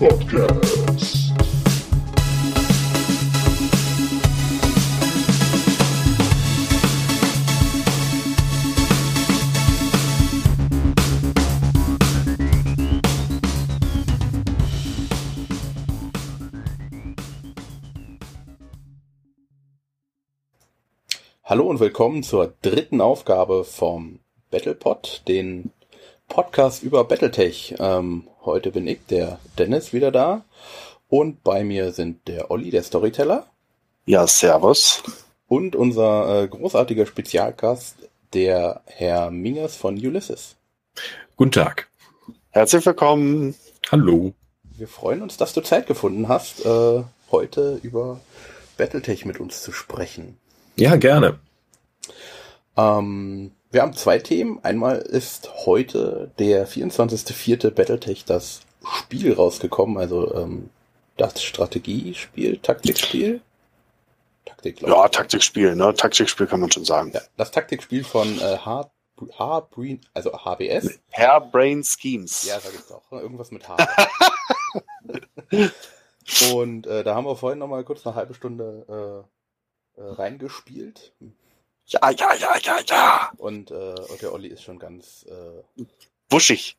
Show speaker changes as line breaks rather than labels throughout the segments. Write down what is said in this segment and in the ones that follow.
Podcast.
Hallo und willkommen zur dritten Aufgabe vom Battlepod, den Podcast über Battletech. Ähm, heute bin ich, der Dennis, wieder da. Und bei mir sind der Olli, der Storyteller.
Ja, servus.
Und unser äh, großartiger Spezialgast, der Herr Mingers von Ulysses.
Guten Tag.
Herzlich willkommen.
Hallo.
Wir freuen uns, dass du Zeit gefunden hast, äh, heute über Battletech mit uns zu sprechen.
Ja, gerne.
Ähm, wir haben zwei Themen. Einmal ist heute der 24.04. Battletech das Spiel rausgekommen, also ähm, das Strategiespiel, Taktikspiel.
Taktik, glaube Ja, Taktikspiel, ne? Taktikspiel kann man schon sagen. Ja,
das Taktikspiel von äh, H, H also HBS.
Hairbrain Schemes.
Ja, sag ich doch. Irgendwas mit H. Und äh, da haben wir vorhin noch mal kurz eine halbe Stunde äh, äh, reingespielt.
Ja, ja, ja, ja, ja.
Und, äh, und der Olli ist schon ganz äh,
wuschig.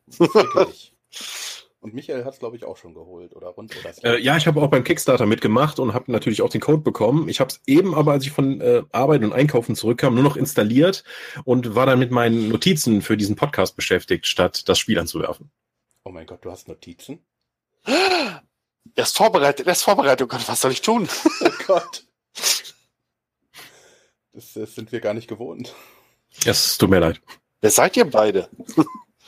Und Michael hat es, glaube ich, auch schon geholt, oder rund oder
äh, Ja, ich habe auch beim Kickstarter mitgemacht und habe natürlich auch den Code bekommen. Ich habe es eben aber, als ich von äh, Arbeit und Einkaufen zurückkam, nur noch installiert und war dann mit meinen Notizen für diesen Podcast beschäftigt, statt das Spiel anzuwerfen.
Oh mein Gott, du hast Notizen?
Er ist vorbereitet, er ist vorbereitet. Oh Gott, was soll ich tun?
Oh Gott. Das, das sind wir gar nicht gewohnt.
Es tut mir leid.
Wer seid ihr beide?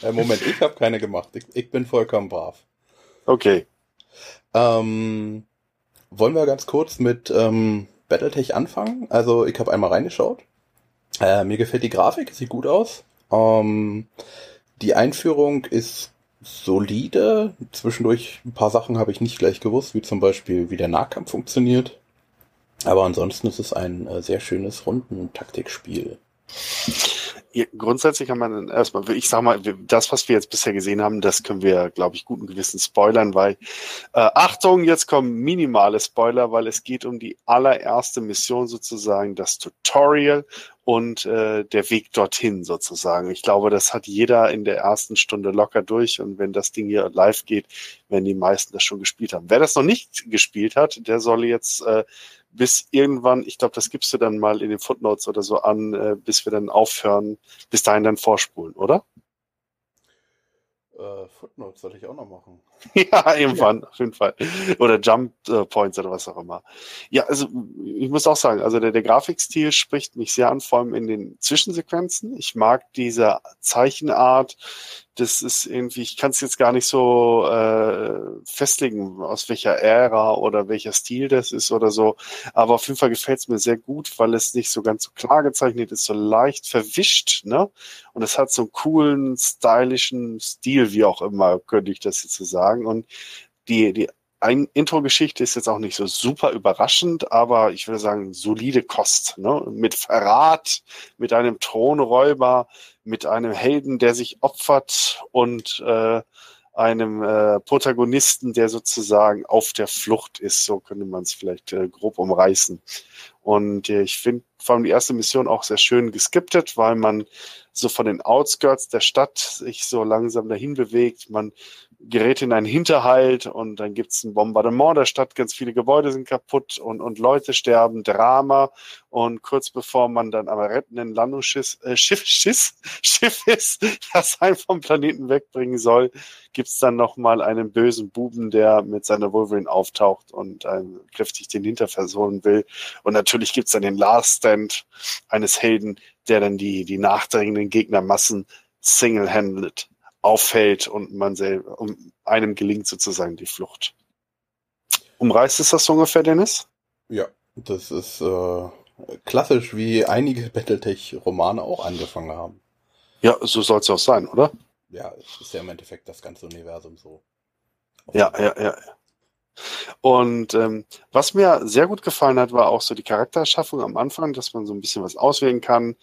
Äh, Moment, ich habe keine gemacht. Ich, ich, bin vollkommen brav.
Okay.
Ähm, wollen wir ganz kurz mit ähm, Battletech anfangen? Also ich habe einmal reingeschaut. Äh, mir gefällt die Grafik, sieht gut aus. Ähm, die Einführung ist solide. Zwischendurch ein paar Sachen habe ich nicht gleich gewusst, wie zum Beispiel, wie der Nahkampf funktioniert. Aber ansonsten ist es ein äh, sehr schönes Rundentaktikspiel.
Ja, grundsätzlich kann man erstmal, ich sag mal, das, was wir jetzt bisher gesehen haben, das können wir, glaube ich, guten Gewissen spoilern, weil, äh, Achtung, jetzt kommen minimale Spoiler, weil es geht um die allererste Mission sozusagen, das Tutorial und äh, der Weg dorthin sozusagen. Ich glaube, das hat jeder in der ersten Stunde locker durch und wenn das Ding hier live geht, werden die meisten das schon gespielt haben. Wer das noch nicht gespielt hat, der soll jetzt äh, bis irgendwann, ich glaube, das gibst du dann mal in den Footnotes oder so an, äh, bis wir dann aufhören, bis dahin dann vorspulen, oder?
Äh, Footnotes soll ich auch noch machen.
ja, irgendwann, ja. auf jeden Fall. Oder Jump äh, Points oder was auch immer. Ja, also ich muss auch sagen, also der, der Grafikstil spricht mich sehr an, vor allem in den Zwischensequenzen. Ich mag diese Zeichenart. Das ist irgendwie, ich kann es jetzt gar nicht so äh, festlegen, aus welcher Ära oder welcher Stil das ist oder so. Aber auf jeden Fall gefällt es mir sehr gut, weil es nicht so ganz so klar gezeichnet ist, so leicht verwischt, ne? Und es hat so einen coolen, stylischen Stil, wie auch immer, könnte ich das jetzt so sagen. Und die, die Intro-Geschichte ist jetzt auch nicht so super überraschend, aber ich würde sagen, solide Kost. Ne? Mit Verrat, mit einem Thronräuber, mit einem Helden, der sich opfert und äh, einem äh, Protagonisten, der sozusagen auf der Flucht ist. So könnte man es vielleicht äh, grob umreißen. Und äh, ich finde vor allem die erste Mission auch sehr schön geskiptet, weil man so von den Outskirts der Stadt sich so langsam dahin bewegt. Man gerät in einen Hinterhalt und dann gibt's ein Bombardement der Stadt, ganz viele Gebäude sind kaputt und, und Leute sterben, Drama. Und kurz bevor man dann am rettenden Landungsschiff äh, Schiff, Schiss, Schiff ist, das einen vom Planeten wegbringen soll, gibt's dann nochmal einen bösen Buben, der mit seiner Wolverine auftaucht und ähm, kräftig den Hinter versohlen will. Und natürlich gibt's dann den Last Stand eines Helden, der dann die, die nachdrängenden Gegnermassen single-handed auffällt und man selber, um einem gelingt sozusagen die Flucht. Umreißt es das so ungefähr, Dennis?
Ja, das ist äh, klassisch, wie einige Battletech-Romane auch angefangen haben.
Ja, so soll es auch sein, oder?
Ja, es ist ja im Endeffekt das ganze Universum so.
Ja, ja, ja. Und ähm, was mir sehr gut gefallen hat, war auch so die Charakterschaffung am Anfang, dass man so ein bisschen was auswählen kann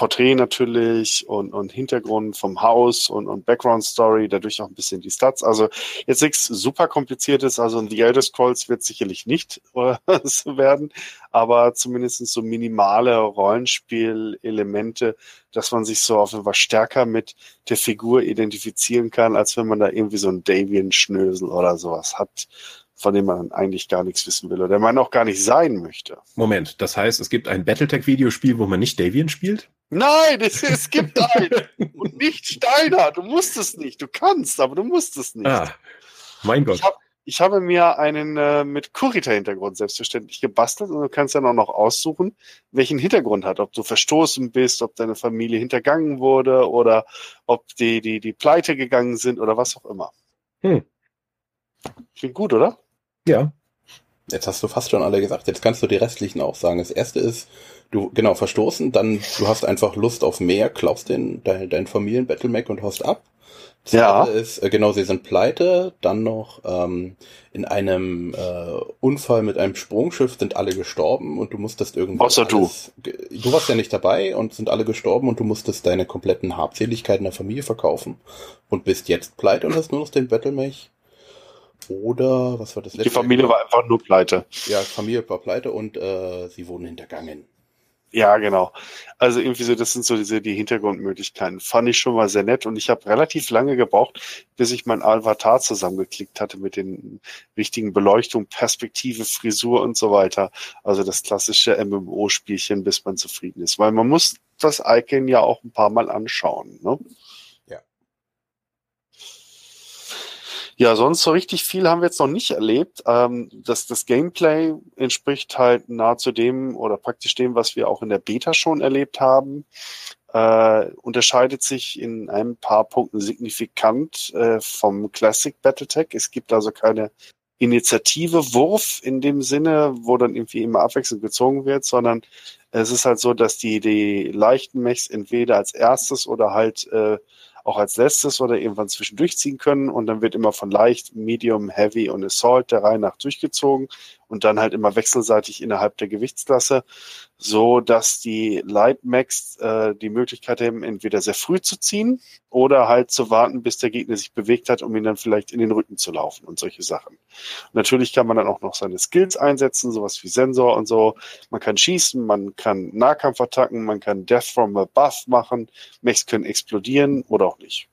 Porträt natürlich und, und Hintergrund vom Haus und, und Background Story, dadurch auch ein bisschen die Stats. Also jetzt nichts super kompliziertes, also The Elder Scrolls wird sicherlich nicht äh, so werden, aber zumindest so minimale Rollenspielelemente, dass man sich so auf jeden Fall stärker mit der Figur identifizieren kann, als wenn man da irgendwie so ein Davian-Schnösel oder sowas hat von dem man eigentlich gar nichts wissen will oder der man auch gar nicht sein möchte.
Moment, das heißt, es gibt ein Battletech-Videospiel, wo man nicht Davian spielt?
Nein, es, es gibt einen. Und nicht Steiner. Du musst es nicht. Du kannst, aber du musst es nicht.
Ah, mein Gott.
Ich, hab, ich habe mir einen äh, mit Kurita-Hintergrund selbstverständlich gebastelt und du kannst dann auch noch aussuchen, welchen Hintergrund hat. Ob du verstoßen bist, ob deine Familie hintergangen wurde oder ob die, die, die pleite gegangen sind oder was auch immer.
Hm.
Klingt gut, oder?
Ja.
Jetzt hast du fast schon alle gesagt. Jetzt kannst du die restlichen auch sagen. Das erste ist, du, genau, verstoßen, dann, du hast einfach Lust auf mehr, klaust den, dein, dein Familien-Battle-Mac und haust ab. Das
Ja.
ist, äh, genau, sie sind pleite, dann noch ähm, in einem äh, Unfall mit einem Sprungschiff sind alle gestorben und du musstest irgendwie.
Außer du.
alles- ge- Du warst ja nicht dabei und sind alle gestorben und du musstest deine kompletten Habseligkeiten der Familie verkaufen und bist jetzt pleite und hast nur noch den Battlemech. Oder was war das letzte?
Die Familie war einfach nur pleite.
Ja, Familie war pleite und äh, sie wurden hintergangen.
Ja, genau. Also irgendwie so, das sind so diese die Hintergrundmöglichkeiten. Fand ich schon mal sehr nett und ich habe relativ lange gebraucht, bis ich mein Avatar zusammengeklickt hatte mit den richtigen Beleuchtung, Perspektive, Frisur und so weiter. Also das klassische MMO-Spielchen, bis man zufrieden ist. Weil man muss das Icon ja auch ein paar Mal anschauen. Ne?
Ja.
Sonst so richtig viel haben wir jetzt noch nicht erlebt. Ähm, das, das Gameplay entspricht halt nahezu dem oder praktisch dem, was wir auch in der Beta schon erlebt haben. Äh, unterscheidet sich in ein paar Punkten signifikant äh, vom Classic Battletech. Es gibt also keine Initiative Wurf in dem Sinne, wo dann irgendwie immer abwechselnd gezogen wird, sondern es ist halt so, dass die, die leichten Mechs entweder als erstes oder halt äh, auch als letztes oder irgendwann zwischendurch ziehen können. Und dann wird immer von leicht, medium, heavy und assault der Reihe nach durchgezogen und dann halt immer wechselseitig innerhalb der Gewichtsklasse, so dass die Light Max äh, die Möglichkeit haben, entweder sehr früh zu ziehen oder halt zu warten, bis der Gegner sich bewegt hat, um ihn dann vielleicht in den Rücken zu laufen und solche Sachen. Natürlich kann man dann auch noch seine Skills einsetzen, sowas wie Sensor und so. Man kann schießen, man kann Nahkampfattacken, man kann Death from above machen, Mechs können explodieren oder auch nicht.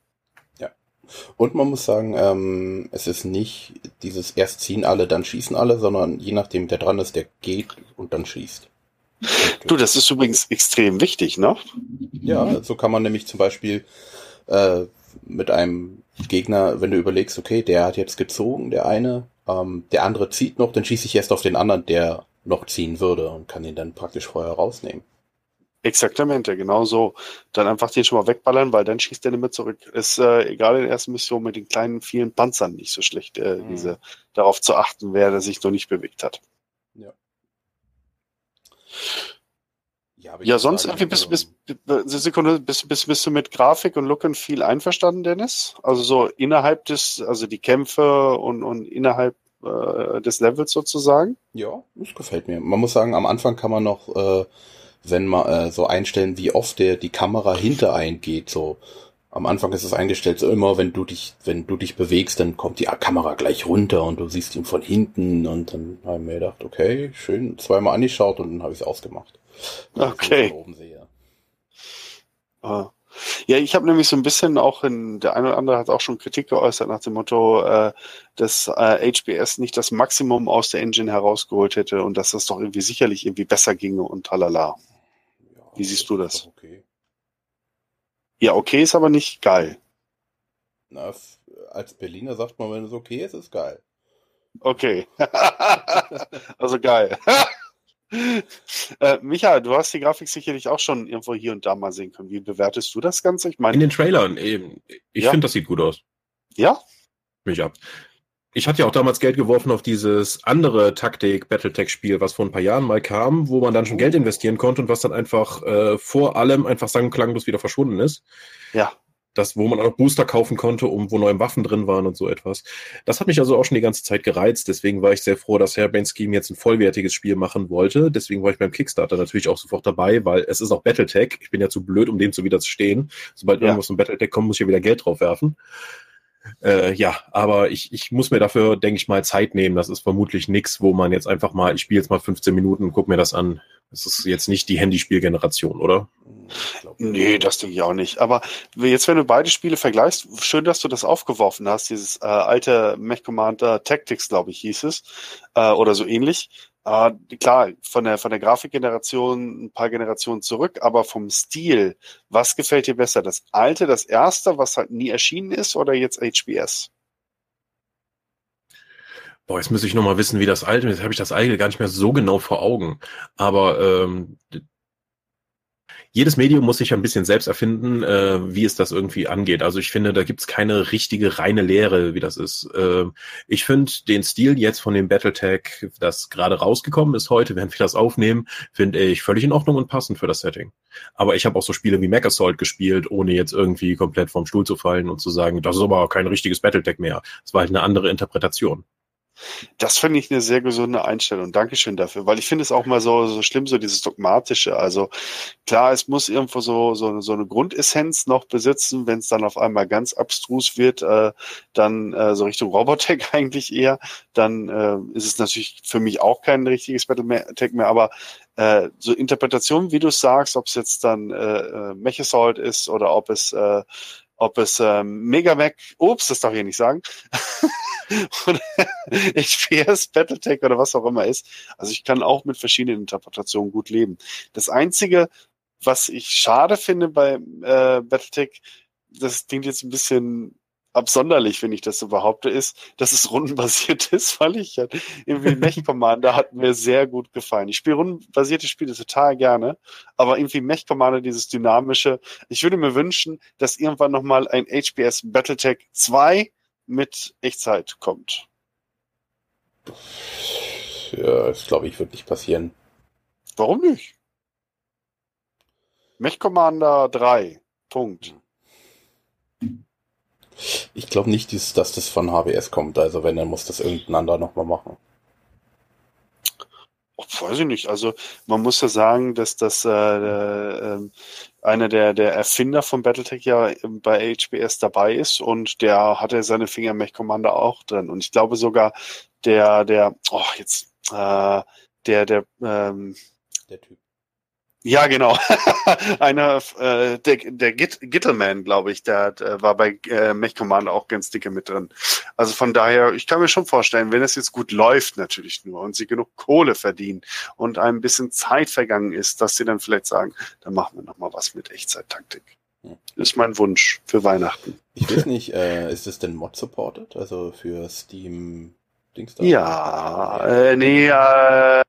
Und man muss sagen, ähm, es ist nicht dieses erst ziehen alle, dann schießen alle, sondern je nachdem, wer dran ist, der geht und dann schießt.
Du, das ist übrigens extrem wichtig, ne?
Ja, so kann man nämlich zum Beispiel äh, mit einem Gegner, wenn du überlegst, okay, der hat jetzt gezogen, der eine, ähm, der andere zieht noch, dann schieße ich erst auf den anderen, der noch ziehen würde und kann ihn dann praktisch vorher rausnehmen.
Exaktamente, genau so. Dann einfach den schon mal wegballern, weil dann schießt der nicht mehr zurück. Ist äh, gerade in der ersten Mission mit den kleinen, vielen Panzern nicht so schlecht, äh,
Mhm.
diese darauf zu achten, wer der sich noch nicht bewegt hat.
Ja. Ja,
Ja, sonst irgendwie bist,
also-
bist, bist, Sekunde, bist, bist, bist du mit Grafik und Look and Feel einverstanden, Dennis? Also so innerhalb des, also die Kämpfe und, und innerhalb äh, des Levels sozusagen?
Ja, das gefällt mir. Man muss sagen, am Anfang kann man noch, äh, wenn man äh, so einstellen, wie oft der die Kamera hinter einen geht. So am Anfang ist es eingestellt, so immer, wenn du dich, wenn du dich bewegst, dann kommt die Kamera gleich runter und du siehst ihn von hinten und dann habe ich mir gedacht, okay, schön, zweimal angeschaut und dann habe ich es ausgemacht. Ihn
Okay. Ah. Ja, ich habe nämlich so ein bisschen auch in, der eine oder andere hat auch schon Kritik geäußert nach dem Motto, äh, dass äh, HBS nicht das Maximum aus der Engine herausgeholt hätte und dass das doch irgendwie sicherlich irgendwie besser ginge und tralala. Wie siehst du das?
Okay.
Ja, okay, ist aber nicht geil.
Na, als Berliner sagt man, wenn es okay ist, ist geil.
Okay. also geil. äh, Micha, du hast die Grafik sicherlich auch schon irgendwo hier und da mal sehen können. Wie bewertest du das Ganze? Ich
In
meine,
den Trailern eben. Ich
Ja.
finde, das sieht gut aus.
ja?
Mich ab. Ich hatte ja auch damals Geld geworfen auf dieses andere Taktik-Battletech-Spiel, was vor ein paar Jahren mal kam, wo man dann schon Geld investieren konnte und was dann einfach äh, vor allem einfach sang- und klanglos wieder verschwunden ist.
Ja.
das, wo man auch Booster kaufen konnte, um wo neue Waffen drin waren und so etwas. Das hat mich also auch schon die ganze Zeit gereizt. Deswegen war ich sehr froh, dass Herr Scheme jetzt ein vollwertiges Spiel machen wollte. Deswegen war ich beim Kickstarter natürlich auch sofort dabei, weil es ist auch Battletech. Ich bin ja zu blöd, um dem zu widerstehen. Sobald ja. irgendwas im Battletech kommt, muss ich ja wieder Geld drauf werfen. Äh, ja, aber ich, ich muss mir dafür, denke ich mal, Zeit nehmen. Das ist vermutlich nichts, wo man jetzt einfach mal, ich spiele jetzt mal 15 Minuten und guck mir das an. Das ist jetzt nicht die Handyspielgeneration, oder?
Nee, das denke ich auch nicht. Aber jetzt, wenn du beide Spiele vergleichst, schön, dass du das aufgeworfen hast, dieses äh, alte Mech Commander Tactics, glaube ich, hieß es, äh, oder so ähnlich. Äh, klar, von der, von der Grafikgeneration ein paar Generationen zurück, aber vom Stil, was gefällt dir besser? Das alte, das erste, was halt nie erschienen ist, oder jetzt HBS?
Boah, jetzt müsste ich nochmal wissen, wie das alte, jetzt habe ich das alte gar nicht mehr so genau vor Augen. Aber ähm, jedes Medium muss sich ein bisschen selbst erfinden, äh, wie es das irgendwie angeht. Also ich finde, da gibt's keine richtige reine Lehre, wie das ist. Äh, ich finde den Stil jetzt von dem Battletech, das gerade rausgekommen ist heute, während wir das aufnehmen, finde ich völlig in Ordnung und passend für das Setting. Aber ich habe auch so Spiele wie Mech Assault gespielt, ohne jetzt irgendwie komplett vom Stuhl zu fallen und zu sagen, das ist aber kein richtiges Battletech mehr. Es war halt eine andere Interpretation.
Das finde ich eine sehr gesunde Einstellung. Dankeschön dafür, weil ich finde es auch mal so, so schlimm, so dieses Dogmatische. Also klar, es muss irgendwo so, so, so eine Grundessenz noch besitzen, wenn es dann auf einmal ganz abstrus wird, äh, dann äh, so Richtung Robotech eigentlich eher, dann äh, ist es natürlich für mich auch kein richtiges Battletech mehr, aber äh, so Interpretation, wie du sagst, ob es jetzt dann äh, äh Mech Assault ist oder ob es äh, ob es ähm, Megamac, ups, das darf ich ja nicht sagen, oder HPS, Battletech oder was auch immer ist. Also ich kann auch mit verschiedenen Interpretationen gut leben. Das Einzige, was ich schade finde bei äh, Battletech, das klingt jetzt ein bisschen absonderlich, wenn ich das so behaupte, ist, dass es rundenbasiert ist, weil ich halt irgendwie Mech Commander hat mir sehr gut gefallen. Ich spiele rundenbasierte Spiele total gerne, aber irgendwie Mech Commander, dieses dynamische. Ich würde mir wünschen, dass irgendwann nochmal ein HBS Battletech 2 mit Echtzeit kommt.
Ja, das glaube ich, wird nicht passieren.
Warum nicht? Mech Commander 3. Punkt.
Ich glaube nicht, dass das von HBS kommt. Also wenn, dann muss das irgendein anderer nochmal machen.
Oh, weiß ich nicht. Also man muss ja sagen, dass das äh, äh, einer der, der Erfinder von Battletech ja bei HBS dabei ist und der hatte seine Finger Mech Commander auch drin. Und ich glaube sogar der, der, oh, jetzt, äh, der, der, ähm, der Typ. Ja, genau. Einer, äh, der, der Git, Gittelman, glaube ich, der, der war bei äh, Mech Commander auch ganz dicke mit drin. Also von daher, ich kann mir schon vorstellen, wenn es jetzt gut läuft natürlich nur und sie genug Kohle verdienen und ein bisschen Zeit vergangen ist, dass sie dann vielleicht sagen, dann machen wir noch mal was mit Echtzeit-Taktik. Hm. Das ist mein Wunsch für Weihnachten.
Ich weiß nicht, äh, ist es denn mod-supported? Also für Steam
Dings da? Ja, äh, nee, äh,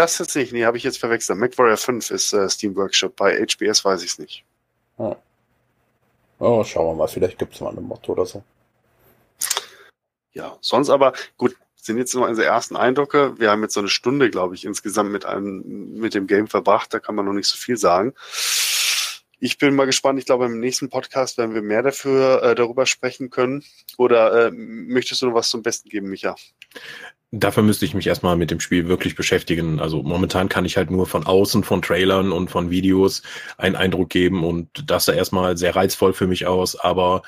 das jetzt nicht, nee, habe ich jetzt verwechselt. MacWarrior 5 ist äh, Steam Workshop, bei HBS weiß ich es nicht.
Ah. Oh, schauen wir mal, vielleicht gibt es mal eine Motto oder so.
Ja, sonst aber, gut, sind jetzt nur unsere ersten Eindrücke. Wir haben jetzt so eine Stunde, glaube ich, insgesamt mit einem, mit dem Game verbracht, da kann man noch nicht so viel sagen. Ich bin mal gespannt. Ich glaube, im nächsten Podcast werden wir mehr dafür äh, darüber sprechen können. Oder äh, möchtest du noch was zum Besten geben, Micha?
Dafür müsste ich mich erstmal mit dem Spiel wirklich beschäftigen. Also momentan kann ich halt nur von außen, von Trailern und von Videos einen Eindruck geben und das sah erstmal sehr reizvoll für mich aus. Aber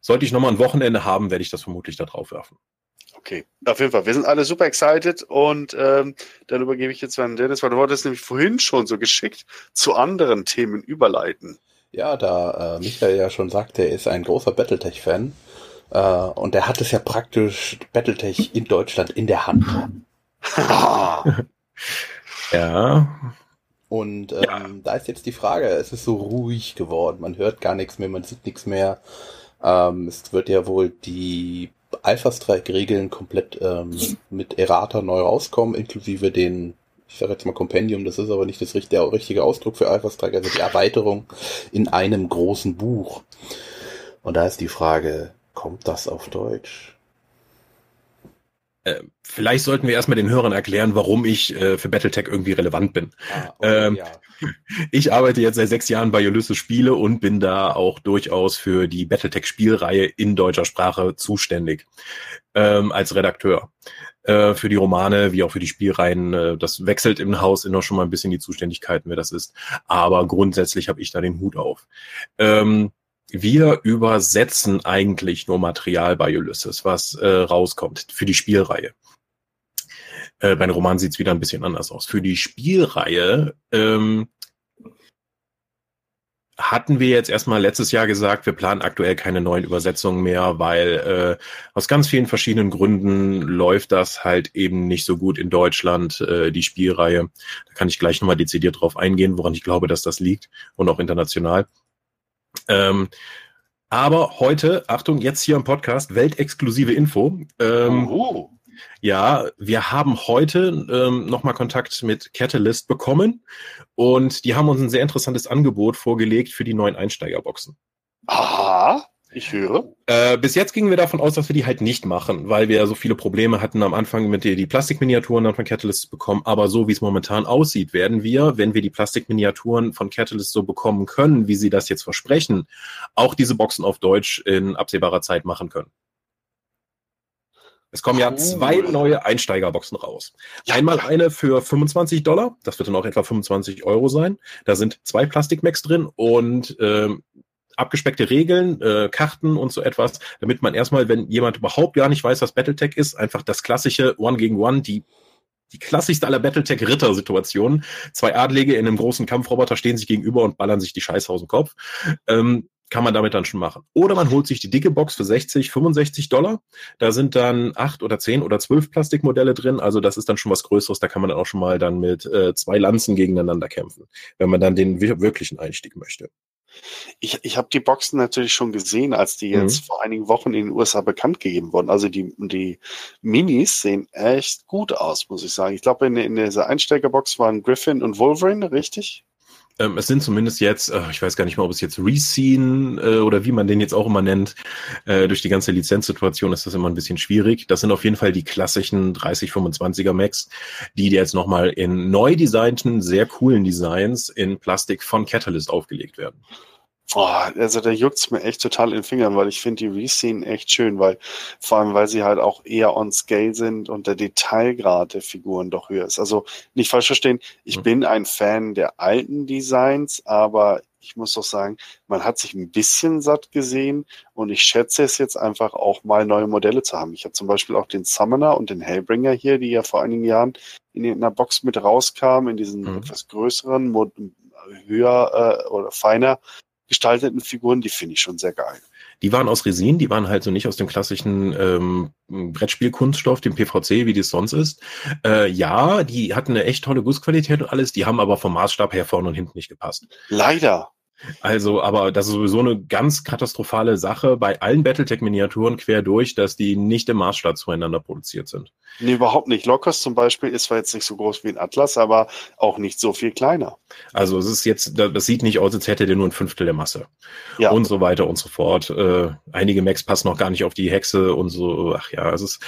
sollte ich nochmal ein Wochenende haben, werde ich das vermutlich da drauf werfen.
Okay, auf jeden Fall. Wir sind alle super excited und ähm, dann übergebe ich jetzt an Dennis, weil du wolltest nämlich vorhin schon so geschickt zu anderen Themen überleiten.
Ja, da äh, Michael ja schon sagte, er ist ein großer Battletech-Fan. Äh, und er hat es ja praktisch Battletech in Deutschland in der Hand.
ja.
Und ähm, ja. da ist jetzt die Frage, es ist so ruhig geworden, man hört gar nichts mehr, man sieht nichts mehr. Ähm, es wird ja wohl die Alpha-Strike-Regeln komplett ähm, mit Errata neu rauskommen, inklusive den, ich sage jetzt mal Compendium, das ist aber nicht das richtige, der richtige Ausdruck für Alpha-Strike, also die Erweiterung in einem großen Buch. Und da ist die Frage, Kommt das auf Deutsch?
Äh, vielleicht sollten wir erstmal den Hörern erklären, warum ich äh, für Battletech irgendwie relevant bin.
Ah, okay,
Ähm,
ja.
Ich arbeite jetzt seit sechs Jahren bei Ulysses Spiele und bin da auch durchaus für die Battletech-Spielreihe in deutscher Sprache zuständig ähm, als Redakteur. Äh, für die Romane wie auch für die Spielreihen. Äh, das wechselt im Haus immer schon mal ein bisschen die Zuständigkeiten, wer das ist. Aber grundsätzlich habe ich da den Hut auf. Ähm, wir übersetzen eigentlich nur Material bei Ulysses, was äh, rauskommt für die Spielreihe. Äh, bei den Romanen sieht es wieder ein bisschen anders aus. Für die Spielreihe ähm, hatten wir jetzt erstmal letztes Jahr gesagt, wir planen aktuell keine neuen Übersetzungen mehr, weil äh, aus ganz vielen verschiedenen Gründen läuft das halt eben nicht so gut in Deutschland, äh, die Spielreihe. Da kann ich gleich nochmal dezidiert drauf eingehen, woran ich glaube, dass das liegt und auch international. Ähm, aber heute, Achtung, jetzt hier im Podcast, weltexklusive Info. Ähm,
oh.
ja, wir haben heute ähm, nochmal Kontakt mit Catalyst bekommen und die haben uns ein sehr interessantes Angebot vorgelegt für die neuen Einsteigerboxen.
Aha, ich höre.
Äh, bis jetzt gingen wir davon aus, dass wir die halt nicht machen, weil wir ja so viele Probleme hatten am Anfang mit die, die Plastikminiaturen dann von Catalyst zu bekommen. Aber so wie es momentan aussieht, werden wir, wenn wir die Plastikminiaturen von Catalyst so bekommen können, wie sie das jetzt versprechen, auch diese Boxen auf Deutsch in absehbarer Zeit machen können. Es kommen ja
Cool.
zwei neue Einsteigerboxen raus.
Ja,
Einmal
ja.
eine für 25 Dollar, das wird dann auch etwa 25 Euro sein. Da sind zwei Plastikmacks drin und ähm, abgespeckte Regeln, äh, Karten und so etwas, damit man erstmal, wenn jemand überhaupt gar nicht weiß, was Battletech ist, einfach das klassische One gegen One, die die klassischste aller Battletech-Ritter-Situationen. Zwei Adlige in einem großen Kampfroboter stehen sich gegenüber und ballern sich die Scheiße aus dem Kopf. Ähm, kann man damit dann schon machen. Oder man holt sich die dicke Box für 60, 65 Dollar. Da sind dann acht oder zehn oder zwölf Plastikmodelle drin. Also das ist dann schon was Größeres. Da kann man dann auch schon mal dann mit äh, zwei Lanzen gegeneinander kämpfen, wenn man dann den wir- wirklichen Einstieg möchte.
Ich, ich habe die Boxen natürlich schon gesehen, als die jetzt
Mhm.
vor einigen Wochen in den USA bekannt gegeben wurden. Also die, die Minis sehen echt gut aus, muss ich sagen. Ich glaube, in, in dieser Einsteigerbox waren Griffin und Wolverine, richtig?
Ähm, es sind zumindest jetzt, äh, ich weiß gar nicht mal, ob es jetzt Rescene äh, oder wie man den jetzt auch immer nennt, äh, durch die ganze Lizenzsituation ist das immer ein bisschen schwierig. Das sind auf jeden Fall die klassischen 30, 25er Macs, die jetzt nochmal in neu designten, sehr coolen Designs in Plastik von Catalyst aufgelegt werden.
Boah, also da juckt's mir echt total in den Fingern, weil ich finde die Rescene echt schön, weil vor allem, weil sie halt auch eher on scale sind und der Detailgrad der Figuren doch höher ist. Also nicht falsch verstehen, ich
Mhm.
bin ein Fan der alten Designs, aber ich muss doch sagen, man hat sich ein bisschen satt gesehen und ich schätze es jetzt einfach auch mal neue Modelle zu haben. Ich habe zum Beispiel auch den Summoner und den Hellbringer hier, die ja vor einigen Jahren in einer Box mit rauskamen, in diesen
Mhm.
etwas größeren, höher äh, oder feiner gestalteten Figuren, die finde ich schon sehr geil.
Die waren aus Resin, die waren halt so nicht aus dem klassischen ähm, Brettspielkunststoff, dem PVC, wie das sonst ist. Äh, ja, die hatten eine echt tolle Gussqualität und alles, die haben aber vom Maßstab her vorne und hinten nicht gepasst.
Leider.
Also, aber das ist sowieso eine ganz katastrophale Sache bei allen Battletech-Miniaturen quer durch, dass die nicht im Maßstab zueinander produziert sind.
Nee, überhaupt nicht. Lokos zum Beispiel ist zwar jetzt nicht so groß wie ein Atlas, aber auch nicht so viel kleiner.
Also es ist jetzt, das sieht nicht aus, als hätte der nur ein Fünftel der Masse.
Ja.
Und so weiter und so fort. Äh, einige Macs passen noch gar nicht auf die Hexe und so. Ach ja, es ist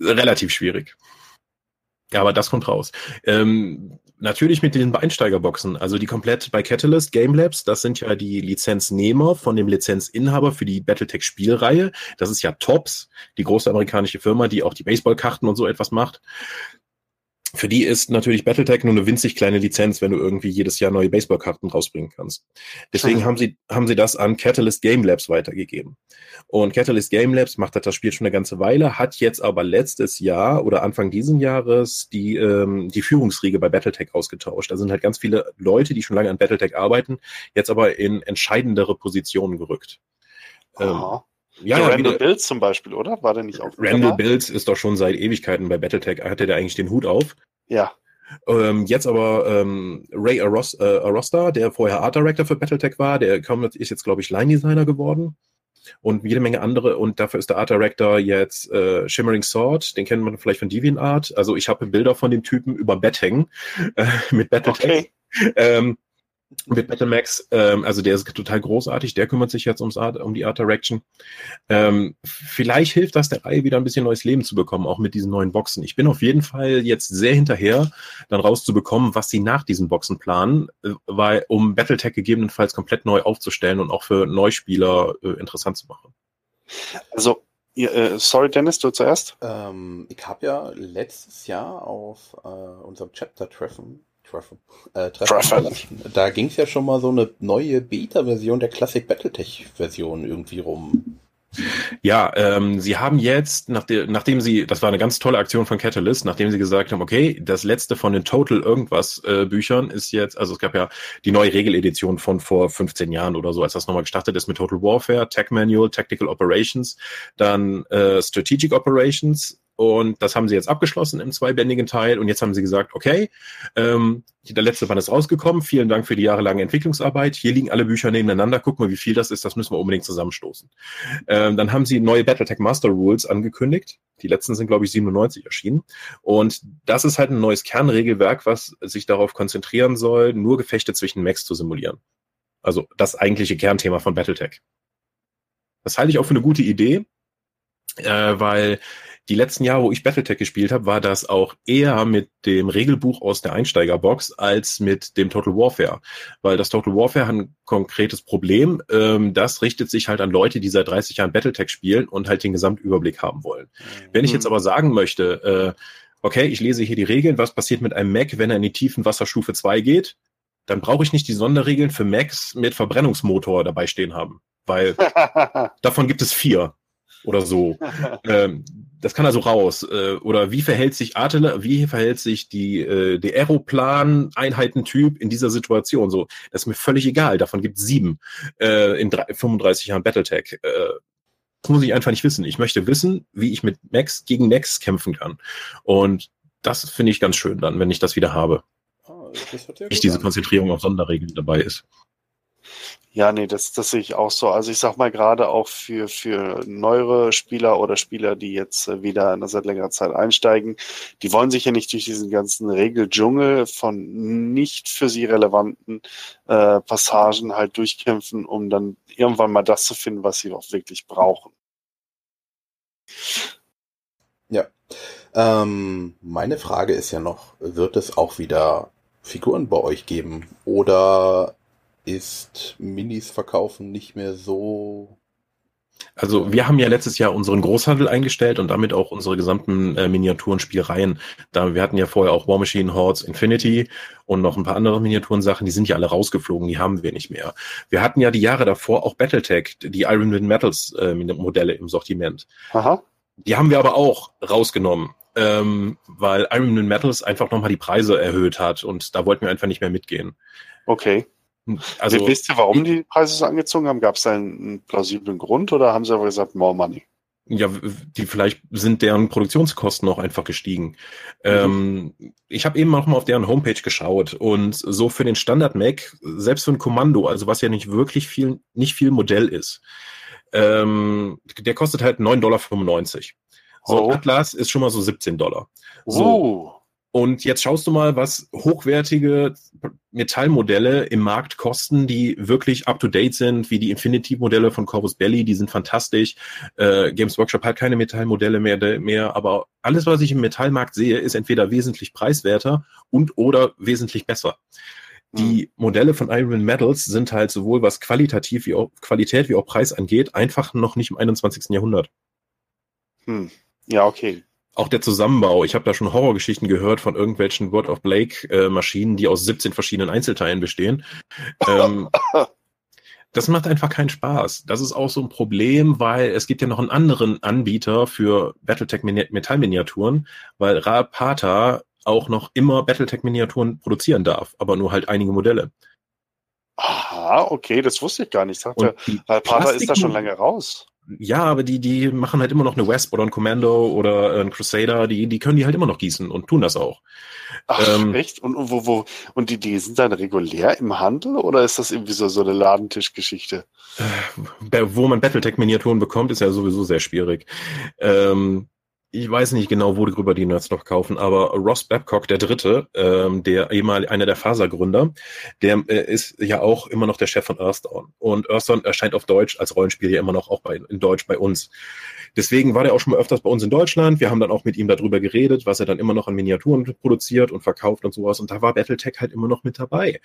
relativ schwierig. Ja, aber das kommt raus. Ähm, natürlich mit den Einsteigerboxen, also die komplett bei Catalyst Game Labs, das sind ja die Lizenznehmer von dem Lizenzinhaber für die Battletech Spielreihe. Das ist ja Tops, die große amerikanische Firma, die auch die Baseballkarten und so etwas macht. Für die ist natürlich Battletech nur eine winzig kleine Lizenz, wenn du irgendwie jedes Jahr neue Baseballkarten rausbringen kannst. Deswegen
Mhm.
haben sie, haben sie das an Catalyst Game Labs weitergegeben. Und Catalyst Game Labs macht das Spiel schon eine ganze Weile, hat jetzt aber letztes Jahr oder Anfang diesen Jahres die, ähm, die Führungsriege bei Battletech ausgetauscht. Da sind halt ganz viele Leute, die schon lange an Battletech arbeiten, jetzt aber in entscheidendere Positionen gerückt. Ähm. Ja, ja,
Randall Bills zum Beispiel, oder? War der nicht auch?
Randall? Bills ist doch schon seit Ewigkeiten bei Battletech, hatte der eigentlich den Hut auf.
Ja.
Ähm, jetzt aber ähm, Ray Aros äh, Arosta, der vorher Art Director für Battletech war, der ist jetzt, glaube ich, Line Designer geworden. Und jede Menge andere. Und dafür ist der Art Director jetzt äh, Shimmering Sword, den kennt man vielleicht von DeviantArt. Also ich habe Bilder von dem Typen über Bett hängen äh, mit Battletech.
Okay.
Ähm, mit Battlemax, ähm, also der ist total großartig, der kümmert sich jetzt ums Art, um die Art Direction. Ähm, vielleicht hilft das der Reihe wieder ein bisschen neues Leben zu bekommen, auch mit diesen neuen Boxen. Ich bin auf jeden Fall jetzt sehr hinterher, dann rauszubekommen, was sie nach diesen Boxen planen, äh, weil, um Battletech gegebenenfalls komplett neu aufzustellen und auch für Neuspieler äh, interessant zu machen.
Also, äh, sorry Dennis, du zuerst?
Ähm, ich habe ja letztes Jahr auf äh, unserem Chapter-Treffen Treffen, äh, Treffen. Da ging es ja schon mal so eine neue Beta-Version der Classic Battletech-Version irgendwie rum.
Ja, ähm, sie haben jetzt, nachdem, nachdem sie, das war eine ganz tolle Aktion von Catalyst, nachdem sie gesagt haben, okay, das letzte von den Total irgendwas äh, Büchern ist jetzt, also es gab ja die neue Regeledition von vor 15 Jahren oder so, als das nochmal gestartet ist mit Total Warfare, Tech Manual, Tactical Operations, dann äh, Strategic Operations und das haben sie jetzt abgeschlossen im zweibändigen Teil. Und jetzt haben sie gesagt, okay, ähm, der letzte Band ist rausgekommen. Vielen Dank für die jahrelange Entwicklungsarbeit. Hier liegen alle Bücher nebeneinander. Guck mal, wie viel das ist. Das müssen wir unbedingt zusammenstoßen. Ähm, dann haben sie neue Battletech Master Rules angekündigt. Die letzten sind, glaube ich, 97 erschienen. Und das ist halt ein neues Kernregelwerk, was sich darauf konzentrieren soll, nur Gefechte zwischen Mechs zu simulieren. Also das eigentliche Kernthema von Battletech. Das halte ich auch für eine gute Idee, äh, weil die letzten Jahre, wo ich Battletech gespielt habe, war das auch eher mit dem Regelbuch aus der Einsteigerbox als mit dem Total Warfare. Weil das Total Warfare hat ein konkretes Problem. Ähm, das richtet sich halt an Leute, die seit 30 Jahren Battletech spielen und halt den Gesamtüberblick haben wollen. Mhm. Wenn ich jetzt aber sagen möchte, äh, okay, ich lese hier die Regeln, was passiert mit einem Mac, wenn er in die tiefen Wasserstufe 2 geht, dann brauche ich nicht die Sonderregeln für Macs mit Verbrennungsmotor dabei stehen haben. Weil davon gibt es vier oder so. ähm, das kann also raus. Äh, oder wie verhält sich Artiller, wie verhält sich die, äh, der Aeroplan-Einheitentyp in dieser Situation? So, das ist mir völlig egal. Davon gibt es sieben äh, in drei, 35 Jahren Battletech. Äh, das muss ich einfach nicht wissen. Ich möchte wissen, wie ich mit Max gegen Max kämpfen kann. Und das finde ich ganz schön dann, wenn ich das wieder habe. Oh, das ich diese Konzentrierung auf Sonderregeln dabei ist.
Ja, nee, das, das sehe ich auch so. Also ich sag mal gerade auch für, für neuere Spieler oder Spieler, die jetzt äh, wieder seit längerer Zeit einsteigen, die wollen sich ja nicht durch diesen ganzen Regeldschungel von nicht für sie relevanten äh, Passagen halt durchkämpfen, um dann irgendwann mal das zu finden, was sie auch wirklich brauchen.
Ja. Ähm, meine Frage ist ja noch, wird es auch wieder Figuren bei euch geben? Oder ist Minis verkaufen nicht mehr so.
Also wir haben ja letztes Jahr unseren Großhandel eingestellt und damit auch unsere gesamten äh, Miniaturenspielereien. Da wir hatten ja vorher auch War Machine Hordes Infinity und noch ein paar andere Miniaturensachen, die sind ja alle rausgeflogen, die haben wir nicht mehr. Wir hatten ja die Jahre davor auch Battletech, die Iron Man Metals äh, Modelle im Sortiment. Aha. Die haben wir aber auch rausgenommen, ähm, weil Iron Man Metals einfach nochmal die Preise erhöht hat und da wollten wir einfach nicht mehr mitgehen.
Okay. Also, wisst ihr, warum die Preise so angezogen haben? Gab es da einen plausiblen Grund oder haben sie aber gesagt, more money?
Ja, die vielleicht sind deren Produktionskosten auch einfach gestiegen. Mhm. Ähm, ich habe eben auch mal auf deren Homepage geschaut und so für den Standard Mac, selbst für ein Kommando, also was ja nicht wirklich viel, nicht viel Modell ist, ähm, der kostet halt 9,95 Dollar. So oh. Atlas ist schon mal so 17 Dollar. So. Oh. Und jetzt schaust du mal, was hochwertige Metallmodelle im Markt kosten, die wirklich up-to-date sind, wie die Infinity-Modelle von Corvus Belly, die sind fantastisch. Äh, Games Workshop hat keine Metallmodelle mehr, mehr, aber alles, was ich im Metallmarkt sehe, ist entweder wesentlich preiswerter und oder wesentlich besser. Die hm. Modelle von Iron Metals sind halt sowohl was qualitativ wie auch Qualität wie auch Preis angeht, einfach noch nicht im 21. Jahrhundert.
Hm. Ja, okay
auch der Zusammenbau. Ich habe da schon Horrorgeschichten gehört von irgendwelchen World of Blake äh, Maschinen, die aus 17 verschiedenen Einzelteilen bestehen. Ähm, das macht einfach keinen Spaß. Das ist auch so ein Problem, weil es gibt ja noch einen anderen Anbieter für Battletech Metallminiaturen, weil Rapata auch noch immer Battletech Miniaturen produzieren darf, aber nur halt einige Modelle.
Aha, okay, das wusste ich gar nicht. Ich dachte, Rapata ist da schon lange raus
ja, aber die, die machen halt immer noch eine Wesp oder ein Commando oder ein Crusader, die, die können die halt immer noch gießen und tun das auch.
Ach, ähm, echt? Und, wo, wo, und die, die sind dann regulär im Handel oder ist das irgendwie so, so eine Ladentischgeschichte?
Äh, wo man Battletech-Miniaturen bekommt, ist ja sowieso sehr schwierig. Ähm, ich weiß nicht genau, worüber die Nerds noch kaufen, aber Ross Babcock, der Dritte, ähm, der ehemalige einer der Faser-Gründer, der äh, ist ja auch immer noch der Chef von Earthdawn. Und Earthdawn erscheint auf Deutsch als Rollenspiel ja immer noch auch bei, in Deutsch bei uns. Deswegen war der auch schon mal öfters bei uns in Deutschland. Wir haben dann auch mit ihm darüber geredet, was er dann immer noch an Miniaturen produziert und verkauft und sowas. Und da war Battletech halt immer noch mit dabei.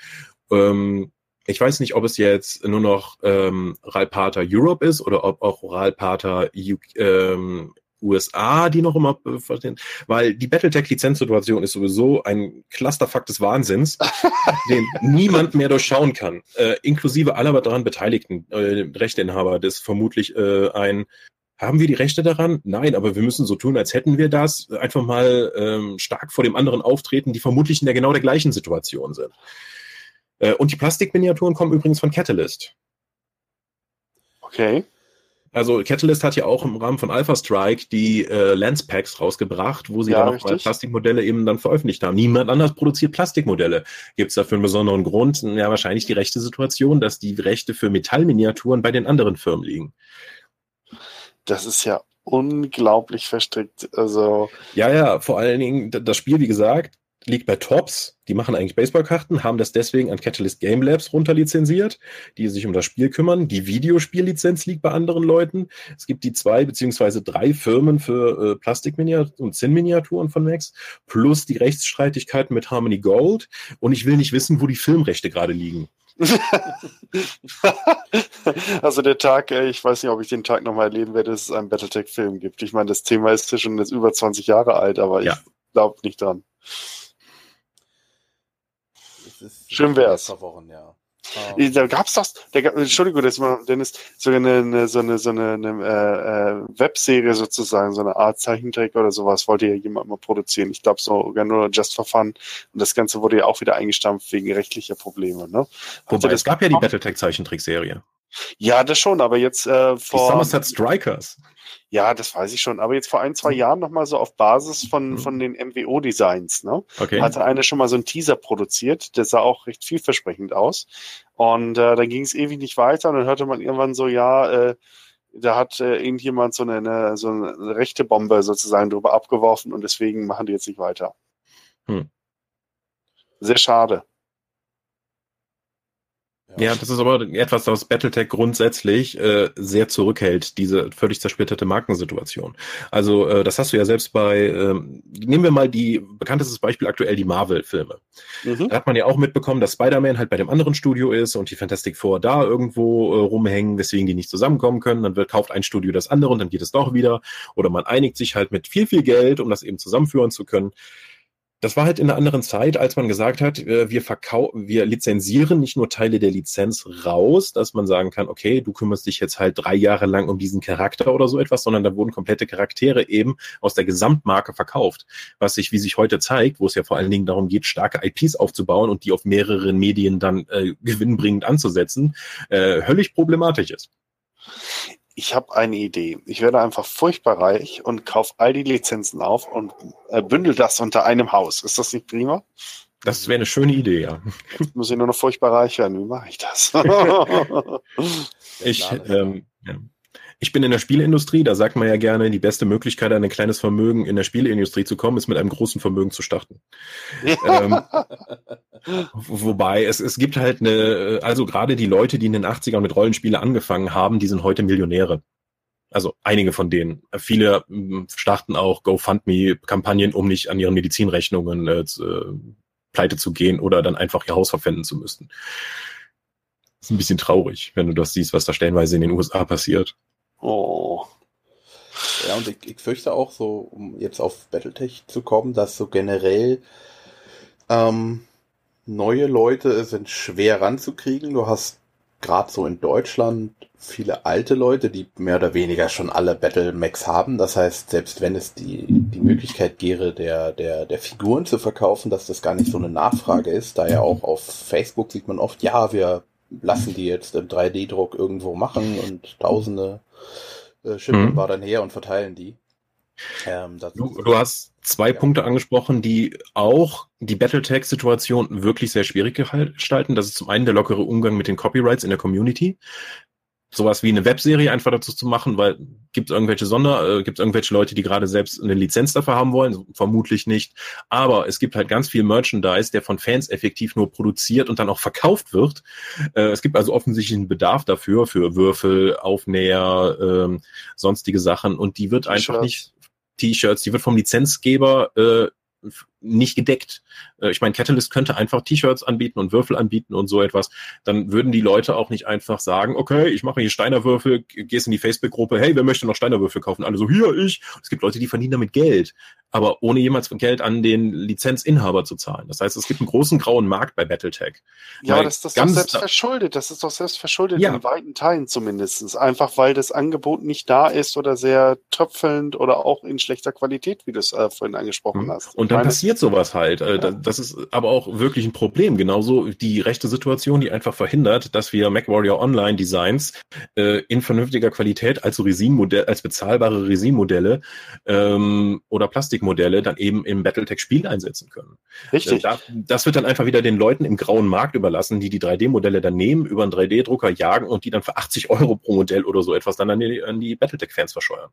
Ähm, ich weiß nicht, ob es jetzt nur noch ähm, Ralpata Europe ist oder ob auch Ralpata ähm, USA, die noch immer verstehen, weil die Battletech-Lizenzsituation ist sowieso ein Clusterfakt des Wahnsinns, den niemand mehr durchschauen kann, äh, inklusive aller daran Beteiligten, äh, Rechteinhaber, das vermutlich äh, ein haben wir die Rechte daran? Nein, aber wir müssen so tun, als hätten wir das. Einfach mal ähm, stark vor dem anderen auftreten, die vermutlich in der genau der gleichen Situation sind. Äh, und die Plastikminiaturen kommen übrigens von Catalyst.
Okay.
Also Catalyst hat ja auch im Rahmen von Alpha Strike die äh, Lens Packs rausgebracht, wo sie ja, dann nochmal Plastikmodelle eben dann veröffentlicht haben. Niemand anders produziert Plastikmodelle. Gibt es dafür einen besonderen Grund? Ja, wahrscheinlich die rechte Situation, dass die Rechte für Metallminiaturen bei den anderen Firmen liegen.
Das ist ja unglaublich verstrickt. Also
ja, ja, vor allen Dingen das Spiel, wie gesagt, liegt bei Tops. Die machen eigentlich Baseballkarten, haben das deswegen an Catalyst Game Labs runterlizenziert, die sich um das Spiel kümmern. Die Videospiellizenz liegt bei anderen Leuten. Es gibt die zwei beziehungsweise drei Firmen für äh, Plastikminiaturen und Zinnminiaturen von Max, plus die Rechtsstreitigkeiten mit Harmony Gold. Und ich will nicht wissen, wo die Filmrechte gerade liegen.
also der Tag, ich weiß nicht, ob ich den Tag nochmal erleben werde, dass es einen Battletech-Film gibt. Ich meine, das Thema ist schon jetzt über 20 Jahre alt, aber ja. ich glaube nicht dran. Schön wär's. Wochen, ja. Um. Da gab's das, der, Entschuldigung, das war, Dennis, sogar eine, eine, so eine, so eine, eine äh, äh, Webserie sozusagen, so eine Art Zeichentrick oder sowas, wollte ja jemand mal produzieren. Ich glaube sogar nur Just for Fun. Und das Ganze wurde ja auch wieder eingestampft wegen rechtlicher Probleme. Ne?
Wobei, es gab ja die Battletech-Zeichentrickserie.
Ja, das schon, aber jetzt äh,
vor. Die Somerset Strikers.
Ja, das weiß ich schon. Aber jetzt vor ein, zwei. Jahren nochmal so auf Basis von, mhm. von den MWO-Designs, ne?
Okay.
Hatte einer schon mal so einen Teaser produziert, der sah auch recht vielversprechend aus. Und äh, dann ging es ewig nicht weiter und dann hörte man irgendwann so, ja, äh, da hat äh, irgendjemand so eine, eine, so eine rechte Bombe sozusagen drüber abgeworfen und deswegen machen die jetzt nicht weiter. Hm. Sehr schade.
Ja. das ist aber etwas, was Battletech grundsätzlich äh, sehr zurückhält, diese völlig zersplitterte Markensituation. Also äh, das hast du ja selbst bei, äh, nehmen wir mal die bekanntestes Beispiel aktuell, die Marvel-Filme. Mhm. Da hat man ja auch mitbekommen, dass Spider-Man halt bei dem anderen Studio ist und die Fantastic Four da irgendwo äh, rumhängen, weswegen die nicht zusammenkommen können. Dann wird, kauft ein Studio das andere und dann geht es doch wieder. Oder man einigt sich halt mit viel, viel Geld, um das eben zusammenführen zu können das war halt in einer anderen Zeit, als man gesagt hat, äh, wir verkaufen, wir lizenzieren nicht nur Teile der Lizenz raus, dass man sagen kann, okay, du kümmerst dich jetzt halt drei Jahre lang um diesen Charakter oder so etwas, sondern da wurden komplette Charaktere eben aus der Gesamtmarke verkauft. Was sich, wie sich heute zeigt, wo es ja vor allen Dingen darum geht, starke IPs aufzubauen und die auf mehreren Medien dann äh, gewinnbringend anzusetzen, äh, höllisch problematisch ist
ich habe eine Idee. Ich werde einfach furchtbar reich und kaufe all die Lizenzen auf und äh, bündel das unter einem Haus. Ist das nicht prima?
Das wäre eine schöne Idee, ja.
Jetzt muss ich nur noch furchtbar reich werden. Wie mache ich das?
ich, ähm, ja. Ich bin in der Spieleindustrie, da sagt man ja gerne, die beste Möglichkeit, an ein kleines Vermögen in der Spieleindustrie zu kommen, ist mit einem großen Vermögen zu starten. ähm, wobei es, es gibt halt eine, also gerade die Leute, die in den 80ern mit Rollenspiele angefangen haben, die sind heute Millionäre. Also einige von denen. Viele hm, starten auch GoFundMe-Kampagnen, um nicht an ihren Medizinrechnungen äh, äh, pleite zu gehen oder dann einfach ihr Haus verpfänden zu müssen. Das ist ein bisschen traurig, wenn du das siehst, was da stellenweise in den USA passiert.
Oh. Ja, und ich, ich fürchte auch so, um jetzt auf Battletech zu kommen, dass so generell ähm, neue Leute sind schwer ranzukriegen. Du hast gerade so in Deutschland viele alte Leute, die mehr oder weniger schon alle Battle Max haben. Das heißt, selbst wenn es die, die Möglichkeit gäbe, der, der, der Figuren zu verkaufen, dass das gar nicht so eine Nachfrage ist, da ja auch auf Facebook sieht man oft, ja, wir lassen die jetzt im 3D-Druck irgendwo machen und tausende äh, schippen mhm. dann her und verteilen die.
Ähm, du, du, hast zwei ja. Punkte angesprochen, die auch die Battletech-Situation wirklich sehr schwierig gestalten. Das ist zum einen der lockere Umgang mit den Copyrights in der Community. Sowas wie eine Webserie einfach dazu zu machen, weil gibt es irgendwelche Sonder, äh, gibt es irgendwelche Leute, die gerade selbst eine Lizenz dafür haben wollen? Vermutlich nicht. Aber es gibt halt ganz viel Merchandise, der von Fans effektiv nur produziert und dann auch verkauft wird. Äh, es gibt also offensichtlich einen Bedarf dafür, für Würfel, Aufnäher, ähm, sonstige Sachen und die wird einfach nicht T-Shirts, die wird vom Lizenzgeber äh, nicht gedeckt. Äh, ich meine, Catalyst könnte einfach T-Shirts anbieten und Würfel anbieten und so etwas. Dann würden die Leute auch nicht einfach sagen, okay, ich mache hier Steinerwürfel, gehst in die Facebook-Gruppe, hey, wer möchte noch Steinerwürfel kaufen? Alle so, hier, ich. Es gibt Leute, die verdienen damit Geld, aber ohne jemals Geld an den Lizenzinhaber zu zahlen. Das heißt, es gibt einen großen grauen Markt bei Battletech.
Ja, das, das ist doch selbst verschuldet. Das ist doch selbst verschuldet ja. in weiten Teilen zumindest. Einfach weil das Angebot nicht da ist oder sehr tröpfelnd oder auch in schlechter Qualität, wie du es äh, vorhin angesprochen mhm. hast.
Und dann passiert sowas halt. Äh. Das ist aber auch wirklich ein Problem. Genauso die rechte Situation, die einfach verhindert, dass wir MacWarrior Online Designs äh, in vernünftiger Qualität als Resin-Modell, als bezahlbare Resin-Modelle ähm, oder Plastikmodelle dann eben im Battletech-Spiel einsetzen können.
Richtig.
Äh, das wird dann einfach wieder den Leuten im grauen Markt überlassen, die die 3D-Modelle dann nehmen, über einen 3D-Drucker jagen und die dann für 80 Euro pro Modell oder so etwas dann an die, an die Battletech-Fans verscheuern.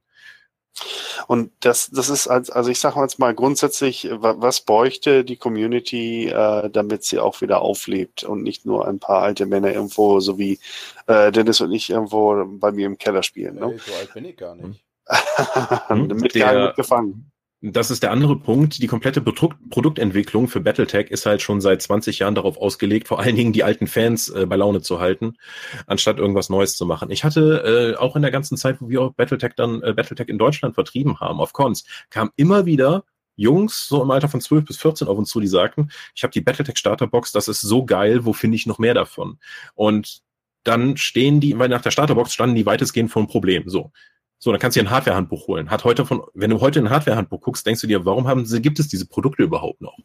Und das, das ist, als, also ich sage jetzt mal grundsätzlich, was bräuchte die Community, äh, damit sie auch wieder auflebt und nicht nur ein paar alte Männer irgendwo, so wie äh, Dennis und ich irgendwo bei mir im Keller spielen. Ne?
Nee, so alt bin ich gar nicht.
mit der, mitgefangen
das ist der andere Punkt. Die komplette Produktentwicklung für Battletech ist halt schon seit 20 Jahren darauf ausgelegt, vor allen Dingen die alten Fans äh, bei Laune zu halten, anstatt irgendwas Neues zu machen. Ich hatte äh, auch in der ganzen Zeit, wo wir auch Battletech dann äh, Battletech in Deutschland vertrieben haben, auf Cons, kam immer wieder Jungs so im Alter von 12 bis 14 auf uns zu, die sagten, ich habe die Battletech Starterbox, das ist so geil, wo finde ich noch mehr davon? Und dann stehen die, weil nach der Starterbox standen die weitestgehend vor einem Problem. So, so, dann kannst du dir ein Hardware-Handbuch holen. Hat heute von, wenn du heute ein Hardware-Handbuch guckst, denkst du dir, warum haben sie, gibt es diese Produkte überhaupt noch?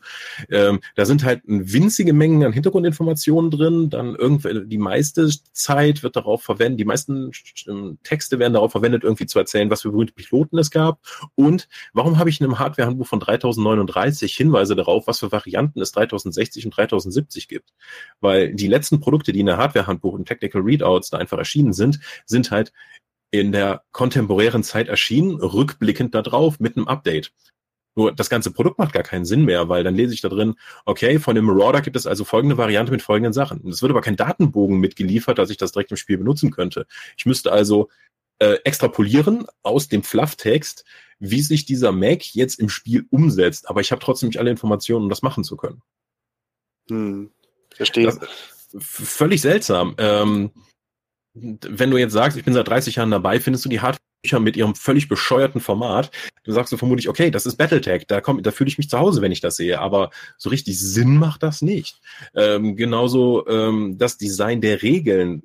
Ähm, da sind halt winzige Mengen an Hintergrundinformationen drin, dann irgendwie, die meiste Zeit wird darauf verwendet, die meisten ähm, Texte werden darauf verwendet, irgendwie zu erzählen, was für berühmte Piloten es gab. Und warum habe ich in einem Hardware-Handbuch von 3039 Hinweise darauf, was für Varianten es 3060 und 3070 gibt? Weil die letzten Produkte, die in der Hardware-Handbuch und Technical Readouts da einfach erschienen sind, sind halt in der kontemporären Zeit erschienen, rückblickend darauf mit einem Update. Nur das ganze Produkt macht gar keinen Sinn mehr, weil dann lese ich da drin, okay, von dem Marauder gibt es also folgende Variante mit folgenden Sachen. Es wird aber kein Datenbogen mitgeliefert, dass ich das direkt im Spiel benutzen könnte. Ich müsste also äh, extrapolieren aus dem Flufftext, wie sich dieser Mac jetzt im Spiel umsetzt. Aber ich habe trotzdem nicht alle Informationen, um das machen zu können.
Hm, verstehe. Das,
völlig seltsam. Ähm, wenn du jetzt sagst, ich bin seit 30 Jahren dabei, findest du die Hardbücher mit ihrem völlig bescheuerten Format. Du sagst du vermutlich, okay, das ist Battletech, da da fühle ich mich zu Hause, wenn ich das sehe, aber so richtig Sinn macht das nicht. Ähm, genauso ähm, das Design der Regeln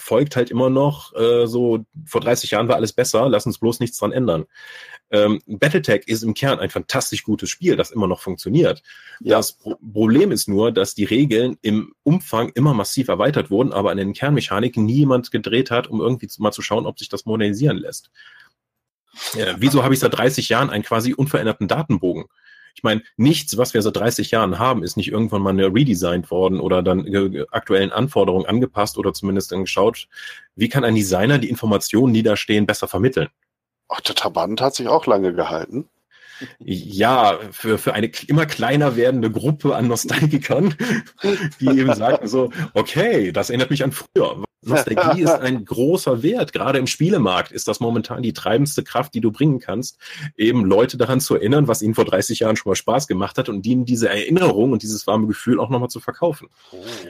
folgt halt immer noch äh, so, vor 30 Jahren war alles besser, lass uns bloß nichts dran ändern. Ähm, Battletech ist im Kern ein fantastisch gutes Spiel, das immer noch funktioniert. Ja. Das Pro Problem ist nur, dass die Regeln im Umfang immer massiv erweitert wurden, aber an den Kernmechaniken nie jemand gedreht hat, um irgendwie mal zu schauen, ob sich das modernisieren lässt. Ja, wieso habe ich seit 30 Jahren einen quasi unveränderten Datenbogen? Ich meine, nichts, was wir seit 30 Jahren haben, ist nicht irgendwann mal redesigned worden oder dann aktuellen Anforderungen angepasst oder zumindest dann geschaut, wie kann ein Designer die Informationen, die da stehen, besser vermitteln.
Ach, der Taband hat sich auch lange gehalten.
Ja, für, für eine immer kleiner werdende Gruppe an Nostalgikern, die eben sagen so, okay, das erinnert mich an früher. Nostalgie ist ein großer Wert. Gerade im Spielemarkt ist das momentan die treibendste Kraft, die du bringen kannst, eben Leute daran zu erinnern, was ihnen vor 30 Jahren schon mal Spaß gemacht hat und ihnen diese Erinnerung und dieses warme Gefühl auch nochmal zu verkaufen.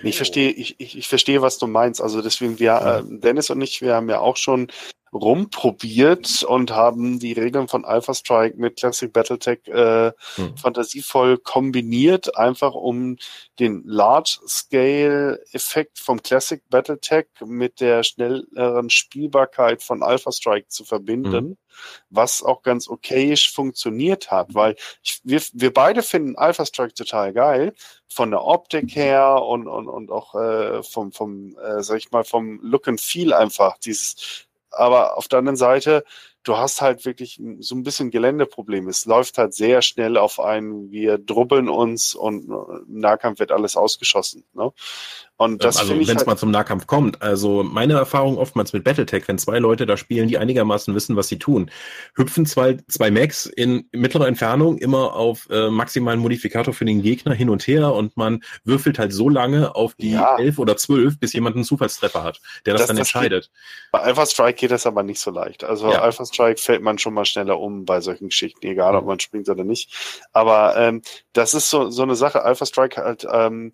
Ich verstehe, ich, ich, ich verstehe, was du meinst. Also deswegen, wir, äh, Dennis und ich, wir haben ja auch schon rumprobiert und haben die Regeln von Alpha Strike mit Classic Battletech äh, hm. fantasievoll kombiniert, einfach um den Large-Scale-Effekt vom Classic Battletech mit der schnelleren Spielbarkeit von Alpha Strike zu verbinden. Hm. Was auch ganz okayisch funktioniert hat, weil ich, wir, wir beide finden Alpha Strike total geil, von der Optik her und, und, und auch äh, vom, vom äh, sag ich mal, vom Look and Feel einfach. Dieses aber auf der anderen Seite du hast halt wirklich so ein bisschen Geländeproblem. Es läuft halt sehr schnell auf einen, wir drubbeln uns und im Nahkampf wird alles ausgeschossen. Ne?
Und das also wenn es halt mal zum Nahkampf kommt, also meine Erfahrung oftmals mit Battletech, wenn zwei Leute da spielen, die einigermaßen wissen, was sie tun, hüpfen zwei, zwei Max in mittlerer Entfernung immer auf äh, maximalen Modifikator für den Gegner hin und her und man würfelt halt so lange auf die ja. elf oder zwölf, bis jemand einen Zufallstreffer hat, der das, das dann das entscheidet.
Geht, bei Alpha Strike geht das aber nicht so leicht. Also ja. Alpha Strike fällt man schon mal schneller um bei solchen Geschichten, egal ob man springt oder nicht. Aber ähm, das ist so, so eine Sache. Alpha Strike halt ähm,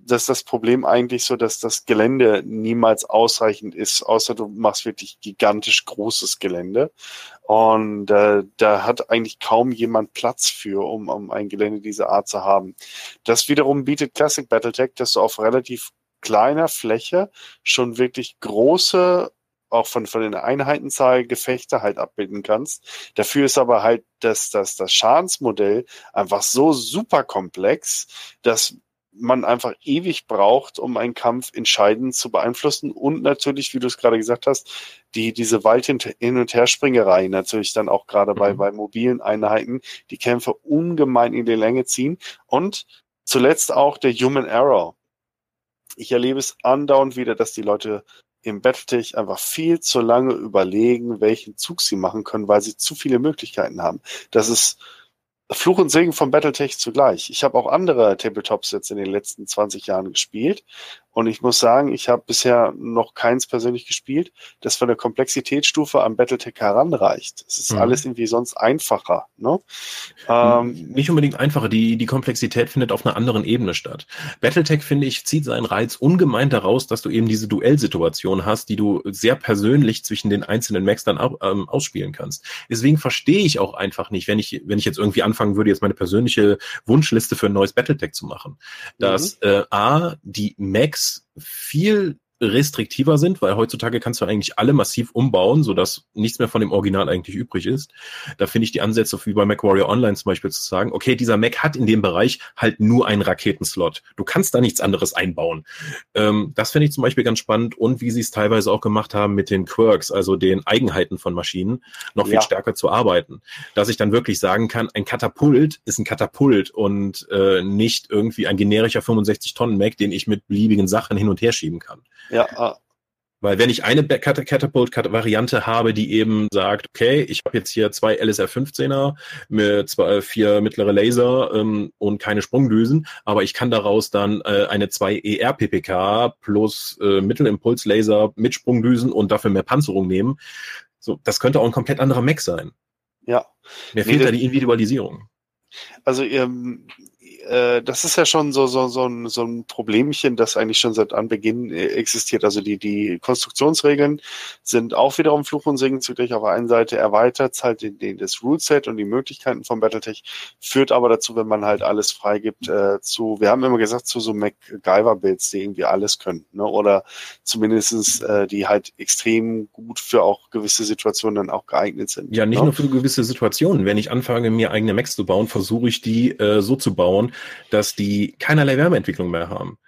dass das Problem eigentlich so, dass das Gelände niemals ausreichend ist, außer du machst wirklich gigantisch großes Gelände. Und äh, da hat eigentlich kaum jemand Platz für, um, um ein Gelände dieser Art zu haben. Das wiederum bietet Classic Battletech, dass du auf relativ kleiner Fläche schon wirklich große auch von, von den Einheitenzahl Gefechte halt abbilden kannst. Dafür ist aber halt das, das, das Schadensmodell einfach so super komplex, dass man einfach ewig braucht, um einen Kampf entscheidend zu beeinflussen und natürlich, wie du es gerade gesagt hast, die diese Wald hin, und her Springerei natürlich dann auch gerade mhm. bei bei mobilen Einheiten die Kämpfe ungemein in die Länge ziehen und zuletzt auch der Human Error. Ich erlebe es andauernd wieder, dass die Leute im Battletech einfach viel zu lange überlegen, welchen Zug sie machen können, weil sie zu viele Möglichkeiten haben. Das ist Fluch und Segen von Battletech zugleich. Ich habe auch andere Tabletops jetzt in den letzten 20 Jahren gespielt und ich muss sagen, ich habe bisher noch keins persönlich gespielt, das von der Komplexitätsstufe am Battletech heranreicht. Es ist mhm. alles irgendwie sonst einfacher. Ne?
Ähm, Nicht unbedingt einfacher, die, die Komplexität findet auf einer anderen Ebene statt. Battletech, finde ich, zieht seinen Reiz ungemein daraus, dass du eben diese Duellsituation hast, die du sehr persönlich zwischen den einzelnen Macs dann auch, ähm, ausspielen kannst. Deswegen verstehe ich auch einfach nicht, wenn ich, wenn ich jetzt irgendwie anfangen würde, jetzt meine persönliche Wunschliste für ein neues Battletech zu machen, dass mhm. äh, A, die Viel restriktiver sind, weil heutzutage kannst du eigentlich alle massiv umbauen, sodass nichts mehr von dem Original eigentlich übrig ist. Da finde ich die Ansätze wie bei MacWarrior Online zum Beispiel zu sagen, okay, dieser Mac hat in dem Bereich halt nur einen Raketenslot. Du kannst da nichts anderes einbauen. Ähm, das finde ich zum Beispiel ganz spannend und wie sie es teilweise auch gemacht haben mit den Quirks, also den Eigenheiten von Maschinen, noch ja. viel stärker zu arbeiten. Dass ich dann wirklich sagen kann, ein Katapult ist ein Katapult und äh, nicht irgendwie ein generischer 65-Tonnen-Mac, den ich mit beliebigen Sachen hin und her schieben kann.
Ja, ah.
Weil wenn ich eine Catapult-Variante habe, die eben sagt, okay, ich habe jetzt hier zwei LSR-15er mit zwei, vier mittlere Laser ähm, und keine Sprungdüsen, aber ich kann daraus dann äh, eine 2 ER-PPK plus äh, Mittelimpulslaser mit Sprungdüsen und dafür mehr Panzerung nehmen. So, das könnte auch ein komplett anderer Mac sein.
Ja.
Mir fehlt nee, da die Individualisierung.
Also ähm, äh, das ist ja schon so, so, so, ein, so ein Problemchen, das eigentlich schon seit Anbeginn äh, existiert. Also die, die Konstruktionsregeln sind auch wiederum Fluch und Segen zugleich. Auf der einen Seite erweitert es halt den, den, das Rule-Set und die Möglichkeiten von Battletech, führt aber dazu, wenn man halt alles freigibt, äh, zu, wir haben immer gesagt, zu so MacGyver-Builds, die irgendwie alles können. Ne? Oder zumindestens äh, die halt extrem gut für auch gewisse Situationen dann auch geeignet sind.
Ja, nicht ne? nur für gewisse Situationen. Wenn ich anfange, mir eigene Macs zu bauen, versuche ich die äh, so zu bauen, dass die keinerlei Wärmeentwicklung mehr haben.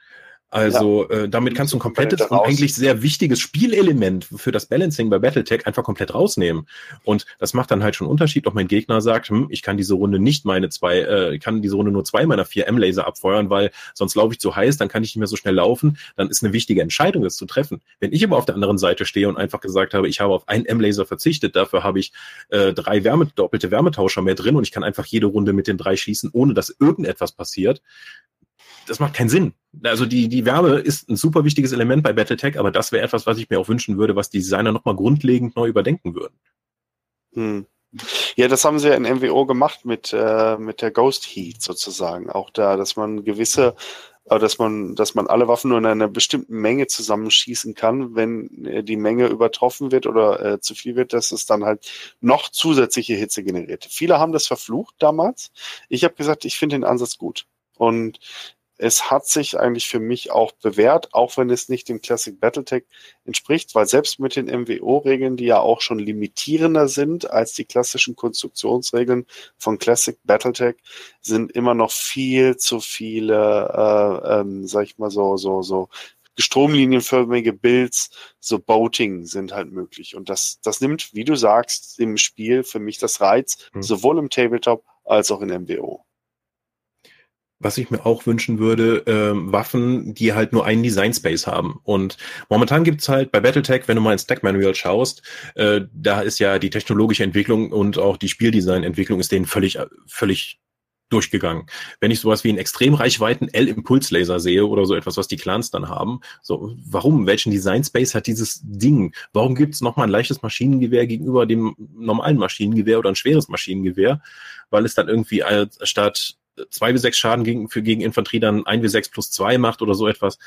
Also ja. äh, damit kannst du ein komplettes und eigentlich sehr wichtiges Spielelement für das Balancing bei Battletech einfach komplett rausnehmen. Und das macht dann halt schon Unterschied, ob mein Gegner sagt, hm, ich kann diese Runde nicht meine zwei, äh, kann diese Runde nur zwei meiner vier M-Laser abfeuern, weil sonst laufe ich zu heiß, dann kann ich nicht mehr so schnell laufen. Dann ist eine wichtige Entscheidung, das zu treffen. Wenn ich aber auf der anderen Seite stehe und einfach gesagt habe, ich habe auf einen M-Laser verzichtet, dafür habe ich äh, drei Wärme, doppelte Wärmetauscher mehr drin und ich kann einfach jede Runde mit den drei schießen, ohne dass irgendetwas passiert, das macht keinen Sinn. Also die, die Wärme ist ein super wichtiges Element bei Battletech, aber das wäre etwas, was ich mir auch wünschen würde, was die Designer nochmal grundlegend neu überdenken würden.
Hm. Ja, das haben sie ja in MWO gemacht mit, äh, mit der Ghost Heat sozusagen. Auch da, dass man gewisse, äh, dass man, dass man alle Waffen nur in einer bestimmten Menge zusammenschießen kann. Wenn äh, die Menge übertroffen wird oder äh, zu viel wird, dass es dann halt noch zusätzliche Hitze generiert. Viele haben das verflucht damals. Ich habe gesagt, ich finde den Ansatz gut. Und es hat sich eigentlich für mich auch bewährt, auch wenn es nicht dem Classic Battletech entspricht, weil selbst mit den MWO-Regeln, die ja auch schon limitierender sind als die klassischen Konstruktionsregeln von Classic Battletech, sind immer noch viel zu viele, äh, ähm, sag ich mal so, so, so stromlinienförmige Builds, so Boating sind halt möglich. Und das, das nimmt, wie du sagst, im Spiel für mich das Reiz,
Hm.
sowohl im Tabletop als auch in MWO.
Was ich mir auch wünschen würde, ähm, Waffen, die halt nur einen Design Space haben. Und momentan gibt's halt bei Battletech, wenn du mal ins Stack Manual schaust, äh, da ist ja die technologische Entwicklung und auch die Spieldesign-Entwicklung ist denen völlig, äh, völlig durchgegangen. Wenn ich sowas wie einen Extremreichweiten L-Impulslaser sehe oder so etwas, was die Clans dann haben, so, warum? Welchen Design Space hat dieses Ding? Warum gibt's noch mal ein leichtes Maschinengewehr gegenüber dem normalen Maschinengewehr oder ein schweres Maschinengewehr? Weil es dann irgendwie als, statt zwei bis sechs Schaden gegen, für gegen Infanterie dann ein bis sechs plus zwei macht oder so etwas.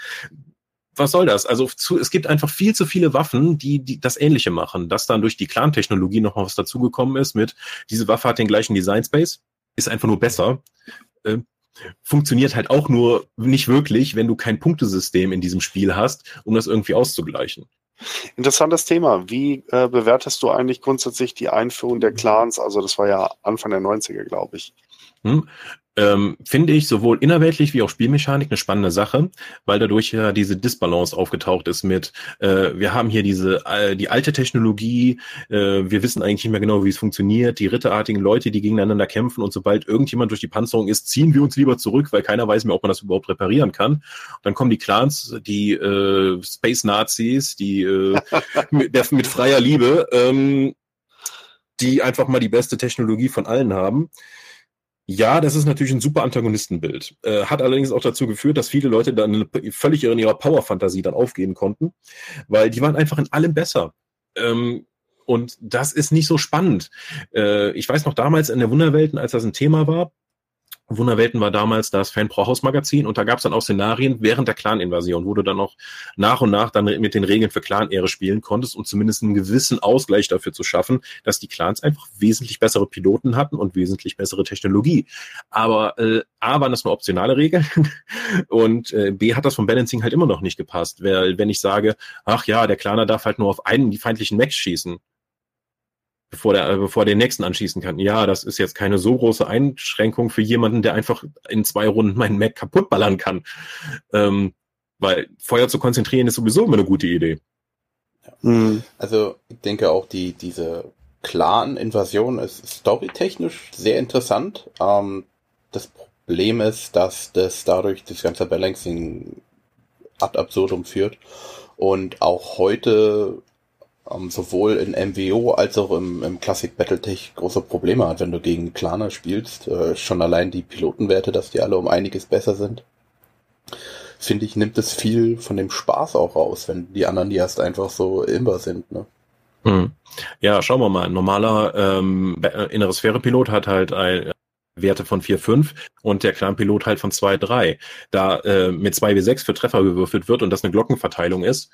Was soll das? Also zu, es gibt einfach viel zu viele Waffen, die, die das Ähnliche machen. Dass dann durch die Clan-Technologie noch mal was dazugekommen ist mit, diese Waffe hat den gleichen Design Space, ist einfach nur besser. Äh, funktioniert halt auch nur nicht wirklich, wenn du kein Punktesystem in diesem Spiel hast, um das irgendwie auszugleichen.
Interessantes Thema. Wie äh, bewertest du eigentlich grundsätzlich die Einführung der Clans? Also das war ja Anfang der 90er, glaube ich.
Hm? Ähm, finde ich sowohl innerweltlich wie auch Spielmechanik eine spannende Sache, weil dadurch ja diese Disbalance aufgetaucht ist mit, äh, wir haben hier diese äh, die alte Technologie, äh, wir wissen eigentlich nicht mehr genau, wie es funktioniert, die ritterartigen Leute, die gegeneinander kämpfen und sobald irgendjemand durch die Panzerung ist, ziehen wir uns lieber zurück, weil keiner weiß mehr, ob man das überhaupt reparieren kann. Dann kommen die Clans, die äh, Space Nazis, die äh, mit, der, mit freier Liebe, ähm, die einfach mal die beste Technologie von allen haben. Ja, das ist natürlich ein super Antagonistenbild. Äh, hat allerdings auch dazu geführt, dass viele Leute dann völlig in ihrer Power-Fantasie dann aufgehen konnten, weil die waren einfach in allem besser. Ähm, und das ist nicht so spannend. Äh, ich weiß noch damals in der Wunderwelten, als das ein Thema war, Wunderwelten war damals das Fan-Pro-Haus-Magazin und da gab es dann auch Szenarien während der Clan-Invasion, wo du dann auch nach und nach dann mit den Regeln für Clan-Ehre spielen konntest, um zumindest einen gewissen Ausgleich dafür zu schaffen, dass die Clans einfach wesentlich bessere Piloten hatten und wesentlich bessere Technologie. Aber äh, A waren das nur optionale Regeln und äh, B hat das vom Balancing halt immer noch nicht gepasst. Weil, wenn ich sage, ach ja, der Claner darf halt nur auf einen die feindlichen Mechs schießen, bevor der, äh, bevor der den nächsten anschießen kann. Ja, das ist jetzt keine so große Einschränkung für jemanden, der einfach in zwei Runden meinen Mac kaputtballern kann. Ähm, weil Feuer zu konzentrieren ist sowieso immer eine gute Idee.
Mhm.
Also ich denke auch die diese Clan-Invasion ist storytechnisch sehr interessant. Ähm, das Problem ist, dass das dadurch das ganze Balancing ad absurdum führt und auch heute ähm, sowohl in MWO als auch im, im Classic Battletech große Probleme hat, wenn du gegen Claner spielst. Äh, schon allein die Pilotenwerte, dass die alle um einiges besser sind. Finde ich, nimmt es viel von dem Spaß auch raus, wenn die anderen die erst einfach so immer sind. Ne?
Hm. Ja, schauen wir mal. Ein normaler ähm, Be- innere Sphäre-Pilot hat halt ein, Werte von 4, 5 und der Clan-Pilot halt von 2, 3. Da äh, mit 2 wie 6 für Treffer gewürfelt wird und das eine Glockenverteilung ist,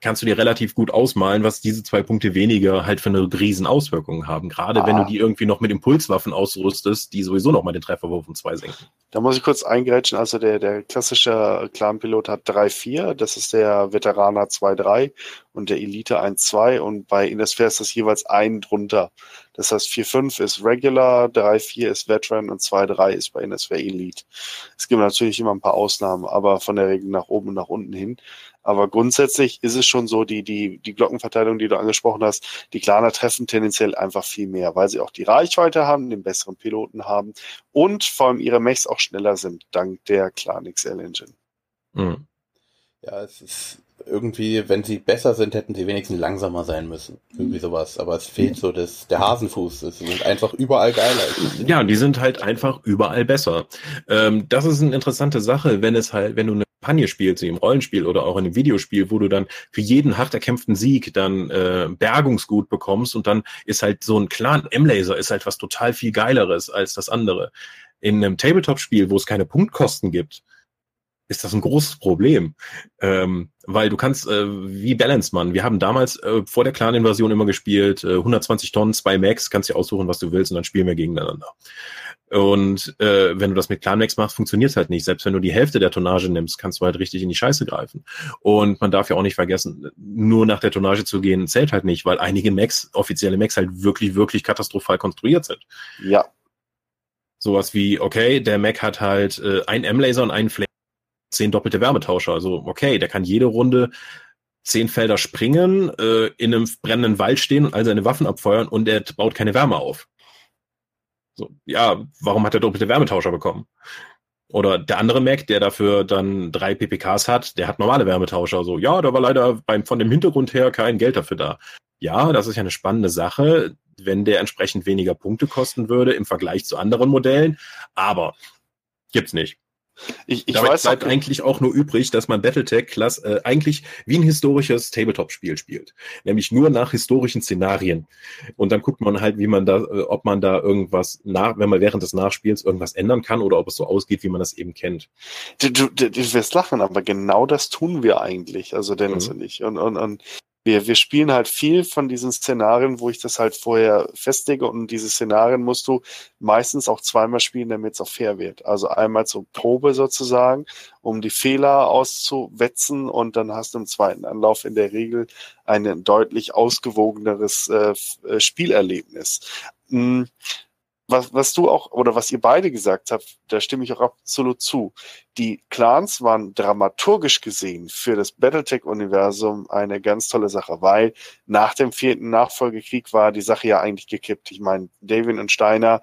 kannst du dir relativ gut ausmalen, was diese zwei Punkte weniger halt für eine riesen Auswirkung haben. Gerade wenn
Ah.
du die irgendwie noch mit Impulswaffen ausrüstest, die sowieso noch mal den Trefferwurf um 2 senken.
Da muss ich kurz eingrätschen. Also der, der klassische Clan-Pilot hat 3-4, das ist der Veteraner 2-3 und der Elite 1-2 und bei Innersphere ist das jeweils ein drunter. Das heißt 4-5 ist Regular, 3-4 ist Veteran und 2-3 ist bei Innersphere Elite. Es gibt natürlich immer ein paar Ausnahmen, aber von der Regel nach oben und nach unten hin. Aber grundsätzlich ist es schon so, die, die, die Glockenverteilung, die du angesprochen hast, die Klaner treffen tendenziell einfach viel mehr, weil sie auch die Reichweite haben, den besseren Piloten haben und vor allem ihre Mechs auch schneller sind, dank der Clan XL Engine.
Hm.
Ja, es ist irgendwie, wenn sie besser sind, hätten sie wenigstens langsamer sein müssen. Irgendwie sowas. Aber es fehlt so das, der Hasenfuß. Sie sind einfach überall geiler.
Ja, die sind halt einfach überall besser. Ähm, das ist eine interessante Sache, wenn es halt, wenn du eine Kampagne spielst, wie im Rollenspiel oder auch in einem Videospiel, wo du dann für jeden hart erkämpften Sieg dann äh, Bergungsgut bekommst und dann ist halt so ein Clan M-Laser ist halt was total viel geileres als das andere. In einem Tabletop-Spiel, wo es keine Punktkosten gibt, ist das ein großes Problem. Ähm, weil du kannst, äh, wie Balance Man, wir haben damals äh, vor der Clan-Invasion immer gespielt, äh, 120 Tonnen, zwei Max, kannst dir aussuchen, was du willst und dann spielen wir gegeneinander. Und äh, wenn du das mit Clan Max machst, funktioniert halt nicht. Selbst wenn du die Hälfte der Tonnage nimmst, kannst du halt richtig in die Scheiße greifen. Und man darf ja auch nicht vergessen, nur nach der Tonnage zu gehen, zählt halt nicht, weil einige Max, offizielle Max halt wirklich, wirklich katastrophal konstruiert sind.
Ja,
Sowas wie, okay, der Mac hat halt äh, ein M-Laser und einen Flame zehn doppelte Wärmetauscher. Also okay, der kann jede Runde zehn Felder springen, äh, in einem brennenden Wald stehen und all seine Waffen abfeuern und er baut keine Wärme auf. So, ja, warum hat er doppelte Wärmetauscher bekommen? Oder der andere Mac, der dafür dann drei PPKs hat, der hat normale Wärmetauscher. So, ja, da war leider beim, von dem Hintergrund her kein Geld dafür da. Ja, das ist ja eine spannende Sache, wenn der entsprechend weniger Punkte kosten würde im Vergleich zu anderen Modellen. Aber gibt's nicht. Ich, ich Damit weiß bleibt auch, eigentlich auch nur übrig, dass man Battletech äh, eigentlich wie ein historisches Tabletop-Spiel spielt, nämlich nur nach historischen Szenarien. Und dann guckt man halt, wie man da, äh, ob man da irgendwas nach, wenn man während des Nachspiels irgendwas ändern kann oder ob es so ausgeht, wie man das eben kennt.
Du, du, du wirst lachen, aber genau das tun wir eigentlich, also Dennis mhm. und ich. Und, und, und wir, wir spielen halt viel von diesen Szenarien, wo ich das halt vorher festlege und diese Szenarien musst du meistens auch zweimal spielen, damit es auch fair wird. Also einmal zur Probe sozusagen, um die Fehler auszuwetzen und dann hast du im zweiten Anlauf in der Regel ein deutlich ausgewogeneres äh, äh Spielerlebnis. Hm was, was du auch oder was ihr beide gesagt habt, da stimme ich auch absolut zu. Die Clans waren dramaturgisch gesehen für das Battletech-Universum eine ganz tolle Sache, weil nach dem vierten Nachfolgekrieg war die Sache ja eigentlich gekippt. Ich meine, David und Steiner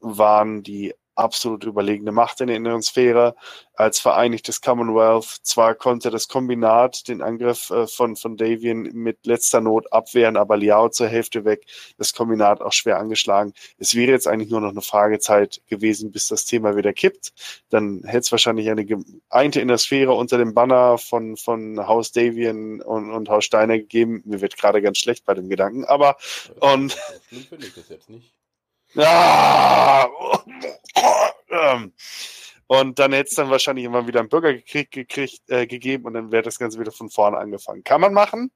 waren die absolut überlegene Macht in der inneren Sphäre. Als vereinigtes Commonwealth zwar konnte das Kombinat den Angriff äh, von, von Davian mit letzter Not abwehren, aber Liao zur Hälfte weg, das Kombinat auch schwer angeschlagen. Es wäre jetzt eigentlich nur noch eine Fragezeit gewesen, bis das Thema wieder kippt. Dann hätte es wahrscheinlich eine geeinte innere Sphäre unter dem Banner von, von Haus Davian und, und Haus Steiner gegeben. Mir wird gerade ganz schlecht bei dem Gedanken, aber und. finde ich das jetzt nicht. Ähm, und dann hätte es dann wahrscheinlich immer wieder einen Bürgerkrieg gekriegt, äh, gegeben und dann wäre das Ganze wieder von vorne angefangen. Kann man machen,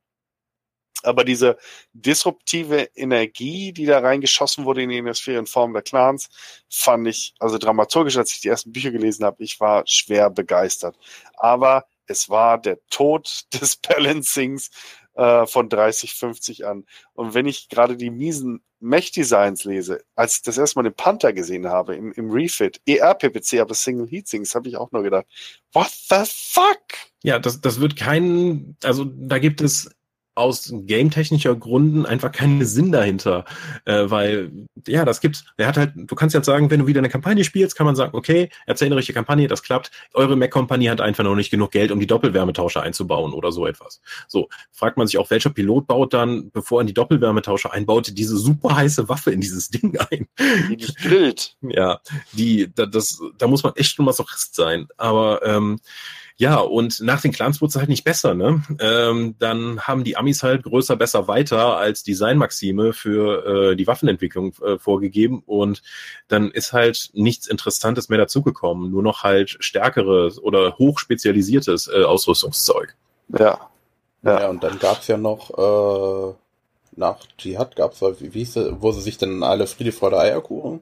aber diese disruptive Energie, die da reingeschossen wurde in die Industrie in Form der Clans, fand ich, also dramaturgisch, als ich die ersten Bücher gelesen habe, ich war schwer begeistert. Aber es war der Tod des Balancings äh, von 30, 50 an. Und wenn ich gerade die miesen Mech-Designs lese, als ich das erstmal den Panther gesehen habe im, im Refit, ERPPC, aber Single Heatsings, habe ich auch nur gedacht, what the fuck?
Ja, das, das wird kein, also da gibt es aus game-technischer Gründen einfach keinen Sinn dahinter, äh, weil ja, das gibt's. Er hat halt, du kannst jetzt sagen, wenn du wieder eine Kampagne spielst, kann man sagen, okay, erzähl eine richtige Kampagne, das klappt. Eure Mac-Kompanie hat einfach noch nicht genug Geld, um die Doppelwärmetauscher einzubauen oder so etwas. So fragt man sich auch, welcher Pilot baut dann, bevor er die Doppelwärmetauscher einbaut, diese super heiße Waffe in dieses Ding ein. Die grillt. Ja, die, da, das, da muss man echt schon Masochist sein. Aber ähm, ja, und nach den Clans wurde es halt nicht besser, ne? Ähm, dann haben die Amis halt größer, besser, weiter als Designmaxime für äh, die Waffenentwicklung äh, vorgegeben und dann ist halt nichts Interessantes mehr dazugekommen, nur noch halt stärkeres oder hochspezialisiertes äh, Ausrüstungszeug.
Ja. ja. Ja, und dann gab's ja noch äh, nach Dschihad gab's, wie, wie hieß es, wo sie sich dann alle Friede, Freude, Eierkuchen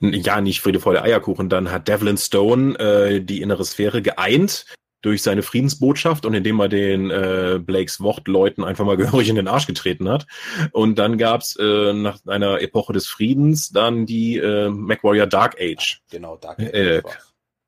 ja, nicht Friede vor der Eierkuchen, dann hat Devlin Stone äh, die innere Sphäre geeint durch seine Friedensbotschaft und indem er den äh, Blakes Wortleuten einfach mal gehörig in den Arsch getreten hat. Und dann gab's äh, nach einer Epoche des Friedens dann die äh, MacWarrior Dark Age.
Genau, Dark
Age. Äh,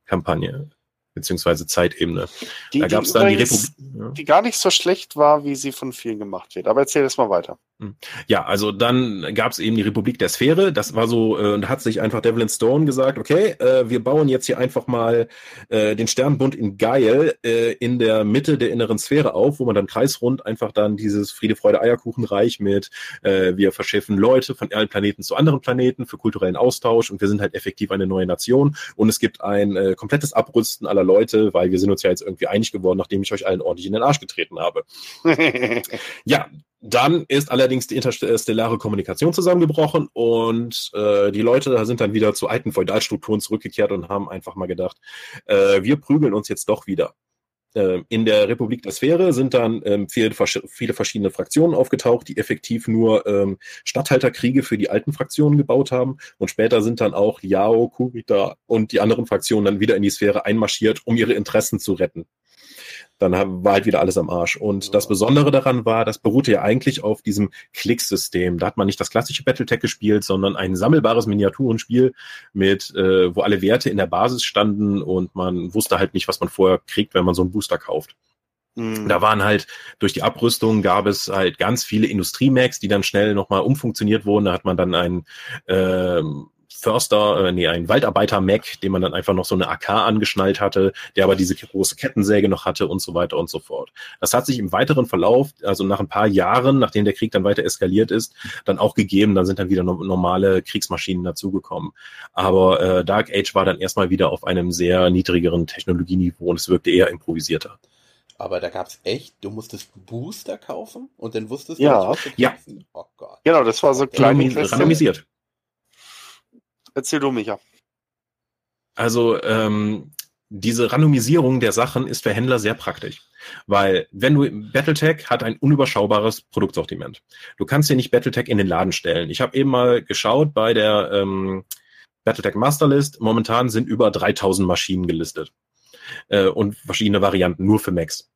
Kampagne beziehungsweise Zeitebene. Die, da gab es dann die Republik.
Ja. Die gar nicht so schlecht war, wie sie von vielen gemacht wird. Aber erzähl das mal weiter.
Hm. Ja, also dann gab es eben die Republik der Sphäre. Das war so, äh, da hat sich einfach Devlin Stone gesagt, okay, äh, wir bauen jetzt hier einfach mal äh, den Sternbund in Geil äh, in der Mitte der inneren Sphäre auf, wo man dann kreisrund einfach dann dieses Friede, Freude, Eierkuchenreich mit, äh, wir verschiffen Leute von allen Planeten zu anderen Planeten für kulturellen Austausch und wir sind halt effektiv eine neue Nation und es gibt ein äh, komplettes Abrüsten aller Leute, weil wir sind uns ja jetzt irgendwie einig geworden, nachdem ich euch allen ordentlich in den Arsch getreten habe. ja, dann ist allerdings die interstellare Kommunikation zusammengebrochen und äh, die Leute sind dann wieder zu alten Feudalstrukturen zurückgekehrt und haben einfach mal gedacht, äh, wir prügeln uns jetzt doch wieder. Äh, in der Republik der Sphäre sind dann ähm, viele, viele, verschiedene Fraktionen aufgetaucht, die effektiv nur ähm, Statthalterkriege für die alten Fraktionen gebaut haben. Und später sind dann auch Yao, Kurita und die anderen Fraktionen dann wieder in die Sphäre einmarschiert, um ihre Interessen zu retten. Dann war halt wieder alles am Arsch. Und das Besondere daran war, das beruhte ja eigentlich auf diesem Klicksystem. Da hat man nicht das klassische Battletech gespielt, sondern ein sammelbares Miniaturenspiel mit, äh, wo alle Werte in der Basis standen und man wusste halt nicht, was man vorher kriegt, wenn man so einen Booster kauft.
Mhm.
Da waren halt durch die Abrüstung gab es halt ganz viele Industriemax, die dann schnell nochmal umfunktioniert wurden. Da hat man dann einen ähm, Förster, äh, nee, ein Waldarbeiter-Mac, dem man dann einfach noch so eine AK angeschnallt hatte, der aber diese große Kettensäge noch hatte und so weiter und so fort. Das hat sich im weiteren Verlauf, also nach ein paar Jahren, nachdem der Krieg dann weiter eskaliert ist, dann auch gegeben. Dann sind dann wieder no normale Kriegsmaschinen dazugekommen. Aber äh, Dark Age war dann erstmal wieder auf einem sehr niedrigeren Technologieniveau und es wirkte eher improvisierter.
Aber da gab's echt, du musstest Booster kaufen und dann wusstest
Ja.
du, was du
Ja.
kriegst? Oh Gott.
Genau, das war so Quests.
randomisiert.
Erzähl du, Micha.
Also ähm, diese Randomisierung der Sachen ist für Händler sehr praktisch, weil wenn du Battletech hat ein unüberschaubares Produktsortiment. Du kannst dir nicht Battletech in den Laden stellen. Ich habe eben mal geschaut bei der ähm, Battletech Masterlist. Momentan sind über 3000 Maschinen gelistet äh, und verschiedene Varianten nur für Macs.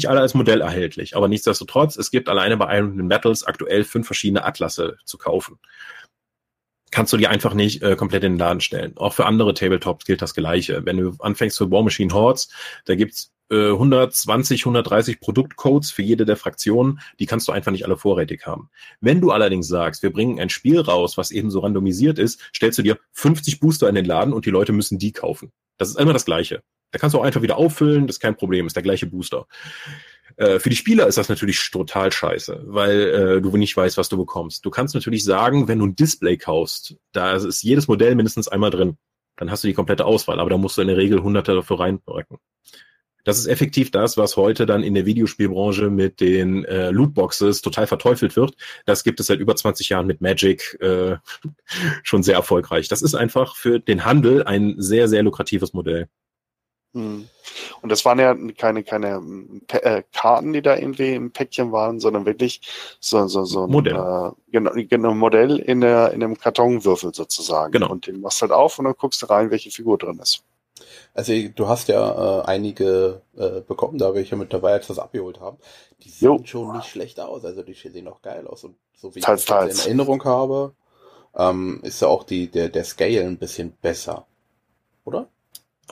Nicht alle als Modell erhältlich, aber nichtsdestotrotz, es gibt alleine bei Iron Metals aktuell fünf verschiedene Atlasse zu kaufen kannst du die einfach nicht äh, komplett in den Laden stellen. Auch für andere Tabletops gilt das Gleiche. Wenn du anfängst für War Machine Hordes, da gibt's äh, 120, 130 Produktcodes für jede der Fraktionen, die kannst du einfach nicht alle vorrätig haben. Wenn du allerdings sagst, wir bringen ein Spiel raus, was eben so randomisiert ist, stellst du dir 50 Booster in den Laden und die Leute müssen die kaufen. Das ist immer das Gleiche. Da kannst du auch einfach wieder auffüllen, das ist kein Problem, ist der gleiche Booster. Äh, Für die Spieler ist das natürlich total scheiße, weil äh, du nicht weißt, was du bekommst. Du kannst natürlich sagen, wenn du ein Display kaufst, da ist jedes Modell mindestens einmal drin. Dann hast du die komplette Auswahl, aber da musst du in der Regel hunderte dafür reinrücken. Das ist effektiv das, was heute dann in der Videospielbranche mit den äh, Lootboxes total verteufelt wird. Das gibt es seit über 20 Jahren mit Magic äh, schon sehr erfolgreich. Das ist einfach für den Handel ein sehr, sehr lukratives Modell.
Hm. Und das waren ja keine, keine äh, Karten, die da irgendwie im Päckchen waren, sondern wirklich so, so, so ein
Modell.
Äh, genau, genau, Modell in, der, in einem Kartonwürfel sozusagen.
Genau.
Und den machst du halt auf und dann guckst du rein, welche Figur drin ist.
Also du hast ja äh, einige äh, bekommen, da welche mit dabei jetzt das abgeholt haben. Die
Jo.
sehen schon nicht schlecht aus. Also die sehen auch geil aus. Und so wie
Teils,
ich das in Erinnerung habe, ähm, ist ja auch die, der, der Scale ein bisschen besser. Oder?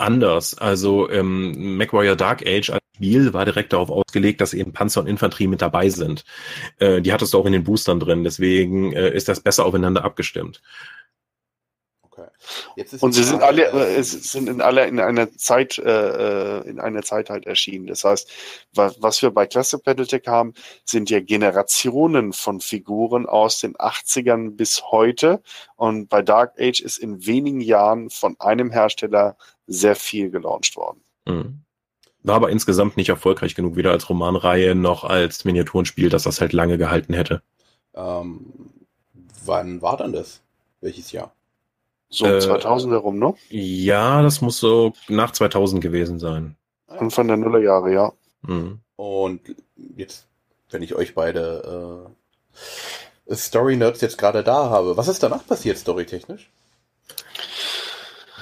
Anders. Also ähm, MacWarrior Dark Age als Spiel war direkt darauf ausgelegt, dass eben Panzer und Infanterie mit dabei sind. Äh, die hattest du auch in den Boostern drin, deswegen äh, ist das besser aufeinander abgestimmt.
Okay. Jetzt ist
Und sie sind alle,
äh,
es sind in alle in einer Zeit, äh, äh, in einer Zeit halt erschienen. Das heißt, was, was wir bei Classic Battletech haben, sind ja Generationen von Figuren aus den 80ern bis heute. Und bei Dark Age ist in wenigen Jahren von einem Hersteller sehr viel gelauncht worden.
Mhm. War aber insgesamt nicht erfolgreich genug, weder als Romanreihe noch als Miniaturenspiel, dass das halt lange gehalten hätte.
ähm, wann war denn das? Welches Jahr?
So um
Äh,
2000 herum, ne?
Ja, das muss so nach 2000 gewesen sein.
Anfang der Nullerjahre, ja.
Mhm.
Und jetzt, wenn ich euch beide äh, Story-Nerds jetzt gerade da habe, was ist danach passiert, storytechnisch?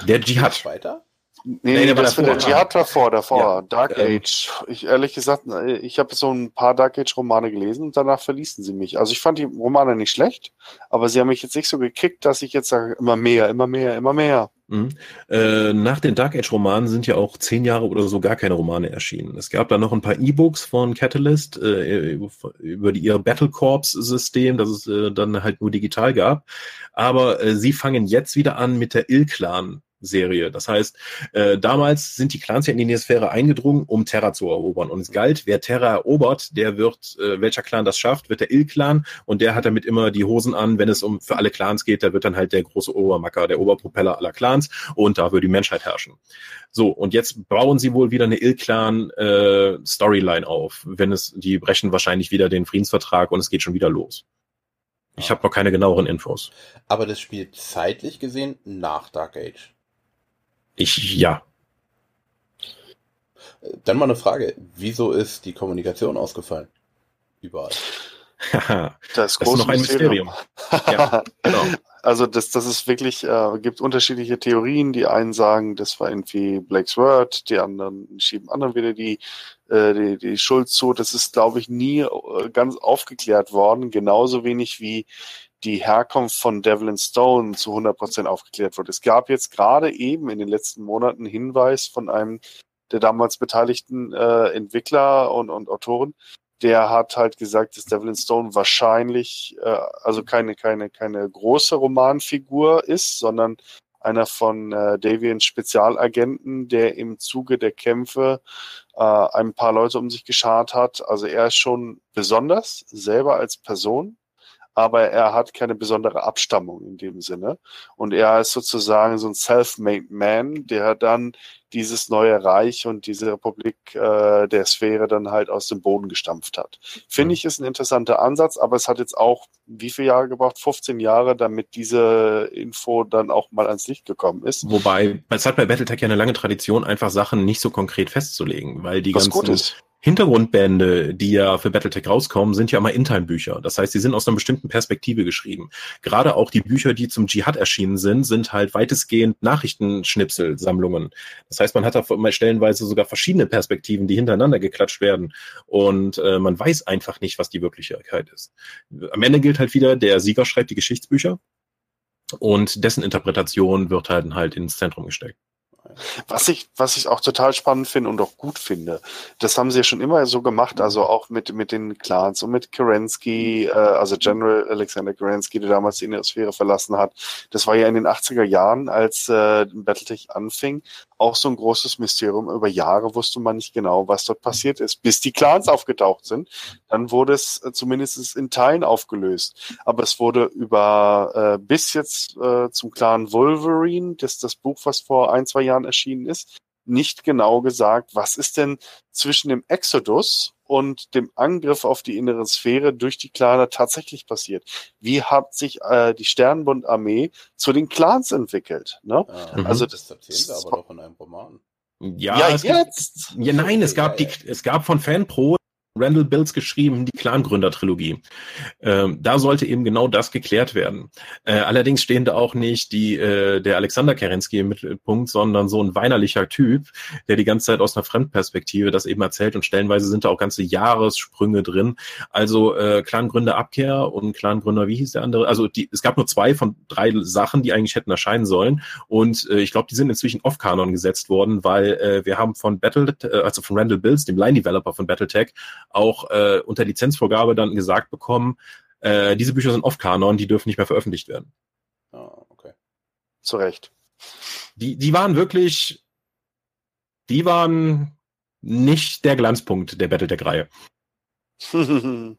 Der Dschihad.
Weiter?
Nee,
Nee,
nee, das war der
davor.
Dschihad davor, davor.
Ja,
Dark
ähm,
Age. Ich ehrlich gesagt, ich habe so ein paar Dark Age Romane gelesen und danach verließen sie mich. Also ich fand die Romane nicht schlecht, aber sie haben mich jetzt nicht so gekickt, dass ich jetzt sage, immer mehr, immer mehr, immer mehr.
Mhm. Äh, nach den Dark Age Romanen sind ja auch zehn Jahre oder so gar keine Romane erschienen. Es gab da noch ein paar E-Books von Catalyst äh, über die, ihr Battle Corps System, das es äh, dann halt nur digital gab. Aber äh, sie fangen jetzt wieder an mit der Il-Clan. Serie. Das heißt, äh, damals sind die Clans ja in die Neosphäre eingedrungen, um Terra zu erobern. Und es galt, wer Terra erobert, der wird, äh, welcher Clan das schafft, wird der Il-Clan und der hat damit immer die Hosen an, wenn es um für alle Clans geht, der wird dann halt der große Obermacker, der Oberpropeller aller Clans und da würde die Menschheit herrschen. So, und jetzt bauen sie wohl wieder eine Il-Clan äh, auf. Wenn es, die brechen wahrscheinlich wieder den Friedensvertrag und es geht schon wieder los. Ich habe noch keine genaueren Infos.
Aber das spielt zeitlich gesehen nach Dark Age.
Ich, ja.
Dann mal eine Frage. Wieso ist die Kommunikation ausgefallen? Überall.
Das,
das ist
große
noch ein Mysterium. Ja, genau.
Also das, das ist wirklich, äh, gibt unterschiedliche Theorien. Die einen sagen, das war irgendwie Blake's Word, die anderen schieben anderen wieder die, äh, die, die Schuld zu. Das ist, glaube ich, nie äh, ganz aufgeklärt worden. Genauso wenig wie die Herkunft von Devlin Stone zu 100% aufgeklärt wurde. Es gab jetzt gerade eben in den letzten Monaten Hinweis von einem der damals beteiligten äh, Entwickler und, und Autoren, der hat halt gesagt, dass Devlin Stone wahrscheinlich äh, also keine keine keine große Romanfigur ist, sondern einer von äh, Davians Spezialagenten, der im Zuge der Kämpfe äh, ein paar Leute um sich geschart hat. Also er ist schon besonders selber als Person, aber er hat keine besondere Abstammung in dem Sinne. Und er ist sozusagen so ein self-made man, der dann dieses neue Reich und diese Republik äh, der Sphäre dann halt aus dem Boden gestampft hat. Finde ich ist ein interessanter Ansatz, aber es hat jetzt auch wie viele Jahre gebraucht? 15 Jahre, damit diese Info dann auch mal ans Licht gekommen ist.
Wobei, es hat bei Battletech ja eine lange Tradition, einfach Sachen nicht so konkret festzulegen, weil die
Was
ganzen. Hintergrundbände, die ja für Battletech rauskommen, sind ja immer Intime-Bücher. Das heißt, sie sind aus einer bestimmten Perspektive geschrieben. Gerade auch die Bücher, die zum Dschihad erschienen sind, sind halt weitestgehend Nachrichtenschnipselsammlungen. Das heißt, man hat da stellenweise sogar verschiedene Perspektiven, die hintereinander geklatscht werden. Und äh, man weiß einfach nicht, was die Wirklichkeit ist. Am Ende gilt halt wieder, der Sieger schreibt die Geschichtsbücher und dessen Interpretation wird halt, halt ins Zentrum gesteckt.
Was ich, was ich auch total spannend finde und auch gut finde, das haben sie ja schon immer so gemacht, also auch mit, mit den Clans und mit Kerensky, äh, also General Alexander Kerensky, der damals die innere verlassen hat. Das war ja in den 80er Jahren, als äh, Battletech anfing, auch so ein großes Mysterium. Über Jahre wusste man nicht genau, was dort passiert ist, bis die Clans aufgetaucht sind. Dann wurde es äh, zumindest in Teilen aufgelöst. Aber es wurde über äh, bis jetzt äh, zum Clan Wolverine, das das Buch, was vor ein, zwei Jahren erschienen ist, nicht genau gesagt, was ist denn zwischen dem Exodus und dem Angriff auf die innere Sphäre durch die Claner tatsächlich passiert. Wie hat sich äh, die Sternbund-Armee zu den Clans entwickelt? Ne?
Ah,
Mhm.
Also
das erzählen sie aber doch in einem Roman.
Ja,
Ja, jetzt!
Ja, nein, es gab die, es gab von Fanpro Randall Bills geschrieben, die Clan-Gründer-Trilogie. Ähm, da sollte eben genau das geklärt werden. Äh, allerdings stehen da auch nicht die, äh, der Alexander Kerensky im Mittelpunkt, sondern so ein weinerlicher Typ, der die ganze Zeit aus einer Fremdperspektive das eben erzählt und stellenweise sind da auch ganze Jahressprünge drin. Also äh, Clan-Gründer Abkehr und Clan-Gründer, wie hieß der andere? Also die, es gab nur zwei von drei Sachen, die eigentlich hätten erscheinen sollen und äh, ich glaube, die sind inzwischen off-Kanon gesetzt worden, weil äh, wir haben von Battle, äh, also von Randall Bills, dem Line-Developer von Battletech, auch äh, unter Lizenzvorgabe dann gesagt bekommen, äh, diese Bücher sind off-Kanon, die dürfen nicht mehr veröffentlicht werden.
Ah, okay.
Zu Recht.
Die, die waren wirklich, die waren nicht der Glanzpunkt der Battletech-Reihe.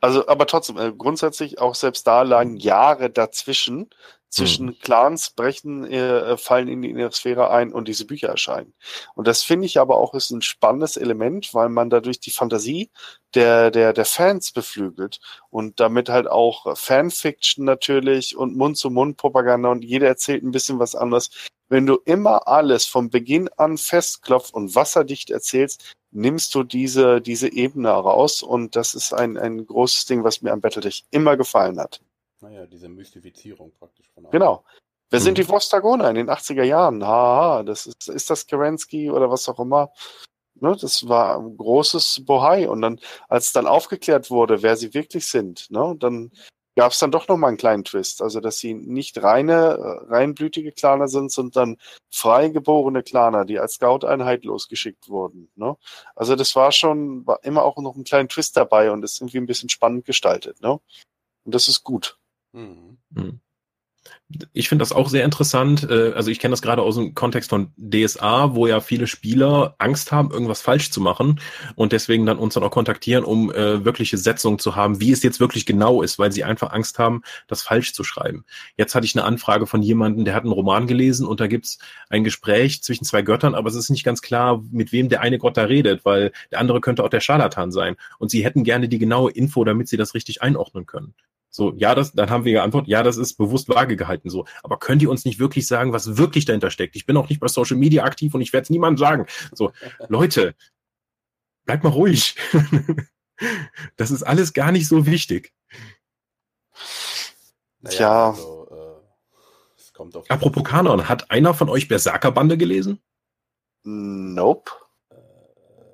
also, aber trotzdem, äh, grundsätzlich auch selbst da lagen Jahre dazwischen. Zwischen Clans brechen, äh, fallen in die innere Sphäre ein und diese Bücher erscheinen. Und das finde ich aber auch ist ein spannendes Element, weil man dadurch die Fantasie der, der, der Fans beflügelt und damit halt auch Fanfiction natürlich und Mund-zu-Mund-Propaganda und jeder erzählt ein bisschen was anderes. Wenn du immer alles vom Beginn an festklopft und wasserdicht erzählst, nimmst du diese, diese Ebene raus und das ist ein, ein großes Ding, was mir am Battletech immer gefallen hat.
Naja, diese Mystifizierung praktisch von allem.
Genau. Wer
Mhm.
sind die Vostagoner in den 80er Jahren? Haha, das ist, ist das Kerensky oder was auch immer. Ne, das war ein großes Bohai. Und dann, als dann aufgeklärt wurde, wer sie wirklich sind, ne, dann gab es dann doch nochmal einen kleinen Twist. Also, dass sie nicht reine, äh, reinblütige Klaner sind, sondern freigeborene Klaner, die als Scout-Einheit losgeschickt wurden. Ne? Also, das war schon, war immer auch noch ein kleinen Twist dabei und ist irgendwie ein bisschen spannend gestaltet. Ne? Und das ist gut.
Mhm.
Hm. Ich finde das auch sehr interessant. Äh, Also ich kenne das gerade aus dem Kontext von DSA, wo ja viele Spieler Angst haben, irgendwas falsch zu machen und deswegen dann uns dann auch kontaktieren, um äh, wirkliche Setzungen zu haben, wie es jetzt wirklich genau ist, weil sie einfach Angst haben, das falsch zu schreiben. Jetzt hatte ich eine Anfrage von jemandem, der hat einen Roman gelesen und da gibt's ein Gespräch zwischen zwei Göttern, aber es ist nicht ganz klar, mit wem der eine Gott da redet, weil der andere könnte auch der Scharlatan sein. Und sie hätten gerne die genaue Info, damit sie das richtig einordnen können. So, ja, das, dann haben wir geantwortet, ja, das ist bewusst vage gehalten so. Aber könnt ihr uns nicht wirklich sagen, was wirklich dahinter steckt? Ich bin auch nicht bei Social Media aktiv und ich werde es niemandem sagen. So, Leute, bleibt mal ruhig. Das ist alles gar nicht so wichtig.
Naja,
Tja.
Also, äh,
Apropos Kanon, hat einer von euch Berserker-Bande gelesen?
Nope.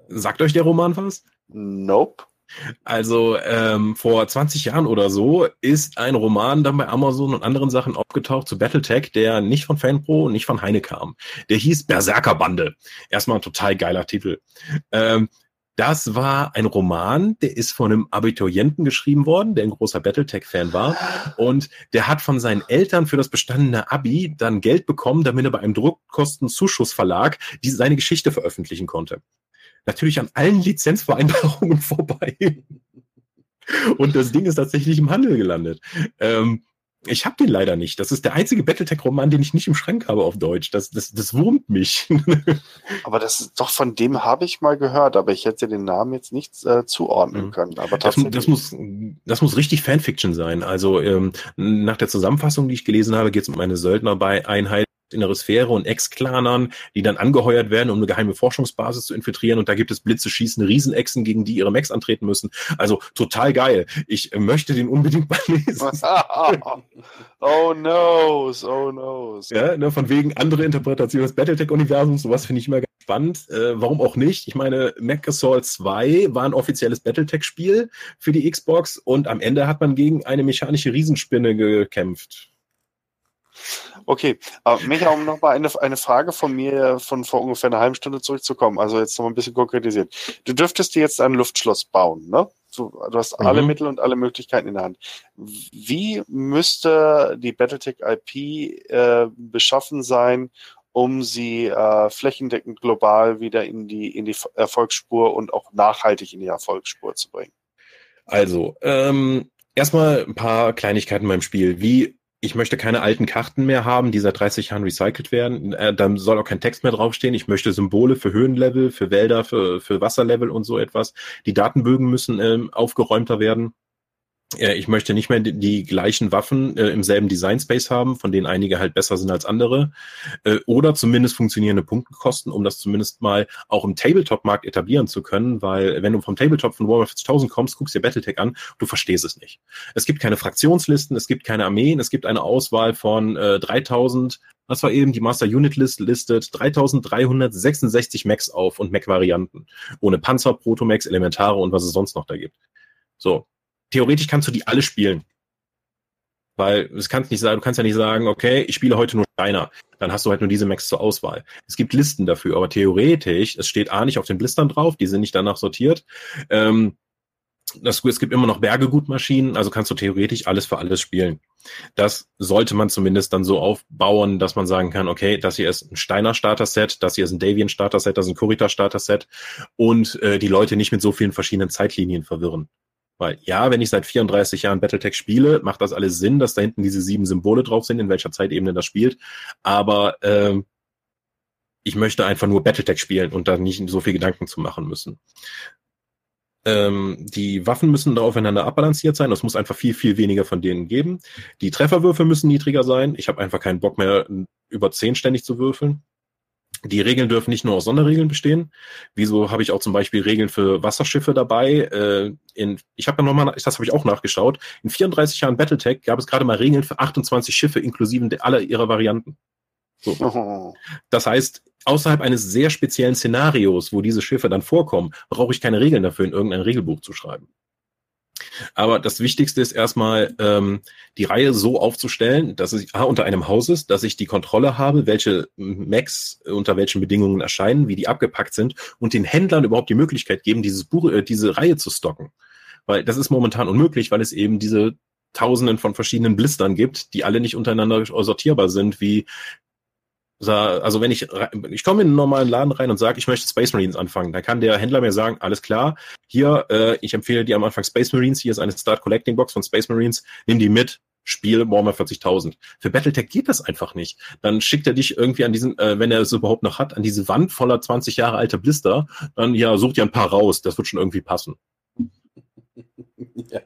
Sagt euch der Roman was?
Nope.
Also ähm, vor 20 Jahren oder so ist ein Roman dann bei Amazon und anderen Sachen aufgetaucht zu Battletech, der nicht von Fanpro und nicht von Heine kam. Der hieß Berserkerbande. Erstmal ein total geiler Titel. Ähm, das war ein Roman, der ist von einem Abiturienten geschrieben worden, der ein großer Battletech-Fan war. Und der hat von seinen Eltern für das bestandene Abi dann Geld bekommen, damit er bei einem Druckkostenzuschussverlag die, seine Geschichte veröffentlichen konnte natürlich an allen Lizenzvereinbarungen vorbei. Und das Ding ist tatsächlich im Handel gelandet. Ähm, ich habe den leider nicht. Das ist der einzige Battletech-Roman, den ich nicht im Schrank habe auf Deutsch. Das, das, das wurmt mich.
Aber das ist doch von dem habe ich mal gehört, aber ich hätte den Namen jetzt nicht äh, zuordnen
Mhm.
können. Aber
Das, das, muss, das muss richtig Fanfiction sein. Also ähm, nach der Zusammenfassung, die ich gelesen habe, geht es um eine Söldnereinheit innere Sphäre und Ex-Clanern, die dann angeheuert werden, um eine geheime Forschungsbasis zu infiltrieren. Und da gibt es Blitze schießende Riesenechsen, gegen die ihre Mechs antreten müssen. Also total geil. Ich äh, möchte den unbedingt mal lesen.
oh noes, oh noes.
Ja, ne, von wegen andere Interpretation des Battletech-Universums, sowas finde ich immer ganz spannend. Äh, warum auch nicht? Ich meine, Mech Assault 2 war ein offizielles Battletech-Spiel für die Xbox und am Ende hat man gegen eine mechanische Riesenspinne gekämpft.
Okay, aber Micha, um nochmal eine, eine Frage von mir von vor ungefähr einer halben Stunde zurückzukommen, also jetzt nochmal ein bisschen konkretisiert. Du dürftest dir jetzt ein Luftschloss bauen, ne? Du, du hast alle
Mhm.
Mittel und alle Möglichkeiten in der Hand. Wie müsste die Battletech IP äh, beschaffen sein, um sie äh, flächendeckend global wieder in die, in die Erfolgsspur und auch nachhaltig in die Erfolgsspur zu bringen?
Also, ähm, erstmal ein paar Kleinigkeiten beim Spiel. Wie, ich möchte keine alten Karten mehr haben, die seit 30 Jahren recycelt werden. Äh, dann soll auch kein Text mehr draufstehen. Ich möchte Symbole für Höhenlevel, für Wälder, für, für Wasserlevel und so etwas. Die Datenbögen müssen ähm, aufgeräumter werden. Äh, Ich möchte nicht mehr die, gleichen Waffen äh, im selben Design Space haben, von denen einige halt besser sind als andere. Äh, oder zumindest funktionierende Punktekosten, um das zumindest mal auch im Tabletop-Markt etablieren zu können, weil wenn du vom Tabletop von Warhammer 40.000 kommst, guckst dir Battletech an, du verstehst es nicht. Es gibt keine Fraktionslisten, es gibt keine Armeen, es gibt eine Auswahl von äh, 3000 was war eben die Master Unit List listet 3366 Mechs auf und Mech-Varianten. Ohne Panzer, Protomex, Elementare und was es sonst noch da gibt. So. Theoretisch kannst du die alle spielen. Weil es kannst nicht sagen, du kannst ja nicht sagen, okay, ich spiele heute nur Steiner. Dann hast du halt nur diese Mechs zur Auswahl. Es gibt Listen dafür, aber theoretisch, es steht A nicht auf den Blistern drauf, die sind nicht danach sortiert. Ähm, das, es gibt immer noch Bergegutmaschinen, also kannst du theoretisch alles für alles spielen. Das sollte man zumindest dann so aufbauen, dass man sagen kann, okay, das hier ist ein Steiner Starter-Set, das hier ist ein Davian Starter-Set, das ist ein Kurita Starter-Set und äh, die Leute nicht mit so vielen verschiedenen Zeitlinien verwirren. Weil ja, wenn ich seit 34 Jahren Battletech spiele, macht das alles Sinn, dass da hinten diese sieben Symbole drauf sind, in welcher Zeitebene das spielt. Aber ähm, ich möchte einfach nur Battletech spielen und da nicht so viel Gedanken zu machen müssen. Ähm, die Waffen müssen da aufeinander abbalanciert sein. Es muss einfach viel, viel weniger von denen geben. Die Trefferwürfe müssen niedriger sein. Ich habe einfach keinen Bock mehr, über 10 ständig zu würfeln. Die Regeln dürfen nicht nur aus Sonderregeln bestehen. Wieso habe ich auch zum Beispiel Regeln für Wasserschiffe dabei? Äh, in, ich habe ja nochmal, das habe ich auch nachgeschaut. In 34 Jahren Battletech gab es gerade mal Regeln für 28 Schiffe inklusive aller ihrer Varianten. So.
Oh.
Das heißt, außerhalb eines sehr speziellen Szenarios, wo diese Schiffe dann vorkommen, brauche ich keine Regeln dafür, in irgendein Regelbuch zu schreiben. Aber das Wichtigste ist erstmal, ähm, die Reihe so aufzustellen, dass es A, unter einem Haus ist, dass ich die Kontrolle habe, welche Macs unter welchen Bedingungen erscheinen, wie die abgepackt sind und den Händlern überhaupt die Möglichkeit geben, dieses Buch, äh, diese Reihe zu stocken. Weil das ist momentan unmöglich, weil es eben diese Tausenden von verschiedenen Blistern gibt, die alle nicht untereinander sortierbar sind, wie also wenn ich ich komme in einen normalen Laden rein und sage, ich möchte Space Marines anfangen, dann kann der Händler mir sagen, alles klar, hier, äh, ich empfehle dir am Anfang Space Marines, hier ist eine Start Collecting Box von Space Marines, nimm die mit, Spiel Warhammer 40.000. Für Battletech geht das einfach nicht. Dann schickt er dich irgendwie an diesen, äh, wenn er es überhaupt noch hat, an diese Wand voller 20 Jahre alte Blister, dann ja, such dir ein paar raus, das wird schon irgendwie passen.
ja,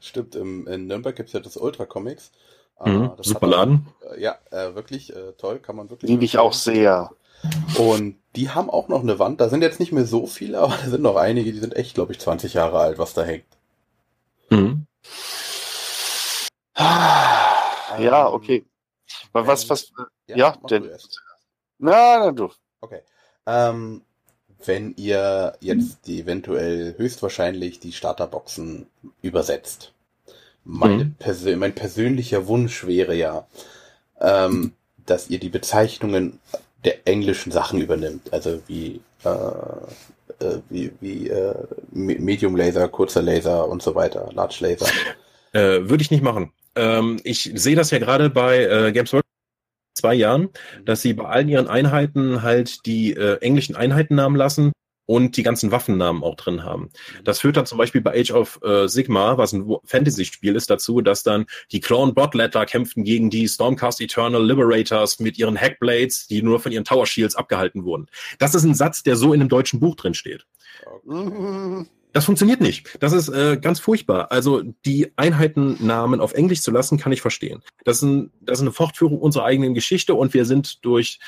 stimmt. Im, in Nürnberg gibt's ja das Ultra Comics.
Mhm,
das
super Laden.
äh, Ja, äh, wirklich äh, toll, kann man wirklich.
Liebe ich auch sehr.
Und die haben auch noch eine Wand. Da sind jetzt nicht mehr so viele, aber da sind noch einige, die sind echt, glaube ich, 20 Jahre alt, was da hängt.
Mhm.
Ja, okay. Aber was,
Ähm,
was, ja,
mach
denn- na, na du.
Okay. Ähm, wenn ihr jetzt die eventuell höchstwahrscheinlich die Starterboxen übersetzt. Meine
Mhm.
Persö mein persönlicher Wunsch wäre ja, ähm, dass ihr die Bezeichnungen der englischen Sachen übernimmt. Also wie, äh, äh, wie, wie äh, Me- Medium Laser, kurzer Laser und so weiter, Large Laser.
Äh, Würde ich nicht machen. Ähm, ich sehe das ja gerade bei äh, Games Workshop zwei Jahren, dass sie bei allen ihren Einheiten halt die äh, englischen Einheitennamen lassen und die ganzen Waffennamen auch drin haben. Das führt dann zum Beispiel bei Age of äh, Sigma, was ein Fantasy-Spiel ist, dazu, dass dann die Clone Botletter kämpften gegen die Stormcast Eternal Liberators mit ihren Hackblades, die nur von ihren Tower Shields abgehalten wurden. Das ist ein Satz, der so in einem deutschen Buch drin steht.
Mhm.
Das funktioniert nicht. Das ist äh, ganz furchtbar. Also die Einheitennamen auf Englisch zu lassen, kann ich verstehen. Das ist, ein, das ist eine Fortführung unserer eigenen Geschichte und wir sind durch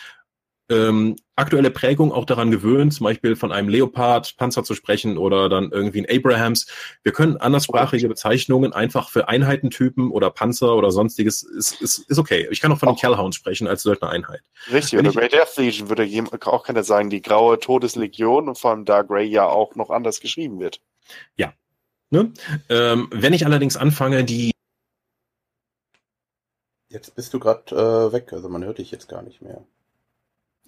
ähm, aktuelle Prägung auch daran gewöhnt, zum Beispiel von einem Leopard Panzer zu sprechen oder dann irgendwie ein Abrahams. Wir können anderssprachige Bezeichnungen einfach für Einheitentypen oder Panzer oder sonstiges ist, ist, ist okay. Ich kann auch von den
Auch-
Calhounds sprechen als Söldnereinheit.
Richtig,
Wenn
oder Great Death Legion würde auch keiner sagen, die graue Todeslegion und vor allem da Grey ja auch noch anders geschrieben wird.
Ne? Ähm, wenn ich allerdings anfange, die
Jetzt bist du gerade äh, weg, also man hört dich jetzt gar nicht mehr.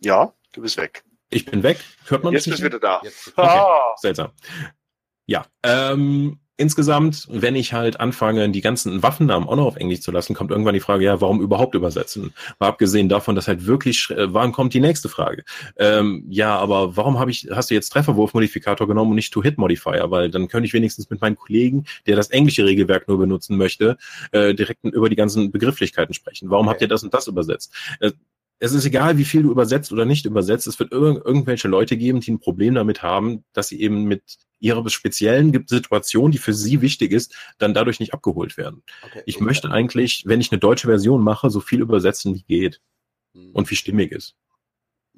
Ja, du bist weg.
ich bin weg, hört man
Jetzt
mich
bist
nicht
du wieder da.
Jetzt
Ah,
Seltsam. Ja, ähm, insgesamt, wenn ich halt anfange, die ganzen Waffennamen auch noch auf Englisch zu lassen, kommt irgendwann die Frage, ja, warum überhaupt übersetzen? Mal abgesehen davon, dass halt wirklich, äh, wann kommt die nächste Frage? Ähm, ja, aber warum habe ich, hast du jetzt Trefferwurfmodifikator genommen und nicht To-Hit-Modifier? Weil dann könnte ich wenigstens mit meinem Kollegen, der das englische Regelwerk nur benutzen möchte, äh, direkt über die ganzen Begrifflichkeiten sprechen. Warum habt
Okay.
ihr das und das übersetzt? Äh, es ist egal, wie viel du übersetzt oder nicht übersetzt. Es wird ir irgendwelche Leute geben, die ein Problem damit haben, dass sie eben mit ihrer speziellen Situation, die für sie wichtig ist, dann dadurch nicht abgeholt werden.
Okay.
Ich möchte eigentlich, wenn ich eine deutsche Version mache, so viel übersetzen, wie geht
Hm.
und wie stimmig ist.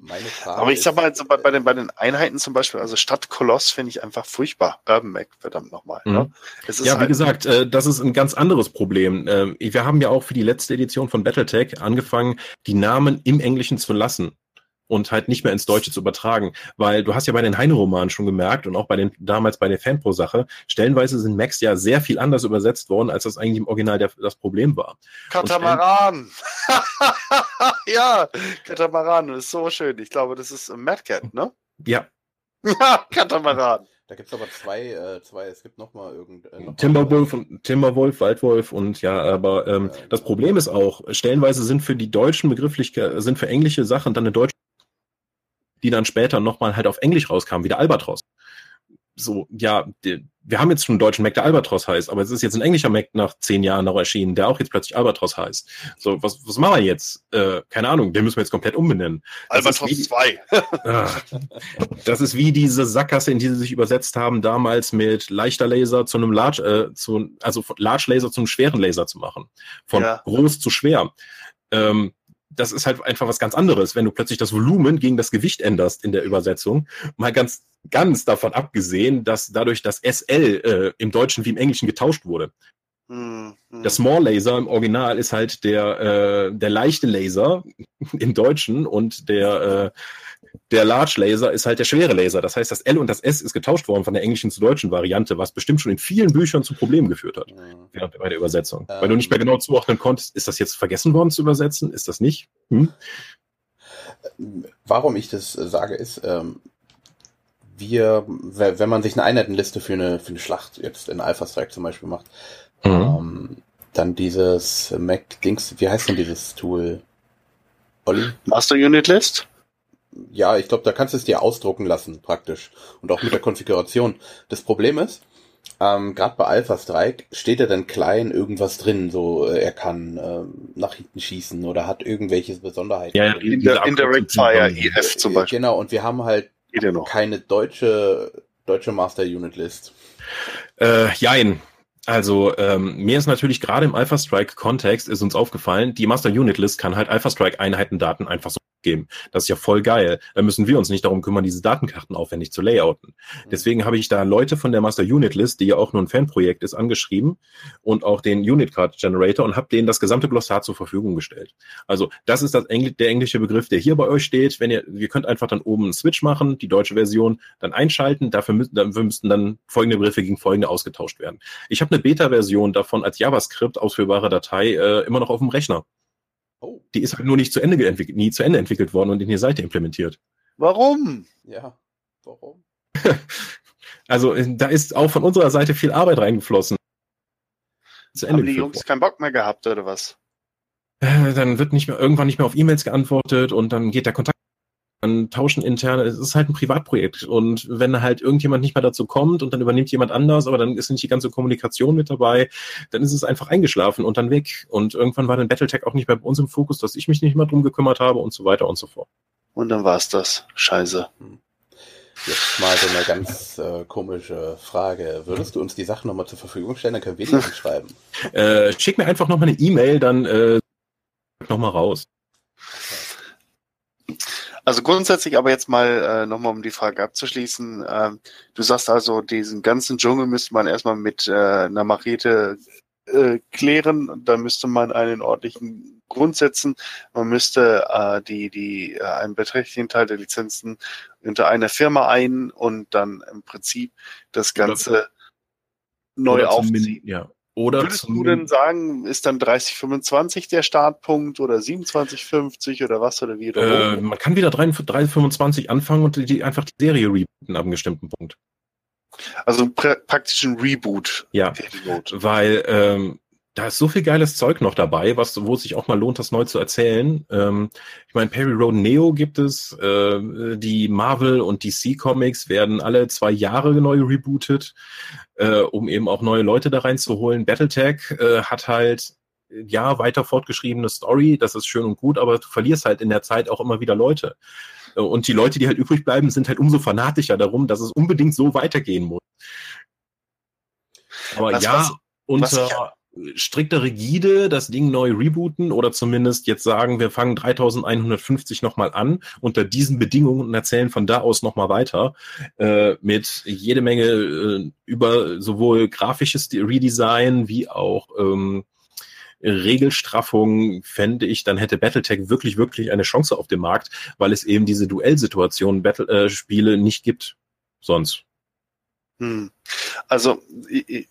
Meine Frage
aber ich sag mal, so bei, bei, den, bei den Einheiten zum Beispiel, also Stadt Koloss finde ich einfach furchtbar. Urban Mac, verdammt nochmal.
Mhm.
Ne? Es ist
Ja, wie
halt,
gesagt, äh, das ist ein ganz anderes Problem. Ähm, wir haben ja auch für die letzte Edition von Battletech angefangen, die Namen im Englischen zu lassen und halt nicht mehr ins Deutsche zu übertragen, weil du hast ja bei den Heine-Romanen schon gemerkt und auch bei den damals bei der Fanpro-Sache, stellenweise sind Max ja sehr viel anders übersetzt worden, als das eigentlich im Original der, das Problem war.
Katamaran. ja, Katamaran, ist so schön. Ich glaube, das ist Mad Cat, ne?
Ja,
Ja, Katamaran.
da gibt's aber zwei, äh, zwei, es gibt noch mal irgend, äh, noch
Timberwolf und Timberwolf, Waldwolf und ja, aber ähm,
Ja,
das. Problem ist auch, stellenweise sind für die deutschen Begrifflichkeiten, sind für englische Sachen dann eine deutsche, die dann später nochmal halt auf Englisch rauskam, wie der Albatros. So, ja, wir haben jetzt schon einen deutschen Mac, der Albatros heißt, aber es ist jetzt ein englischer Mac nach zehn Jahren noch erschienen, der auch jetzt plötzlich Albatros heißt. So, was, was machen wir jetzt? Äh, keine Ahnung, den müssen wir jetzt komplett umbenennen.
Albatros
wie-
2.
Ah, Das ist wie diese Sackgasse, in die sie sich übersetzt haben, damals mit leichter Laser zu einem Large, äh, zu, also von Large Laser zum schweren Laser zu machen. Von
Ja.
groß zu schwer. Ähm, das ist halt einfach was ganz anderes, wenn du plötzlich das Volumen gegen das Gewicht änderst in der Übersetzung. Mal ganz, ganz davon abgesehen, dass dadurch das SL äh, im Deutschen wie im Englischen getauscht wurde.
Hm, hm.
Der Small Laser im Original ist halt der, äh, der leichte Laser im Deutschen und der, äh, der Large Laser ist halt der schwere Laser. Das heißt, das L und das S ist getauscht worden von der englischen zur deutschen Variante, was bestimmt schon in vielen Büchern zu Problemen geführt hat
Ja.
während bei der Übersetzung.
Ähm.
Weil du nicht mehr genau zuordnen konntest, ist das jetzt vergessen worden zu übersetzen? Ist das nicht? Hm?
Warum ich das äh, sage, ist, ähm, wir, we- wenn man sich eine Einheitenliste für eine, für eine Schlacht jetzt in Alpha Strike zum Beispiel macht,
Mhm.
ähm, dann dieses Mac-Dings, wie heißt denn dieses Tool? Olli?
Master Unit List?
Ja, ich glaube, da kannst du es dir ausdrucken lassen, praktisch. Und auch mit der Konfiguration. Das Problem ist, ähm, gerade bei Alpha Strike steht er dann klein irgendwas drin, so äh, er kann ähm, nach hinten schießen oder hat irgendwelche Besonderheiten.
Ja,
In Indirect
Abkürzung-
Fire, EF zum Beispiel.
Genau, und wir haben halt
Geht ja noch.
keine deutsche deutsche Master Unit List.
Äh, jein. Also ähm, mir ist natürlich gerade im Alpha Strike Kontext ist uns aufgefallen, die Master Unit List kann halt Alpha Strike Einheitendaten einfach so geben. Das ist ja voll geil. Da müssen wir uns nicht darum kümmern, diese Datenkarten aufwendig zu layouten.
Mhm.
Deswegen habe ich da Leute von der Master Unit List, die ja auch nur ein Fanprojekt ist, angeschrieben und auch den Unit Card Generator und habe denen das gesamte Glossar zur Verfügung gestellt. Also das ist das Engl der englische Begriff, der hier bei euch steht. Wenn ihr, ihr könnt einfach dann oben einen Switch machen, die deutsche Version dann einschalten. Dafür, müssen, dafür müssten dann folgende Begriffe gegen folgende ausgetauscht werden. Ich habe eine Beta-Version davon als JavaScript ausführbare Datei äh, immer noch auf dem Rechner.
Oh,
Die ist halt nur nicht zu Ende entwickelt, nie zu Ende entwickelt worden und in die Seite implementiert.
Warum?
ja. Warum?
Also äh, da ist auch von unserer Seite viel Arbeit reingeflossen. Zu Ende
Haben die Jungs keinen Bock mehr gehabt oder was?
worden. Äh, Dann wird nicht mehr irgendwann nicht mehr auf E-Mails geantwortet und dann geht der Kontakt tauschen interne, es ist halt ein Privatprojekt und wenn halt irgendjemand nicht mehr dazu kommt und dann übernimmt jemand anders, aber dann ist nicht die ganze Kommunikation mit dabei, dann ist es einfach eingeschlafen und dann weg und irgendwann war dann Battletech auch nicht mehr bei uns im Fokus, dass ich mich nicht mehr drum gekümmert habe und so weiter und so fort.
Und dann war's das. Scheiße.
Jetzt mal so eine ganz äh, komische Frage. Würdest du uns die Sachen nochmal zur Verfügung stellen? Dann können wir die anschreiben.
Äh, schick mir einfach nochmal eine E-Mail, dann äh, nochmal raus.
Also grundsätzlich aber jetzt mal äh, nochmal, um die Frage abzuschließen. ähm, du sagst also, diesen ganzen Dschungel müsste man erstmal mit äh, einer Machete äh, klären. Und Da müsste man einen ordentlichen Grund setzen. Man müsste äh, die, die, äh, einen beträchtlichen Teil der Lizenzen unter einer Firma ein und dann im Prinzip das
Oder-
Ganze neu
Oder
aufziehen.
Ja. Oder
Würdest du denn sagen, ist dann 3025 der Startpunkt oder 2750 oder was oder wie? Oder
äh, man kann wieder 325 anfangen und die, einfach die Serie rebooten ab einem bestimmten Punkt.
Also pra praktisch ein Reboot.
Ja. Weil ähm, da ist so viel geiles Zeug noch dabei, was wo es sich auch mal lohnt, das neu zu erzählen. Ähm, ich meine, Perry Road Neo gibt es, äh, die Marvel und DC Comics werden alle zwei Jahre neu rebootet, äh, um eben auch neue Leute da reinzuholen. Battletech äh, hat halt ja weiter fortgeschriebene Story, das ist schön und gut, aber du verlierst halt in der Zeit auch immer wieder Leute. Äh, Und die Leute, die halt übrig bleiben, sind halt umso fanatischer darum, dass es unbedingt so weitergehen muss. Aber
Was-
ja,
was- was
unter strikter Rigide das Ding neu rebooten oder zumindest jetzt sagen, wir fangen 3150 nochmal an unter diesen Bedingungen und erzählen von da aus nochmal weiter äh, mit jede Menge äh, über sowohl grafisches Redesign wie auch ähm, Regelstraffung fände ich, dann hätte Battletech wirklich, wirklich eine Chance auf dem Markt, weil es eben diese Duellsituationen, Battle, äh, nicht gibt sonst.
Hm. Also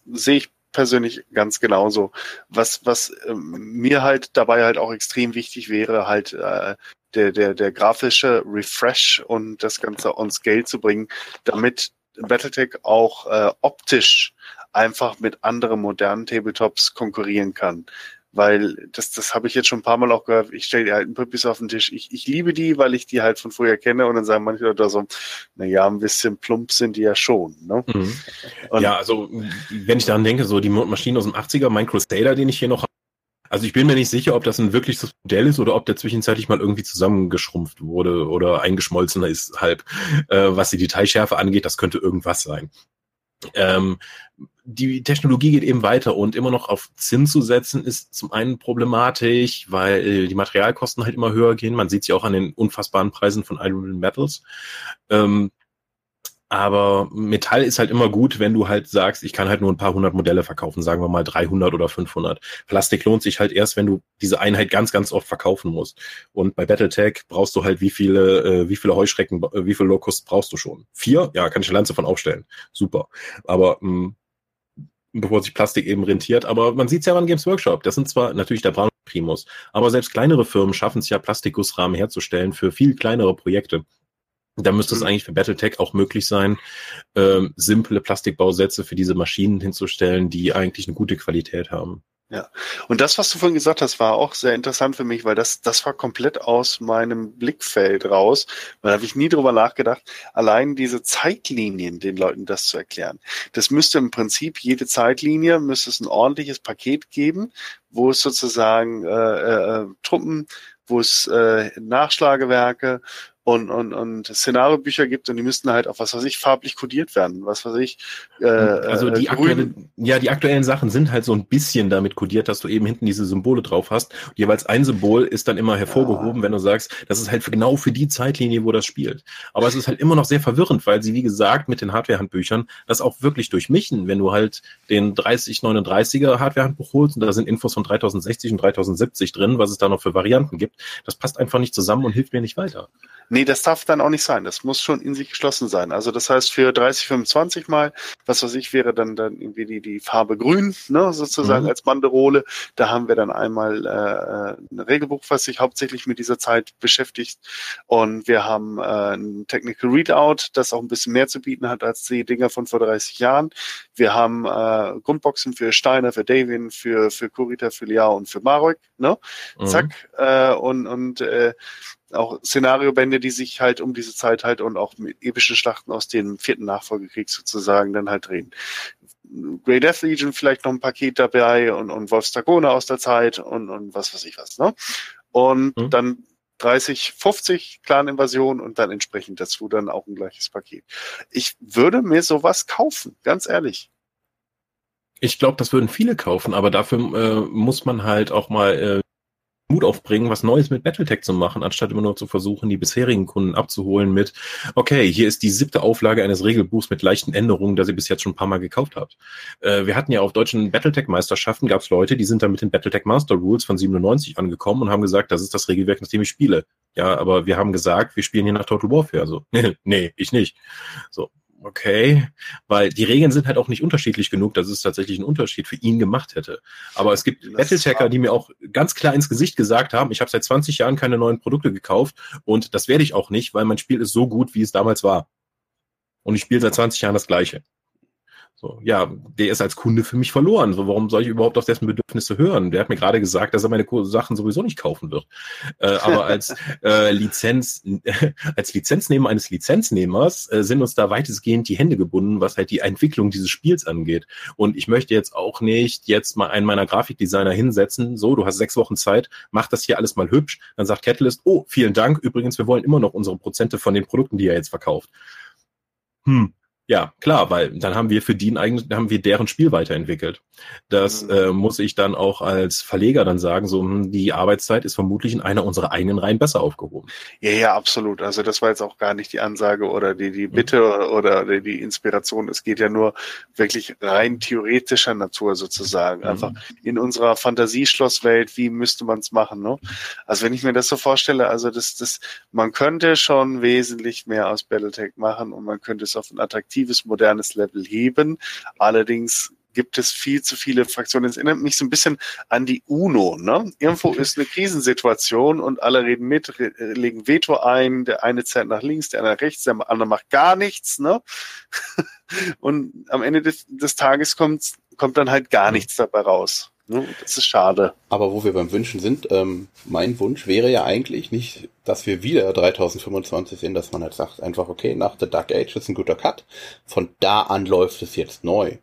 sehe ich persönlich ganz genauso. Was, was ähm, mir halt dabei halt auch extrem wichtig wäre, halt äh, der, der, der grafische Refresh und das Ganze on Scale zu bringen, damit Battletech auch äh, optisch einfach mit anderen modernen Tabletops konkurrieren kann. Weil das, das habe ich jetzt schon ein paar Mal auch gehört. Ich stelle die alten Püppis auf den Tisch. Ich, ich liebe die, weil ich die halt von früher kenne und dann sagen manche Leute so, na ja, ein bisschen plump sind die ja schon. Ne? Und-
ja, also wenn ich daran denke, so die Maschinen aus dem 80er, mein Crusader, den ich hier noch habe, also ich bin mir nicht sicher, ob das ein wirkliches Modell ist oder ob der zwischenzeitlich mal irgendwie zusammengeschrumpft wurde oder eingeschmolzener ist halb. Äh, was die Detailschärfe angeht, das könnte irgendwas sein. Ähm, die Technologie geht eben weiter und immer noch auf Zinn zu setzen ist zum einen problematisch, weil die Materialkosten halt immer höher gehen. Man sieht sie auch an den unfassbaren Preisen von Iron Metals. Ähm, aber Metall ist halt immer gut, wenn du halt sagst, ich kann halt nur ein paar hundert Modelle verkaufen, sagen wir mal 300 oder 500. Plastik lohnt sich halt erst, wenn du diese Einheit ganz, ganz oft verkaufen musst. Und bei Battletech brauchst du halt wie viele, äh, wie viele Heuschrecken, äh, wie viele Locusts brauchst du schon? Vier? Ja, kann ich eine Lanze von aufstellen. Super. Aber mh, bevor sich Plastik eben rentiert. Aber man sieht es ja an Games Workshop. Das sind zwar natürlich der Braun Primus, aber selbst kleinere Firmen schaffen es ja, Plastikgussrahmen herzustellen für viel kleinere Projekte. Da müsste es
Mhm.
eigentlich für Battletech auch möglich sein, ähm, simple Plastikbausätze für diese Maschinen hinzustellen, die eigentlich eine gute Qualität haben.
Und das, was du vorhin gesagt hast, war auch sehr interessant für mich, weil das, das war komplett aus meinem Blickfeld raus. Da habe ich nie drüber nachgedacht, allein diese Zeitlinien den Leuten das zu erklären. Das müsste im Prinzip jede Zeitlinie, müsste es ein ordentliches Paket geben, wo es sozusagen äh, äh, Truppen, wo es äh, Nachschlagewerke und, und, und Szenariobücher gibt und die müssten halt auch, was weiß ich, farblich kodiert werden. Was weiß ich.
Äh, also die, äh, aktuelle, ja, die aktuellen Sachen sind halt so ein bisschen damit kodiert, dass du eben hinten diese Symbole drauf hast. Und jeweils ein Symbol ist dann immer hervorgehoben, ja. wenn du sagst, das ist halt genau für die Zeitlinie, wo das spielt. Aber es ist halt immer noch sehr verwirrend, weil sie, wie gesagt, mit den Hardware-Handbüchern das auch wirklich durchmischen. Wenn du halt den 3039er Hardware-Handbuch holst und da sind Infos von 3060 und 3070 drin, was es da noch für Varianten gibt, das passt einfach nicht zusammen und hilft mir nicht weiter.
Nee, das darf dann auch nicht sein. Das muss schon in sich geschlossen sein. Also das heißt für 30, 25 mal, was weiß ich, wäre dann, dann irgendwie die, die Farbe grün, ne, sozusagen mhm. als Banderole. Da haben wir dann einmal äh, ein Regelbuch, was sich hauptsächlich mit dieser Zeit beschäftigt. Und wir haben äh, ein Technical Readout, das auch ein bisschen mehr zu bieten hat als die Dinger von vor 30 Jahren. Wir haben äh, Grundboxen für Steiner, für Davin, für, für Kurita, für Liao und für Marek, ne? Mhm. Zack. Äh, und, und äh, auch Szenariobände, die sich halt um diese Zeit halt und auch mit epischen Schlachten aus dem vierten Nachfolgekrieg sozusagen dann halt drehen. Grey Death Legion vielleicht noch ein Paket dabei und, und Wolfs Dragone aus der Zeit und, und was weiß ich was, ne? Und mhm. dann 30, 50 Clan-Invasion und dann entsprechend dazu dann auch ein gleiches Paket. Ich würde mir sowas kaufen, ganz ehrlich.
Ich glaube, das würden viele kaufen, aber dafür äh, muss man halt auch mal äh, Mut aufbringen, was Neues mit Battletech zu machen, anstatt immer nur zu versuchen, die bisherigen Kunden abzuholen mit, okay, hier ist die siebte Auflage eines Regelbuchs mit leichten Änderungen, das ihr bis jetzt schon ein paar Mal gekauft habt. Äh, wir hatten ja auf deutschen Battletech-Meisterschaften, gab es Leute, die sind dann mit den Battletech Master Rules von 97 angekommen und haben gesagt, das ist das Regelwerk, nach dem ich spiele. Ja, aber wir haben gesagt, wir spielen hier nach Total Warfare. So, nee, nee, ich nicht. So, okay, weil die Regeln sind halt auch nicht unterschiedlich genug, dass es tatsächlich einen Unterschied für ihn gemacht hätte. Aber es gibt Battlechecker, die mir auch ganz klar ins Gesicht gesagt haben, ich habe seit 20 Jahren keine neuen Produkte gekauft und das werde ich auch nicht, weil mein Spiel ist so gut, wie es damals war. Und ich spiele seit 20 Jahren das gleiche. So, ja, der ist als Kunde für mich verloren. So, warum soll ich überhaupt auf dessen Bedürfnisse hören? Der hat mir gerade gesagt, dass er meine Sachen sowieso nicht kaufen wird. Äh, aber als äh, Lizenz, als Lizenznehmer eines Lizenznehmers äh, sind uns da weitestgehend die Hände gebunden, was halt die Entwicklung dieses Spiels angeht. Und ich möchte jetzt auch nicht jetzt mal einen meiner Grafikdesigner hinsetzen. So, du hast sechs Wochen Zeit, mach das hier alles mal hübsch. Dann sagt Catalyst, oh, vielen Dank. Übrigens, wir wollen immer noch unsere Prozente von den Produkten, die er jetzt verkauft. Hm, ja, klar, weil dann haben wir für die eigentlich, haben wir deren Spiel weiterentwickelt. Das mhm. äh, muss ich dann auch als Verleger dann sagen, so hm, die Arbeitszeit ist vermutlich in einer unserer eigenen Reihen besser aufgehoben.
Ja, ja, absolut. Also das war jetzt auch gar nicht die Ansage oder die, die mhm. Bitte mhm. oder die Inspiration. Es geht ja nur wirklich rein theoretischer Natur sozusagen. Mhm. Einfach in unserer Fantasieschlosswelt, wie müsste man es machen? Ne? Also wenn ich mir das so vorstelle, also das, das, man könnte schon wesentlich mehr aus Battletech machen und man könnte es auf ein attraktives attraktives, modernes Level heben. Allerdings gibt es viel zu viele Fraktionen. Es erinnert mich so ein bisschen an die UNO. Ne? Irgendwo ist eine Krisensituation und alle reden mit, legen Veto ein. Der eine zählt nach links, der andere nach rechts, der andere macht gar nichts. Ne? Und am Ende des, des Tages kommt, kommt dann halt gar nichts dabei raus. Ne? Das ist schade.
Aber wo wir beim Wünschen sind, ähm, mein Wunsch wäre ja eigentlich nicht, dass wir wieder 3025 sehen, dass man halt sagt, einfach, okay, nach The Dark Age ist ein guter Cut. Von da an läuft es jetzt neu.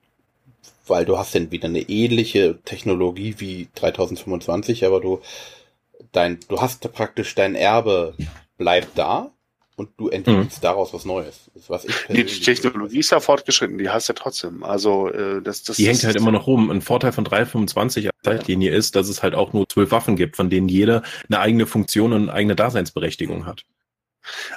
Weil du hast dann wieder eine ähnliche Technologie wie 3025, aber du, dein, du hast praktisch dein Erbe bleibt da, und du entwickelst mhm. daraus was Neues.
Was ich die Technologie ist ja fortgeschritten, die hast du ja trotzdem. Also äh, das, das
Die hängt halt immer noch rum. Ein Vorteil von 325 als Zeitlinie ist, dass es halt auch nur zwölf Waffen gibt, von denen jeder eine eigene Funktion und eine eigene Daseinsberechtigung hat.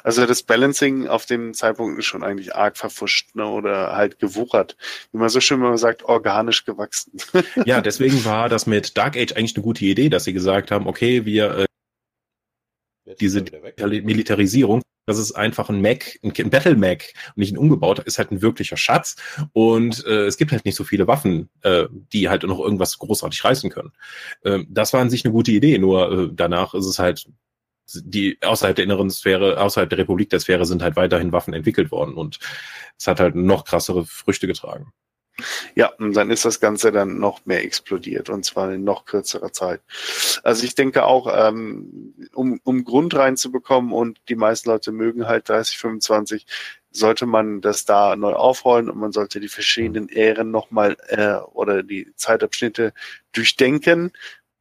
Also das Balancing auf dem Zeitpunkt ist schon eigentlich arg verfuscht ne, oder halt gewuchert. Wie man so schön mal sagt, organisch gewachsen.
ja, deswegen war das mit Dark Age eigentlich eine gute Idee, dass sie gesagt haben, okay, wir äh, diese Militarisierung das ist einfach ein Mac, ein Battle Mac und nicht ein umgebauter, ist halt ein wirklicher Schatz. Und äh, es gibt halt nicht so viele Waffen, äh, die halt noch irgendwas großartig reißen können. Äh, das war an sich eine gute Idee, nur äh, danach ist es halt die außerhalb der inneren Sphäre, außerhalb der Republik der Sphäre sind halt weiterhin Waffen entwickelt worden und es hat halt noch krassere Früchte getragen.
Ja, und dann ist das Ganze dann noch mehr explodiert und zwar in noch kürzerer Zeit. Also ich denke auch, ähm, um, um Grund reinzubekommen und die meisten Leute mögen halt 30, 25, sollte man das da neu aufrollen und man sollte die verschiedenen Ähren nochmal äh, oder die Zeitabschnitte durchdenken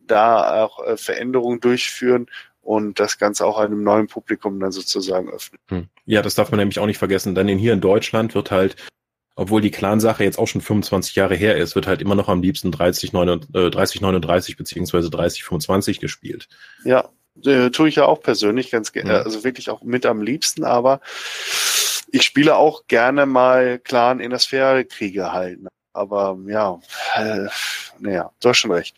da auch äh, Veränderungen durchführen und das Ganze auch einem neuen Publikum dann sozusagen öffnen.
Hm. Ja, das darf man nämlich auch nicht vergessen. Denn hier in Deutschland wird halt, obwohl die Clan-Sache jetzt auch schon 25 Jahre her ist, wird halt immer noch am liebsten 30, 39 beziehungsweise 30, 25 gespielt.
Ja, äh, tue ich ja auch persönlich ganz gerne,
Ja.
also wirklich auch mit am liebsten, aber ich spiele auch gerne mal Clan in der Sphäre Kriege halt. Aber ja, äh, naja, du hast schon recht.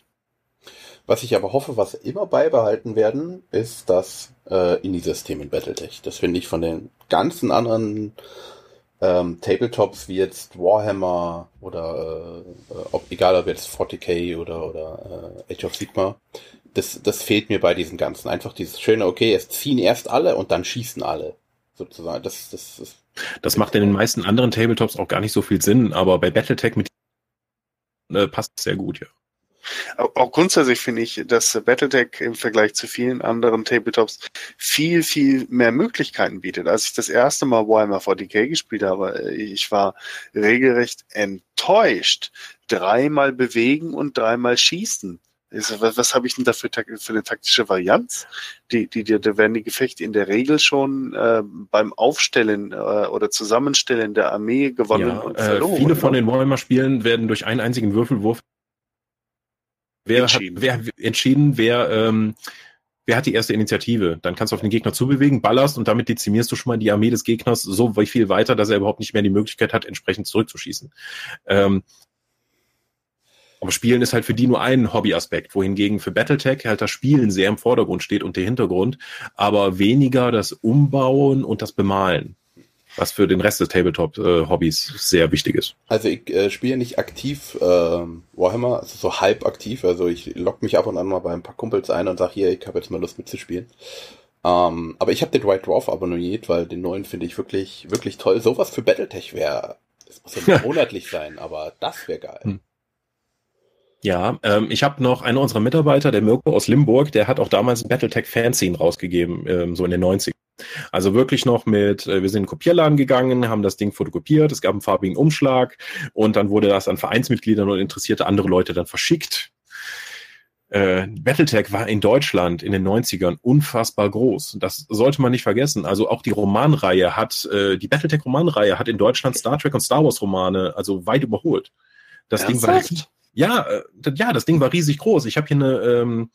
Was ich aber hoffe, was immer beibehalten werden, ist das äh, Indie-System in Battletech. Das finde ich von den ganzen anderen ähm, Tabletops wie jetzt Warhammer oder äh, äh, ob, egal ob jetzt 40k oder, oder äh, Age of Sigma, das, das fehlt mir bei diesen ganzen. Einfach dieses schöne, okay, es ziehen erst alle und dann schießen alle. Sozusagen. Das, das, das
Das macht in den meisten anderen Tabletops auch gar nicht so viel Sinn, aber bei Battletech mit äh, passt es sehr gut, ja.
Auch grundsätzlich finde ich, dass Battletech im Vergleich zu vielen anderen Tabletops viel, viel mehr Möglichkeiten bietet. Als ich das erste Mal Warhammer 40k gespielt habe, äh, ich war regelrecht enttäuscht. Dreimal bewegen und dreimal schießen. Was, was habe ich denn da für, für eine taktische Varianz? Die, die, die, da werden die Gefechte in der Regel schon äh, beim Aufstellen äh, oder Zusammenstellen der Armee gewonnen
ja
und
äh,
verloren.
viele von
ne?
den Warhammer-Spielen werden durch einen einzigen Würfelwurf wer
Entschieden.
Hat, wer entschieden, wer ähm, wer hat die erste Initiative? Dann kannst du auf den Gegner zubewegen, ballerst und damit dezimierst du schon mal die Armee des Gegners so viel weiter, dass er überhaupt nicht mehr die Möglichkeit hat, entsprechend zurückzuschießen. Ähm, aber Spielen ist halt für die nur ein Hobbyaspekt, wohingegen für Battletech halt das Spielen sehr im Vordergrund steht und der Hintergrund, aber weniger das Umbauen und das Bemalen, was für den Rest des Tabletop-Hobbys sehr wichtig ist.
Also ich äh, spiele nicht aktiv ähm, Warhammer, also so halb aktiv. Also ich lock mich ab und an mal bei ein paar Kumpels ein und sag hier, ich habe jetzt mal Lust mitzuspielen. Ähm, aber ich habe den White Dwarf abonniert, weil den neuen finde ich wirklich, wirklich toll. Sowas für Battletech wäre, das muss ja nicht monatlich sein, aber das wäre geil.
Hm. Ja, ähm, ich habe noch einen unserer Mitarbeiter, der Mirko aus Limburg, der hat auch damals ein Battletech Fanzine rausgegeben, ähm, so in den 90ern. Also wirklich noch mit, äh, wir sind in den Kopierladen gegangen, haben das Ding fotokopiert, es gab einen farbigen Umschlag und dann wurde das an Vereinsmitgliedern und interessierte andere Leute dann verschickt. Äh, Battletech war in Deutschland in den 90ern unfassbar groß. Das sollte man nicht vergessen. Also auch die Romanreihe hat, äh, die Battletech-Romanreihe hat in Deutschland Star Trek und Star Wars-Romane also weit überholt. Das Ding war
Ernsthaft?
ja, äh, ja, das Ding war riesig groß. Ich habe hier eine, ähm,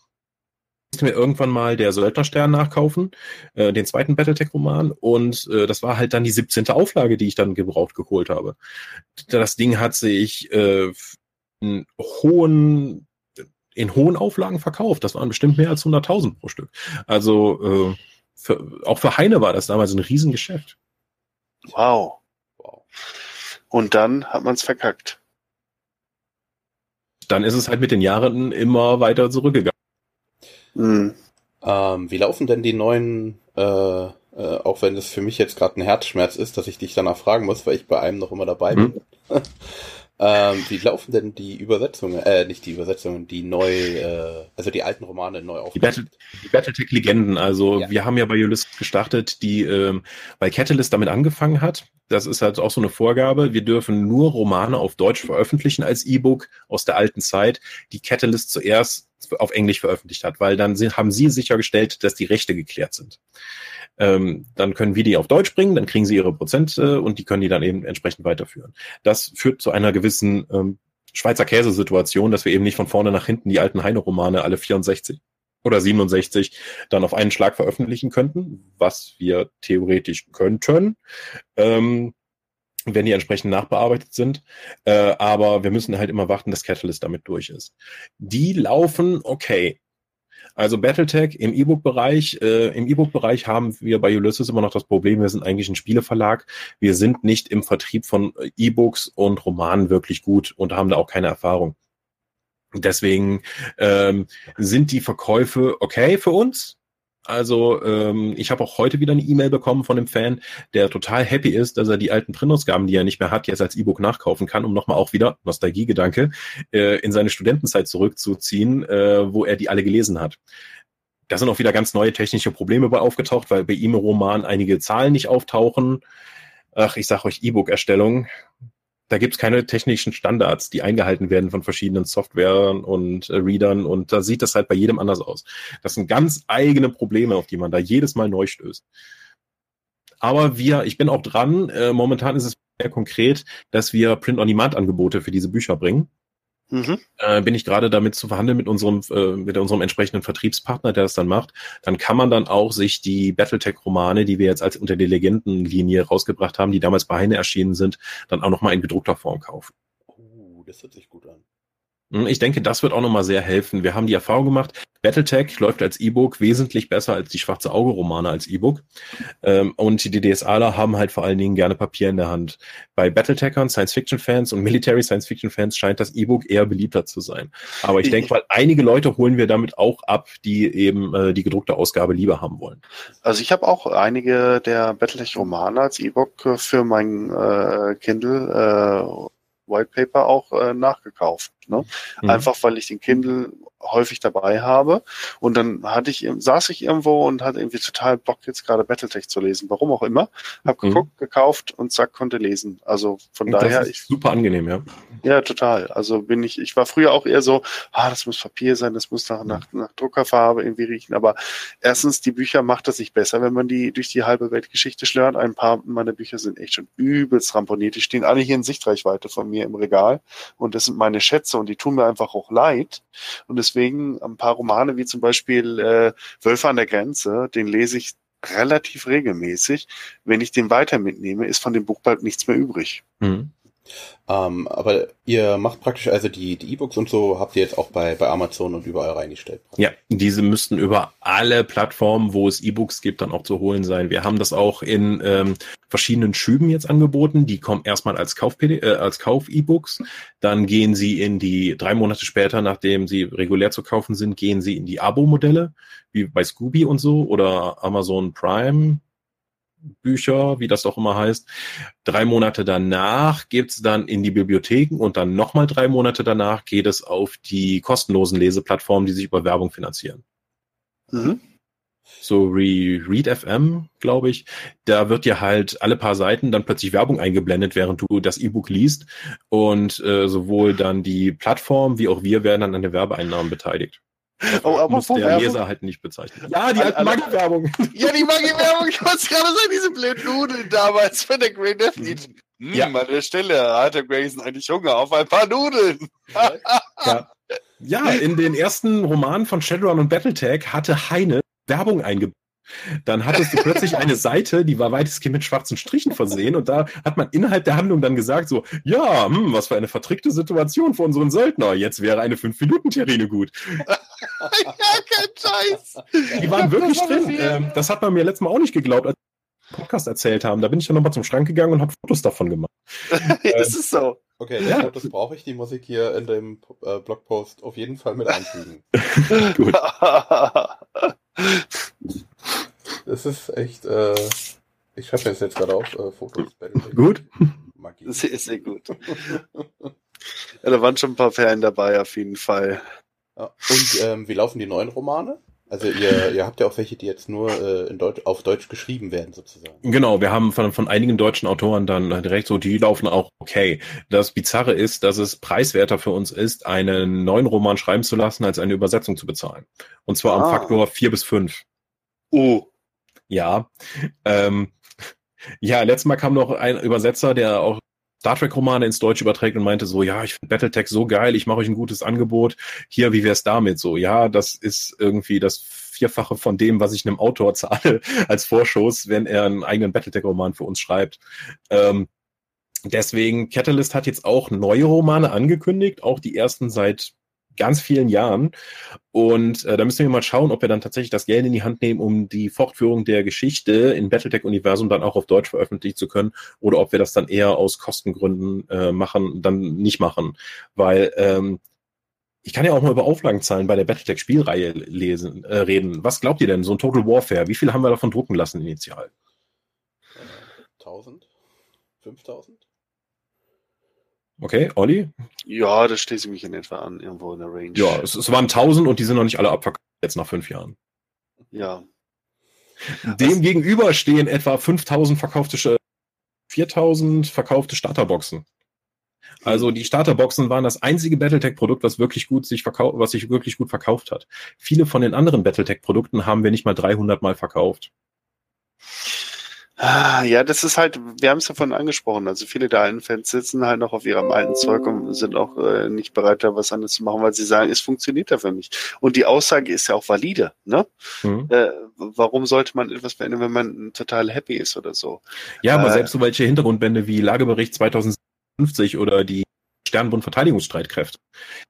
musste mir irgendwann mal der Söldnerstern nachkaufen, äh, den zweiten Battletech-Roman, und äh, das war halt dann die 17. Auflage, die ich dann gebraucht geholt habe. Das Ding hat sich äh, in hohen in hohen Auflagen verkauft. Das waren bestimmt mehr als 100.000 pro Stück. Also äh, für, auch für Heine war das damals ein Riesengeschäft.
Wow.
Wow.
Und dann hat man es verkackt.
Dann ist es halt mit den Jahren immer weiter zurückgegangen.
Hm.
Ähm, wie laufen denn die neuen, äh, äh, auch wenn es für mich jetzt gerade ein Herzschmerz ist, dass ich dich danach fragen muss, weil ich bei einem noch immer dabei bin. ähm, wie laufen denn die Übersetzungen, äh, nicht die Übersetzungen, die neu, äh, also die alten Romane neu
Die, Battle, die Battletech-Legenden, also
Ja.
wir haben ja bei Ulysses gestartet, die ähm, bei Catalyst damit angefangen hat. Das ist halt auch so eine Vorgabe. Wir dürfen nur Romane auf Deutsch veröffentlichen als E-Book aus der alten Zeit, die Catalyst zuerst auf Englisch veröffentlicht hat, weil dann sind, haben sie sichergestellt, dass die Rechte geklärt sind. Ähm, dann können wir die auf Deutsch bringen, dann kriegen sie ihre Prozent äh, und die können die dann eben entsprechend weiterführen. Das führt zu einer gewissen ähm, Schweizer Käsesituation, dass wir eben nicht von vorne nach hinten die alten Heine-Romane alle 64 oder 67 dann auf einen Schlag veröffentlichen könnten, was wir theoretisch könnten, ähm, wenn die entsprechend nachbearbeitet sind. Äh, aber wir müssen halt immer warten, dass Catalyst damit durch ist. Die laufen okay. Also Battletech im E-Book-Bereich, äh, im E-Book-Bereich haben wir bei Ulysses immer noch das Problem, wir sind eigentlich ein Spieleverlag. Wir sind nicht im Vertrieb von äh, E-Books und Romanen wirklich gut und haben da auch keine Erfahrung. Deswegen ähm, sind die Verkäufe okay für uns. Also ähm, ich habe auch heute wieder eine E-Mail bekommen von einem Fan, der total happy ist, dass er die alten Printausgaben, die er nicht mehr hat, jetzt als E-Book nachkaufen kann, um nochmal auch wieder, Nostalgiegedanke, äh, in seine Studentenzeit zurückzuziehen, äh, wo er die alle gelesen hat. Da sind auch wieder ganz neue technische Probleme bei aufgetaucht, weil bei ihm im Roman einige Zahlen nicht auftauchen. Ach, ich sag euch E-Book-Erstellung. Da gibt's keine technischen Standards, die eingehalten werden von verschiedenen Softwaren und äh, Readern und da sieht das halt bei jedem anders aus. Das sind ganz eigene Probleme, auf die man da jedes Mal neu stößt. Aber wir, ich bin auch dran, äh, momentan ist es sehr konkret, dass wir Print-on-Demand-Angebote für diese Bücher bringen. Mhm. Äh, bin ich gerade damit zu verhandeln mit unserem, äh, mit unserem entsprechenden Vertriebspartner, der das dann macht. Dann kann man dann auch sich die Battletech-Romane, die wir jetzt als unter der Legendenlinie rausgebracht haben, die damals bei Heine erschienen sind, dann auch nochmal in gedruckter Form kaufen.
Oh, das hört sich gut an.
Hm, ich denke, das wird auch nochmal sehr helfen. Wir haben die Erfahrung gemacht, Battletech läuft als E-Book wesentlich besser als die Schwarze Auge-Romane als E-Book. Ähm, und die DSAler haben halt vor allen Dingen gerne Papier in der Hand. Bei Battletechern, Science-Fiction-Fans und Military Science-Fiction-Fans scheint das E-Book eher beliebter zu sein. Aber ich denke mal, einige Leute holen wir damit auch ab, die eben äh, die gedruckte Ausgabe lieber haben wollen.
Also ich habe auch einige der Battletech-Romane als E-Book für mein äh, Kindle äh, White Paper auch äh, nachgekauft. Ne? Mhm. Einfach weil ich den Kindle häufig dabei habe. Und dann hatte ich, saß ich irgendwo und hatte irgendwie total Bock, jetzt gerade Battletech zu lesen. Warum auch immer. Hab mhm. geguckt, gekauft und zack, konnte lesen. Also von das daher.
ich, super angenehm, ja.
Ja, total. Also bin ich, ich war früher auch eher so, ah, das muss Papier sein, das muss nach, nach, nach Druckerfarbe irgendwie riechen. Aber erstens, die Bücher macht das nicht besser, wenn man die durch die halbe Weltgeschichte schlört. Ein paar meiner Bücher sind echt schon übelst ramponiert. Die stehen alle hier in Sichtreichweite von mir im Regal. Und das sind meine Schätze und die tun mir einfach auch leid. Und deswegen ein paar Romane wie zum Beispiel äh, Wölfe an der Grenze, den lese ich relativ regelmäßig. Wenn ich den weiter mitnehme, ist von dem Buch bald nichts mehr übrig. Mhm.
Ähm, aber ihr macht praktisch also die die E-Books und so habt ihr jetzt auch bei bei Amazon und überall reingestellt.
Ja, diese müssten über alle Plattformen, wo es E-Books gibt, dann auch zu holen sein. Wir haben das auch in ähm, verschiedenen Schüben jetzt angeboten. Die kommen erstmal als Kauf äh, als Kauf E-Books, dann gehen sie in die drei Monate später, nachdem sie regulär zu kaufen sind, gehen sie in die Abo-Modelle wie bei Scooby und so oder Amazon Prime Bücher, wie das auch immer heißt. Drei Monate danach geht's dann in die Bibliotheken und dann nochmal drei Monate danach geht es auf die kostenlosen Leseplattformen, die sich über Werbung finanzieren. Mhm. So Re Read FM, glaube ich. Da wird dir halt alle paar Seiten dann plötzlich Werbung eingeblendet, während du das E-Book liest. Und äh, sowohl dann die Plattform wie auch wir werden dann an den Werbeeinnahmen beteiligt. Oh, aber muss der Werbung? Leser halt nicht bezeichnen.
Ja, die alten Maggi-Werbung. Ja, die Maggi-Werbung, ich wollte gerade sagen, diese blöden Nudeln damals für der Great Death Eat. Hm, ja. An der Stelle hatte Grayson eigentlich Hunger auf ein paar Nudeln.
ja. ja, in den ersten Romanen von Shadowrun und Battletech hatte Heine Werbung eingebaut dann hattest du plötzlich eine Seite, die war weitestgehend mit schwarzen Strichen versehen und da hat man innerhalb der Handlung dann gesagt so, ja, hm, was für eine vertrickte Situation für unseren Söldner. Jetzt wäre eine 5-Minuten-Terrine gut. ja, kein Scheiß. Die waren wirklich drin. Ähm, das hat man mir letztes Mal auch nicht geglaubt, als wir Podcast erzählt haben. Da bin ich dann nochmal zum Schrank gegangen und habe Fotos davon gemacht.
das ähm, ist so.
Okay, ja. Fotos brauche ich, die muss ich hier in dem äh, Blogpost auf jeden Fall mit einfügen. Gut. Das ist echt, äh, ich schreibe jetzt, jetzt gerade auf, äh, Fotos.
Gut.
Magie. Sehr, sehr gut. ja, da waren schon ein paar Perlen dabei, auf jeden Fall.
Ja. Und ähm, wie laufen die neuen Romane? Also ihr, ihr habt ja auch welche, die jetzt nur äh, in Deutsch, auf Deutsch geschrieben werden, sozusagen.
Genau, wir haben von, von einigen deutschen Autoren dann direkt so, die laufen auch okay. Das Bizarre ist, dass es preiswerter für uns ist, einen neuen Roman schreiben zu lassen, als eine Übersetzung zu bezahlen. Und zwar ah. am Faktor vier bis fünf.
Oh.
Ja. Ähm, ja, letztes Mal kam noch ein Übersetzer, der auch Star Trek-Romane ins Deutsch überträgt und meinte so, ja, ich finde Battletech so geil, ich mache euch ein gutes Angebot. Hier, wie wär's damit? So, ja, das ist irgendwie das Vierfache von dem, was ich einem Autor zahle als Vorschuss, wenn er einen eigenen Battletech-Roman für uns schreibt. Ähm, deswegen, Catalyst hat jetzt auch neue Romane angekündigt, auch die ersten seit ganz vielen Jahren. Und äh, da müssen wir mal schauen, ob wir dann tatsächlich das Geld in die Hand nehmen, um die Fortführung der Geschichte in Battletech-Universum dann auch auf Deutsch veröffentlichen zu können, oder ob wir das dann eher aus Kostengründen äh, machen, dann nicht machen. Weil ähm, ich kann ja auch mal über Auflagenzahlen bei der Battletech-Spielreihe lesen, äh, reden. Was glaubt ihr denn, so ein Total Warfare, wie viel haben wir davon drucken lassen initial?
1000? 5000?
Okay, Olli?
Ja, das schließe ich mich in etwa an, irgendwo in der Range.
Ja, es, es waren 1000 und die sind noch nicht alle abverkauft, jetzt nach fünf Jahren.
Ja.
Dem gegenüber stehen etwa 5000 verkaufte, 4000 verkaufte Starterboxen. Also die Starterboxen waren das einzige Battletech-Produkt, was wirklich gut sich verkauft, was sich wirklich gut verkauft hat. Viele von den anderen Battletech-Produkten haben wir nicht mal 300 Mal verkauft.
Ah, Ja, das ist halt, wir haben es ja vorhin angesprochen, also viele der alten Fans sitzen halt noch auf ihrem alten Zeug und sind auch äh, nicht bereit, da was anderes zu machen, weil sie sagen, es funktioniert ja für mich. Und die Aussage ist ja auch valide, ne?
Mhm.
Äh, warum sollte man etwas beenden, wenn man total happy ist oder so?
Ja, aber
Äh,
selbst so welche Hintergrundbände wie Lagebericht 2050 oder die Sternbund Verteidigungsstreitkräfte,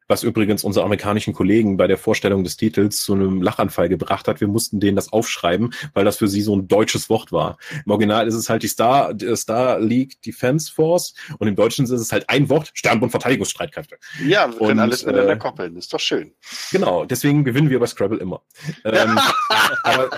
was übrigens unsere amerikanischen Kollegen bei der Vorstellung des Titels zu einem Lachanfall gebracht hat. Wir mussten denen das aufschreiben, weil das für sie so ein deutsches Wort war. Im Original ist es halt die Star, die Star League Defense Force und im Deutschen ist es halt ein Wort, Sternbund Verteidigungsstreitkräfte.
Ja, wir können
Und,
alles miteinander
äh,
koppeln, ist doch schön.
Genau, deswegen gewinnen wir bei Scrabble immer. Ähm, aber,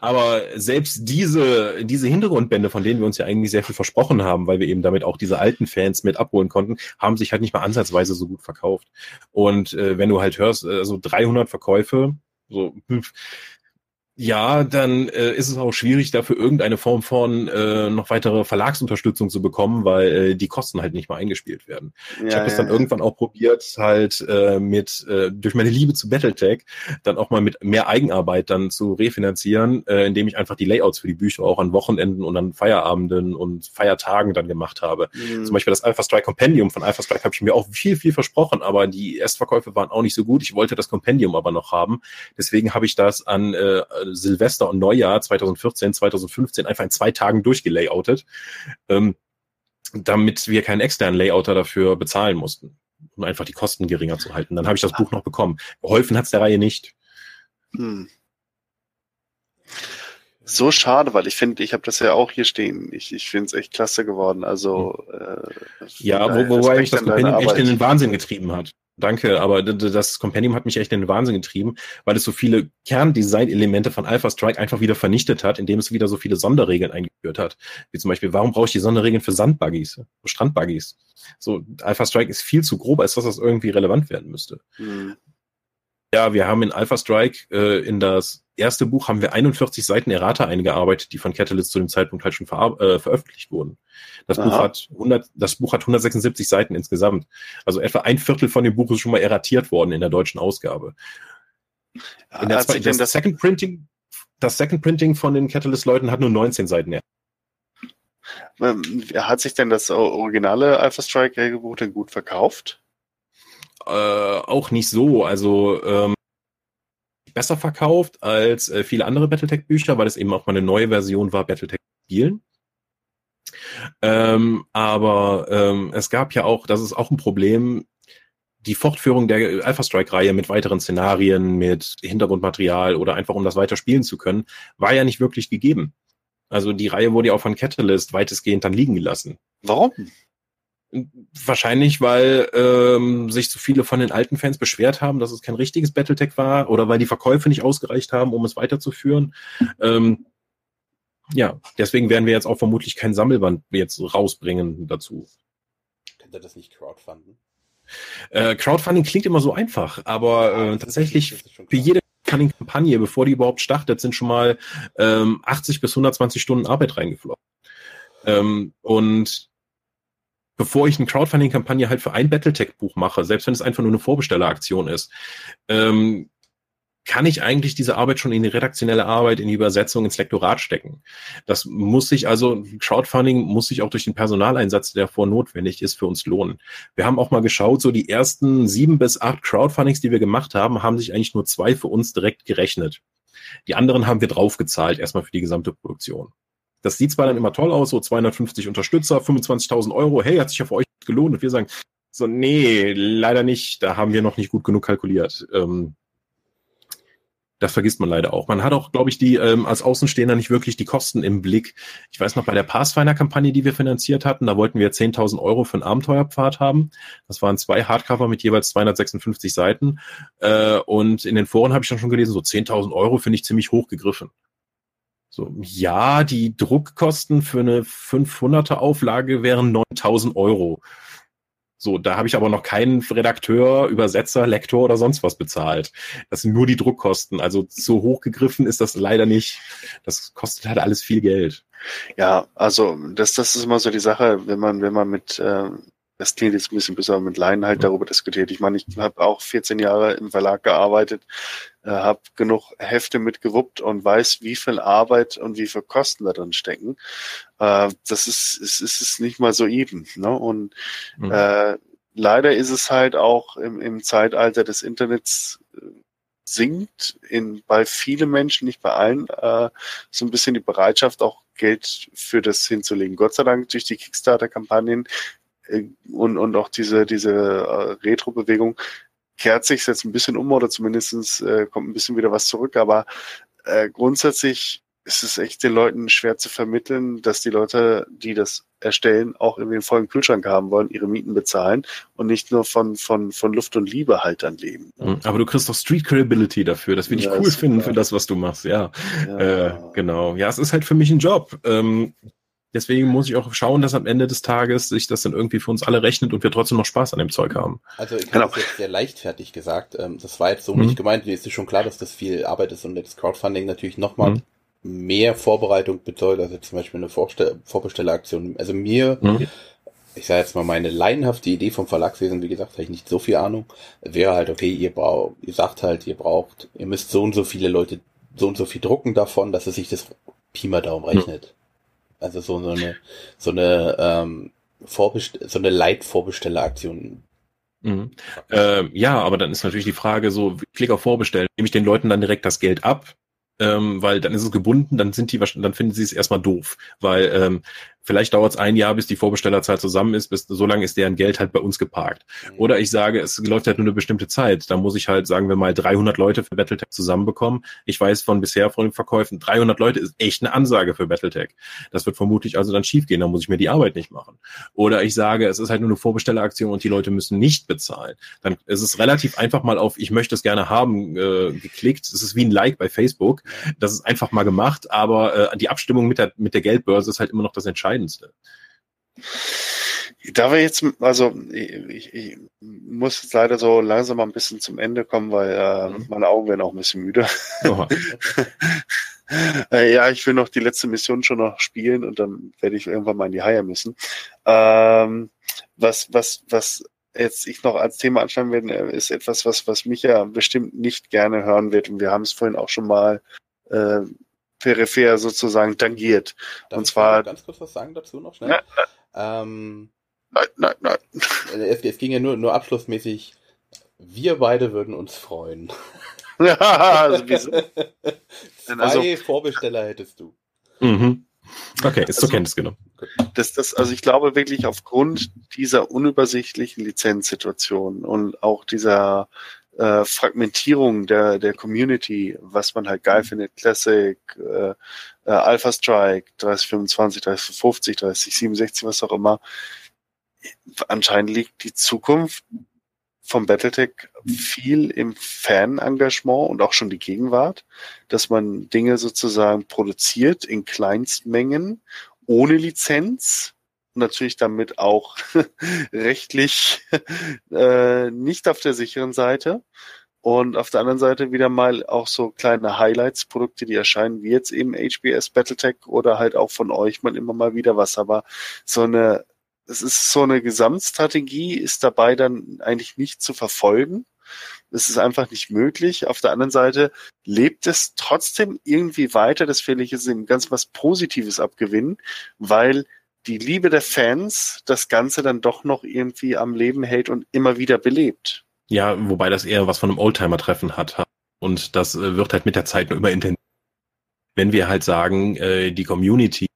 aber selbst diese, diese Hintergrundbände, von denen wir uns ja eigentlich sehr viel versprochen haben, weil wir eben damit auch diese alten Fans mit abholen konnten, haben sich halt nicht mal ansatzweise so gut verkauft. Und äh, wenn du halt hörst, äh, so 300 Verkäufe, so pf, ja, dann äh, ist es auch schwierig, dafür irgendeine Form von äh, noch weitere Verlagsunterstützung zu bekommen, weil äh, die Kosten halt nicht mal eingespielt werden. Ich
Ja,
habe das
ja,
dann
ja.
irgendwann auch probiert, halt äh, mit äh, durch meine Liebe zu Battletech dann auch mal mit mehr Eigenarbeit dann zu refinanzieren, äh, indem ich einfach die Layouts für die Bücher auch an Wochenenden und an Feierabenden und Feiertagen dann gemacht habe.
Mhm.
Zum Beispiel das Alpha Strike Compendium von Alpha Strike habe ich mir auch viel, viel versprochen, aber die Erstverkäufe waren auch nicht so gut. Ich wollte das Compendium aber noch haben. Deswegen habe ich das an äh, Silvester und Neujahr 2014, 2015 einfach in zwei Tagen durchgelayoutet, ähm, damit wir keinen externen Layouter dafür bezahlen mussten, um einfach die Kosten geringer zu halten. Dann habe ich das Buch noch bekommen. Geholfen hat's der Reihe nicht.
Hm. So schade, weil ich finde, ich habe das ja auch hier stehen. Ich, ich finde es echt klasse geworden. Also äh,
Ja, wo, wobei mich das Compendium echt in den Wahnsinn getrieben hat. Danke, aber das Compendium hat mich echt in den Wahnsinn getrieben, weil es so viele Kerndesign-Elemente von Alpha Strike einfach wieder vernichtet hat, indem es wieder so viele Sonderregeln eingeführt hat. Wie zum Beispiel, warum brauche ich die Sonderregeln für Sandbuggies, Strandbuggies? So, Alpha Strike ist viel zu grob, als dass das irgendwie relevant werden müsste.
Hm.
Ja, wir haben in Alpha Strike äh, in das erste Buch haben wir 41 Seiten Errata eingearbeitet, die von Catalyst zu dem Zeitpunkt halt schon ver äh, veröffentlicht wurden. Das Buch hat 100, das Buch hat 176 Seiten insgesamt. Also etwa ein Viertel von dem Buch ist schon mal erratiert worden in der deutschen Ausgabe. In der
denn
das,
das,
Second Printing, das Second Printing von den Catalyst-Leuten hat nur 19 Seiten.
ähm, hat sich denn das originale Alpha Strike Regelbuch denn gut verkauft?
Äh, auch nicht so. Also ähm, besser verkauft als äh, viele andere Battletech-Bücher, weil es eben auch mal eine neue Version war, Battletech spielen. Ähm, aber ähm, es gab ja auch, das ist auch ein Problem, die Fortführung der Alpha Strike-Reihe mit weiteren Szenarien, mit Hintergrundmaterial oder einfach um das weiter spielen zu können, war ja nicht wirklich gegeben. Also die Reihe wurde ja auch von Catalyst weitestgehend dann liegen gelassen.
Warum?
Wahrscheinlich, weil ähm, sich zu viele von den alten Fans beschwert haben, dass es kein richtiges Battletech war oder weil die Verkäufe nicht ausgereicht haben, um es weiterzuführen. Ähm, ja, deswegen werden wir jetzt auch vermutlich kein Sammelband jetzt rausbringen dazu.
Könnt ihr das nicht crowdfunden?
Äh, Crowdfunding klingt immer so einfach, aber äh, tatsächlich für jede Crowdfunding-Kampagne, bevor die überhaupt startet, sind schon mal ähm, 80 bis 120 Stunden Arbeit reingeflossen. Ähm, und bevor ich eine Crowdfunding-Kampagne halt für ein Battletech-Buch mache, selbst wenn es einfach nur eine Vorbestelleraktion ist, ähm, kann ich eigentlich diese Arbeit schon in die redaktionelle Arbeit, in die Übersetzung, ins Lektorat stecken. Das muss sich also, Crowdfunding muss sich auch durch den Personaleinsatz, der vor notwendig ist, für uns lohnen. Wir haben auch mal geschaut, so die ersten sieben bis acht Crowdfundings, die wir gemacht haben, haben sich eigentlich nur zwei für uns direkt gerechnet. Die anderen haben wir draufgezahlt, erstmal für die gesamte Produktion. Das sieht zwar dann immer toll aus, so 250 Unterstützer, 25.000 Euro, hey, hat sich ja für euch gelohnt. Und wir sagen, so, nee, leider nicht, da haben wir noch nicht gut genug kalkuliert. Ähm, das vergisst man leider auch. Man hat auch, glaube ich, die ähm, als Außenstehender nicht wirklich die Kosten im Blick. Ich weiß noch, bei der Pathfinder-Kampagne, die wir finanziert hatten, da wollten wir 10.000 Euro für einen Abenteuerpfad haben. Das waren zwei Hardcover mit jeweils 256 Seiten. Äh, und in den Foren habe ich dann schon gelesen, so 10.000 Euro finde ich ziemlich hoch gegriffen. So, ja, die Druckkosten für eine 500er Auflage wären 9.000 Euro. So, da habe ich aber noch keinen Redakteur, Übersetzer, Lektor oder sonst was bezahlt. Das sind nur die Druckkosten. Also so hoch gegriffen ist das leider nicht. Das kostet halt alles viel Geld.
Ja, also das, das ist immer so die Sache, wenn man, wenn man mit, äh, das klingt jetzt ein bisschen besser, mit Laien halt darüber diskutiert. Ich meine, ich habe auch 14 Jahre im Verlag gearbeitet, äh, habe genug Hefte mitgewuppt und weiß, wie viel Arbeit und wie viel Kosten da drin stecken. Äh, das ist, ist, ist es nicht mal so eben. Ne? Und mhm. äh, leider ist es halt auch im, im Zeitalter des Internets äh, sinkt in, bei vielen Menschen, nicht bei allen, äh, so ein bisschen die Bereitschaft, auch Geld für das hinzulegen. Gott sei Dank durch die Kickstarter-Kampagnen äh, und, und auch diese, diese äh, Retro-Bewegung kehrt sich jetzt ein bisschen um oder zumindestens äh, kommt ein bisschen wieder was zurück. Aber äh, grundsätzlich ist es echt den Leuten schwer zu vermitteln, dass die Leute, die das erstellen, auch irgendwie einen vollen Kühlschrank haben wollen, ihre Mieten bezahlen und nicht nur von, von, von Luft und Liebe halt dann leben.
Mhm. Aber du kriegst doch Street Credibility dafür. Das würde ich ja, cool finden für das, was du machst. Ja, ja. Äh, genau. Ja, es ist halt für mich ein Job. Ähm, deswegen muss ich auch schauen, dass am Ende des Tages sich das dann irgendwie für uns alle rechnet und wir trotzdem noch Spaß an dem Zeug haben.
Also ich genau. habe das jetzt sehr leichtfertig gesagt. Ähm, das war jetzt so mhm. nicht gemeint. Mir ist schon klar, dass das viel Arbeit ist und das Crowdfunding natürlich nochmal mhm mehr Vorbereitung bedeutet, also zum Beispiel eine Vorstell Vorbestelleraktion. Also mir, mhm. ich sage jetzt mal, meine leidenhafte Idee vom Verlagswesen, wie gesagt, habe ich nicht so viel Ahnung, wäre halt, okay, ihr braucht, ihr sagt halt, ihr braucht, ihr müsst so und so viele Leute, so und so viel drucken davon, dass es sich das Pi mal Daumen rechnet. Also so, so eine, so eine, ähm, Vorbest so eine Leitvorbestelleraktion.
Mhm. Äh, ja, aber dann ist natürlich die Frage so, klick auf Vorbestellen, nehme ich den Leuten dann direkt das Geld ab? Ähm, weil dann ist es gebunden, dann sind die dann finden sie es erstmal doof, weil ähm, Vielleicht dauert es ein Jahr, bis die Vorbestellerzeit zusammen ist, bis so lange ist deren Geld halt bei uns geparkt. Mhm. Oder ich sage, es läuft halt nur eine bestimmte Zeit. Da muss ich halt, sagen wir mal, 300 Leute für Battletech zusammenbekommen. Ich weiß von bisher von den Verkäufen, 300 Leute ist echt eine Ansage für Battletech. Das wird vermutlich also dann schiefgehen, da muss ich mir die Arbeit nicht machen. Oder ich sage, es ist halt nur eine Vorbestelleraktion und die Leute müssen nicht bezahlen. Dann ist es relativ einfach mal auf, ich möchte es gerne haben, äh, geklickt. Es ist wie ein Like bei Facebook. Das ist einfach mal gemacht, aber äh, die Abstimmung mit der, mit der Geldbörse ist halt immer noch das Entscheidende. Entscheidendste.
Da wir jetzt, also ich, ich muss jetzt leider so langsam mal ein bisschen zum Ende kommen, weil äh, mhm. meine Augen werden auch ein bisschen müde. äh, ja, ich will noch die letzte Mission schon noch spielen und dann werde ich irgendwann mal in die Haie müssen. Ähm, was, was, was jetzt ich noch als Thema anschauen werde, äh, ist etwas, was, was mich ja bestimmt nicht gerne hören wird. Und wir haben es vorhin auch schon mal äh, peripher sozusagen tangiert. Darf und zwar.
Ganz kurz was sagen dazu noch schnell. Ja. Ähm, nein, nein, nein. Es, es, ging ja nur, nur abschlussmäßig. Wir beide würden uns freuen. ja, also wieso? Zwei also, Vorbesteller hättest du.
Mhm. Okay, ist also, zur Kenntnis genommen.
Das, das, also ich glaube wirklich aufgrund dieser unübersichtlichen Lizenzsituation und auch dieser äh, Fragmentierung der, der Community, was man halt geil mhm. findet, Classic, äh, äh, Alpha Strike, 3025, 3050, 3067, was auch immer. Anscheinend liegt die Zukunft vom Battletech viel im Fan-Engagement und auch schon die Gegenwart, dass man Dinge sozusagen produziert in Kleinstmengen ohne Lizenz natürlich damit auch rechtlich äh, nicht auf der sicheren Seite. Und auf der anderen Seite wieder mal auch so kleine Highlights, Produkte, die erscheinen, wie jetzt eben HBS Battletech oder halt auch von euch mal immer mal wieder was. Aber so eine, es ist so eine Gesamtstrategie, ist dabei dann eigentlich nicht zu verfolgen. Es ist einfach nicht möglich. Auf der anderen Seite lebt es trotzdem irgendwie weiter. Das will ich jetzt eben ganz was Positives abgewinnen, weil die Liebe der Fans das Ganze dann doch noch irgendwie am Leben hält und immer wieder belebt.
Ja, wobei das eher was von einem Oldtimer-Treffen hat. Und das äh, wird halt mit der Zeit nur immer intensiver. Wenn wir halt sagen, äh, die Community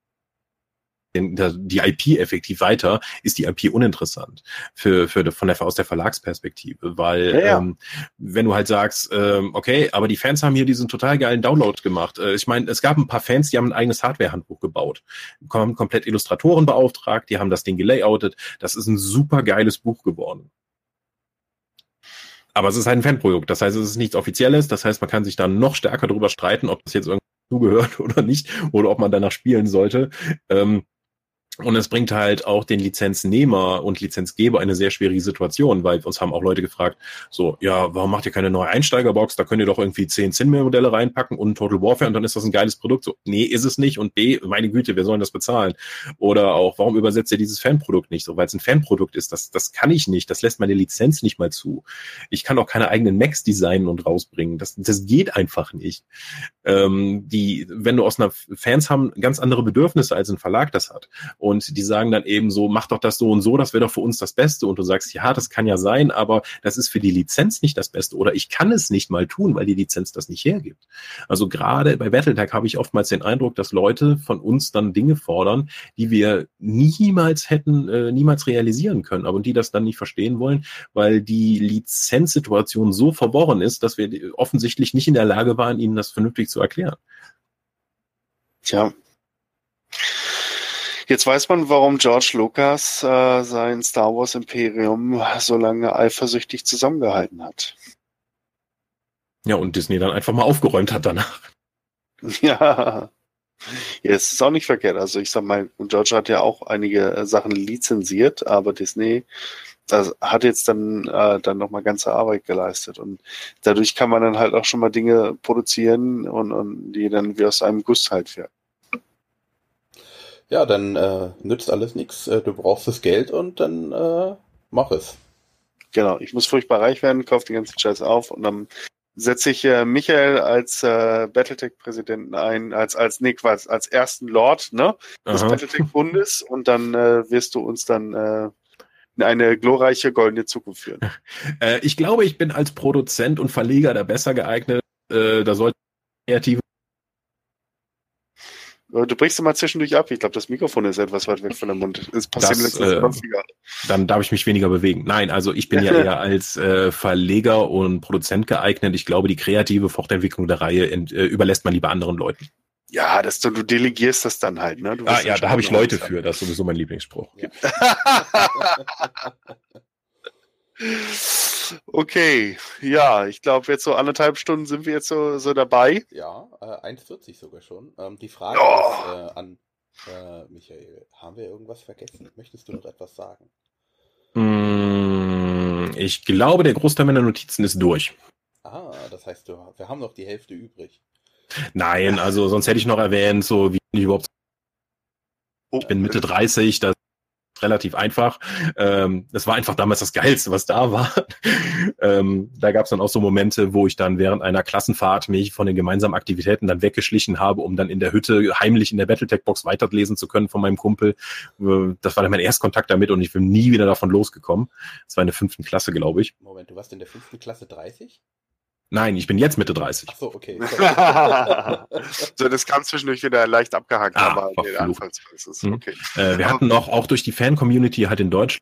die IP effektiv weiter, ist die IP uninteressant für, für von der aus der Verlagsperspektive, weil ja, ja. Ähm, wenn du halt sagst, ähm, okay, aber die Fans haben hier diesen total geilen Download gemacht. Äh, ich meine, es gab ein paar Fans, die haben ein eigenes Hardware-Handbuch gebaut, haben komplett Illustratoren beauftragt, die haben das Ding gelayoutet. Das ist ein super geiles Buch geworden. Aber es ist halt ein Fanprojekt, das heißt, es ist nichts Offizielles, das heißt, man kann sich da noch stärker darüber streiten, ob das jetzt irgendwie zugehört oder nicht, oder ob man danach spielen sollte. Ähm, Und es bringt halt auch den Lizenznehmer und Lizenzgeber eine sehr schwierige Situation, weil uns haben auch Leute gefragt, so, ja, warum macht ihr keine neue Einsteigerbox? Da könnt ihr doch irgendwie zehn Zinmir-Modelle reinpacken und Total Warfare und dann ist das ein geiles Produkt. So, nee, ist es nicht. Und B, meine Güte, wir sollen das bezahlen. Oder auch, warum übersetzt ihr dieses Fanprodukt nicht? So, weil es ein Fanprodukt ist, das, das kann ich nicht. Das lässt meine Lizenz nicht mal zu. Ich kann auch keine eigenen Macs designen und rausbringen. Das, das geht einfach nicht. Ähm, die, wenn du aus einer Fans haben ganz andere Bedürfnisse als ein Verlag das hat. Und und die sagen dann eben so, mach doch das so und so, das wäre doch für uns das Beste. Und du sagst, ja, das kann ja sein, aber das ist für die Lizenz nicht das Beste oder ich kann es nicht mal tun, weil die Lizenz das nicht hergibt. Also gerade bei Battletech habe ich oftmals den Eindruck, dass Leute von uns dann Dinge fordern, die wir niemals hätten, äh, niemals realisieren können, aber die das dann nicht verstehen wollen, weil die Lizenzsituation so verworren ist, dass wir offensichtlich nicht in der Lage waren, ihnen das vernünftig zu erklären.
Tja, Jetzt weiß man, warum George Lucas äh, sein Star Wars Imperium so lange eifersüchtig zusammengehalten hat.
Ja, und Disney dann einfach mal aufgeräumt hat danach.
Ja. Ja, es ist auch nicht verkehrt. Also ich sag mal, George hat ja auch einige äh, Sachen lizenziert, aber Disney das hat jetzt dann äh, dann nochmal ganze Arbeit geleistet und dadurch kann man dann halt auch schon mal Dinge produzieren und, und die dann wie aus einem Guss halt werden.
Ja, dann äh, nützt alles nichts. Äh, du brauchst das Geld und dann äh, mach es.
Genau, ich muss furchtbar reich werden, kauf den ganzen Scheiß auf und dann setze ich äh, Michael als äh, Battletech-Präsidenten ein, als als nee, als, als ersten Lord ne, des Battletech-Bundes und dann äh, wirst du uns dann äh, in eine glorreiche goldene Zukunft führen.
Äh, ich glaube, ich bin als Produzent und Verleger da besser geeignet. Äh, da sollte kreative
du brichst immer zwischendurch ab. Ich glaube, das Mikrofon ist etwas weit weg von dem Mund. Es passiert
das, äh, Dann darf ich mich weniger bewegen. Nein, also ich bin ja eher als äh, Verleger und Produzent geeignet. Ich glaube, die kreative Fortentwicklung der Reihe ent, äh, überlässt man lieber anderen Leuten.
Ja, das, du, du delegierst das dann halt. Ne?
Ah, ja, da habe ich Leute für. Das ist sowieso mein Lieblingsspruch. Ja.
Okay, ja, ich glaube, jetzt so anderthalb Stunden sind wir jetzt so, so dabei.
Ja, äh, 1,40 sogar schon. Ähm, die Frage oh. ist äh, an äh, Michael, haben wir irgendwas vergessen? Möchtest du noch etwas sagen?
Mm, ich glaube, der Großteil meiner Notizen ist durch.
Ah, das heißt, wir haben noch die Hälfte übrig.
Nein, also sonst hätte ich noch erwähnt, so wie ich überhaupt. Ich bin Mitte 30, das relativ einfach. Ähm, das war einfach damals das Geilste, was da war. ähm, da gab es dann auch so Momente, wo ich dann während einer Klassenfahrt mich von den gemeinsamen Aktivitäten dann weggeschlichen habe, um dann in der Hütte heimlich in der Battletech-Box weiterlesen zu können von meinem Kumpel. Äh, das war dann mein Erstkontakt damit und ich bin nie wieder davon losgekommen. Das war in der fünften Klasse, glaube ich.
Moment, du warst in der fünften Klasse 30?
Nein, ich bin jetzt Mitte 30.
Ach so, okay.
so, das kam zwischendurch wieder leicht abgehakt,
ah, aber nee, ist hm. okay. Äh, wir hatten noch auch durch die Fan-Community halt in Deutschland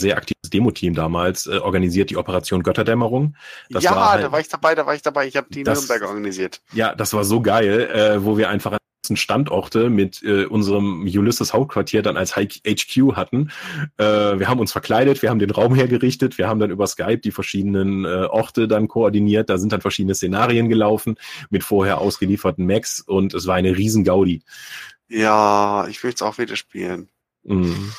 sehr aktives Demo-Team damals äh, organisiert, die Operation Götterdämmerung.
Das ja, war halt, da war ich dabei, da war ich dabei. Ich habe die das, Nürnberg organisiert.
Ja, das war so geil, äh, wo wir einfach Standorte mit äh, unserem Ulysses Hauptquartier dann als HQ hatten. Äh, wir haben uns verkleidet, wir haben den Raum hergerichtet, wir haben dann über Skype die verschiedenen äh, Orte dann koordiniert. Da sind dann verschiedene Szenarien gelaufen mit vorher ausgelieferten Macs und es war eine riesen Gaudi.
Ja, ich will es auch wieder spielen. Mhm.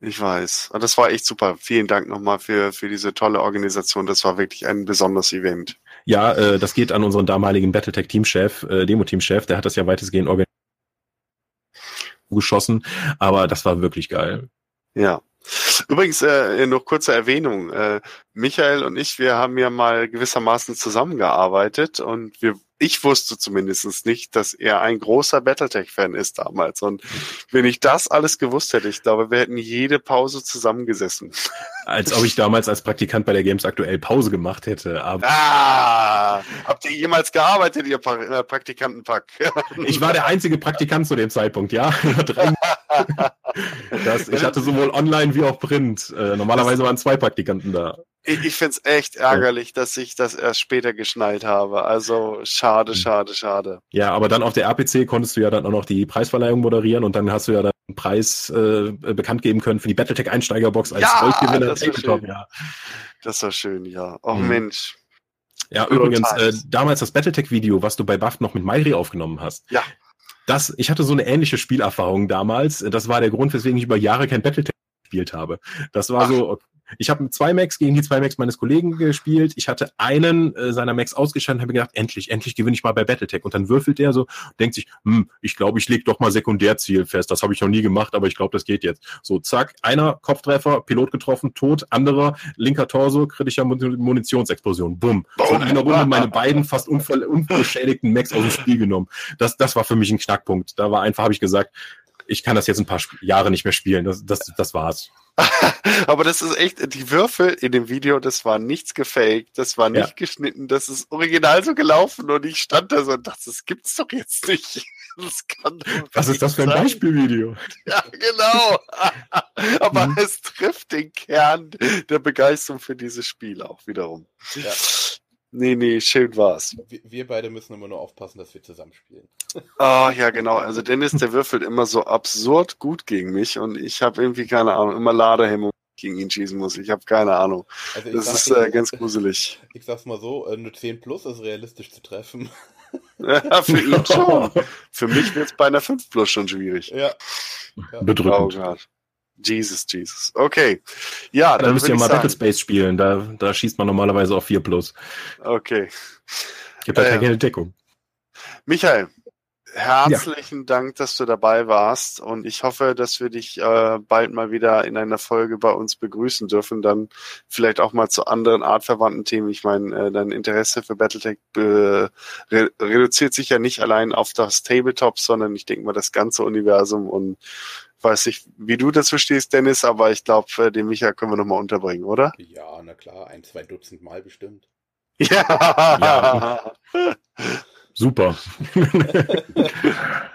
Ich weiß. Und das war echt super. Vielen Dank nochmal für, für diese tolle Organisation. Das war wirklich ein besonderes Event.
Ja, äh, das geht an unseren damaligen Battletech-Teamchef, äh, Demo-Teamchef, der hat das ja weitestgehend organisiert geschossen, aber das war wirklich geil.
Ja. Übrigens, äh, noch kurze Erwähnung. Äh, Michael und ich, wir haben ja mal gewissermaßen zusammengearbeitet und wir ich wusste zumindest nicht, dass er ein großer Battletech-Fan ist damals. Und wenn ich das alles gewusst hätte, ich glaube, wir hätten jede Pause zusammengesessen.
Als ob ich damals als Praktikant bei der Games aktuell Pause gemacht hätte.
Ah, habt ihr jemals gearbeitet, ihr pra äh, Praktikantenpack?
ich war der einzige Praktikant zu dem Zeitpunkt, ja. das, ich hatte sowohl online wie auch Print. Äh, normalerweise waren zwei Praktikanten da.
Ich, ich finde es echt ärgerlich, dass ich das erst später geschnallt habe. Also schade, hm. schade, schade.
Ja, aber dann auf der RPC konntest du ja dann auch noch die Preisverleihung moderieren und dann hast du ja dann einen Preis äh, bekannt geben können für die Battletech Einsteigerbox als
ja, Goldgewinner. Das, Tabletop, ja. das war schön, ja. Oh mhm. Mensch.
Ja, übrigens, äh, damals das Battletech-Video, was du bei Buff noch mit Mairi aufgenommen hast.
Ja.
das, ich hatte so eine ähnliche Spielerfahrung damals. Das war der Grund, weswegen ich über Jahre kein Battletech gespielt habe. Das war
Ach.
so, ich habe mit zwei Macs gegen die zwei Macs meines Kollegen gespielt. Ich hatte einen äh, seiner Macs ausgeschaltet und habe gedacht, endlich, endlich gewinne ich mal bei Battletech. Und dann würfelt der so, denkt sich, hm, ich glaube, ich leg doch mal Sekundärziel fest. Das habe ich noch nie gemacht, aber ich glaube, das geht jetzt. So, zack, einer Kopftreffer, Pilot getroffen, tot, anderer, linker Torso, kritischer Mun- Munitionsexplosion. Bumm. So in einer Runde meine beiden fast unbeschädigten Macs aus dem Spiel genommen. Das, das war für mich ein Knackpunkt. Da war einfach, habe ich gesagt, ich kann das jetzt ein paar Jahre nicht mehr spielen. Das, das, das war's.
Aber das ist echt, die Würfel in dem Video, das war nichts gefaked, das war nicht
Ja.
geschnitten, das ist original so gelaufen und ich stand da so und dachte, das gibt's doch jetzt nicht. Das kann
Was ist das für ein
sein.
Beispielvideo?
Ja, genau. Aber
Mhm.
es trifft den Kern der Begeisterung für dieses Spiel auch wiederum.
Ja.
Nee, nee, schön war's.
Wir, wir beide müssen immer nur aufpassen, dass wir zusammenspielen.
Ah, ja, genau. Also Dennis, der würfelt immer so absurd gut gegen mich und ich habe irgendwie keine Ahnung, immer Ladehemmung gegen ihn schießen muss. Ich habe keine Ahnung.
Also
Das ist äh, ganz gruselig.
ich sag's mal so, äh, eine 10 plus ist realistisch zu treffen.
Ja, für ihn schon. Für mich wird's bei einer 5 Plus schon schwierig.
Ja.
Oh
Bedrückend.
Gott. Jesus, Jesus. Okay. Ja,
Dann
dann
müsst ihr
ich
mal
sagen.
Battlespace spielen. Da, da schießt man normalerweise auf 4 plus.
Okay.
Gibt halt
Äh,
keine Deckung.
Michael, herzlichen Dank, dass du dabei warst und ich hoffe, dass wir dich äh, bald mal wieder in einer Folge bei uns begrüßen dürfen, dann vielleicht auch mal zu anderen artverwandten Themen. Ich meine, äh, dein Interesse für Battletech äh, re reduziert sich ja nicht allein auf das Tabletop, sondern ich denke mal das ganze Universum und weiß nicht, wie du dazu stehst, Dennis, aber ich glaube, äh, den Michael können wir nochmal unterbringen, oder?
Ja, na klar, ein, zwei Dutzend Mal bestimmt.
Ja.
Super.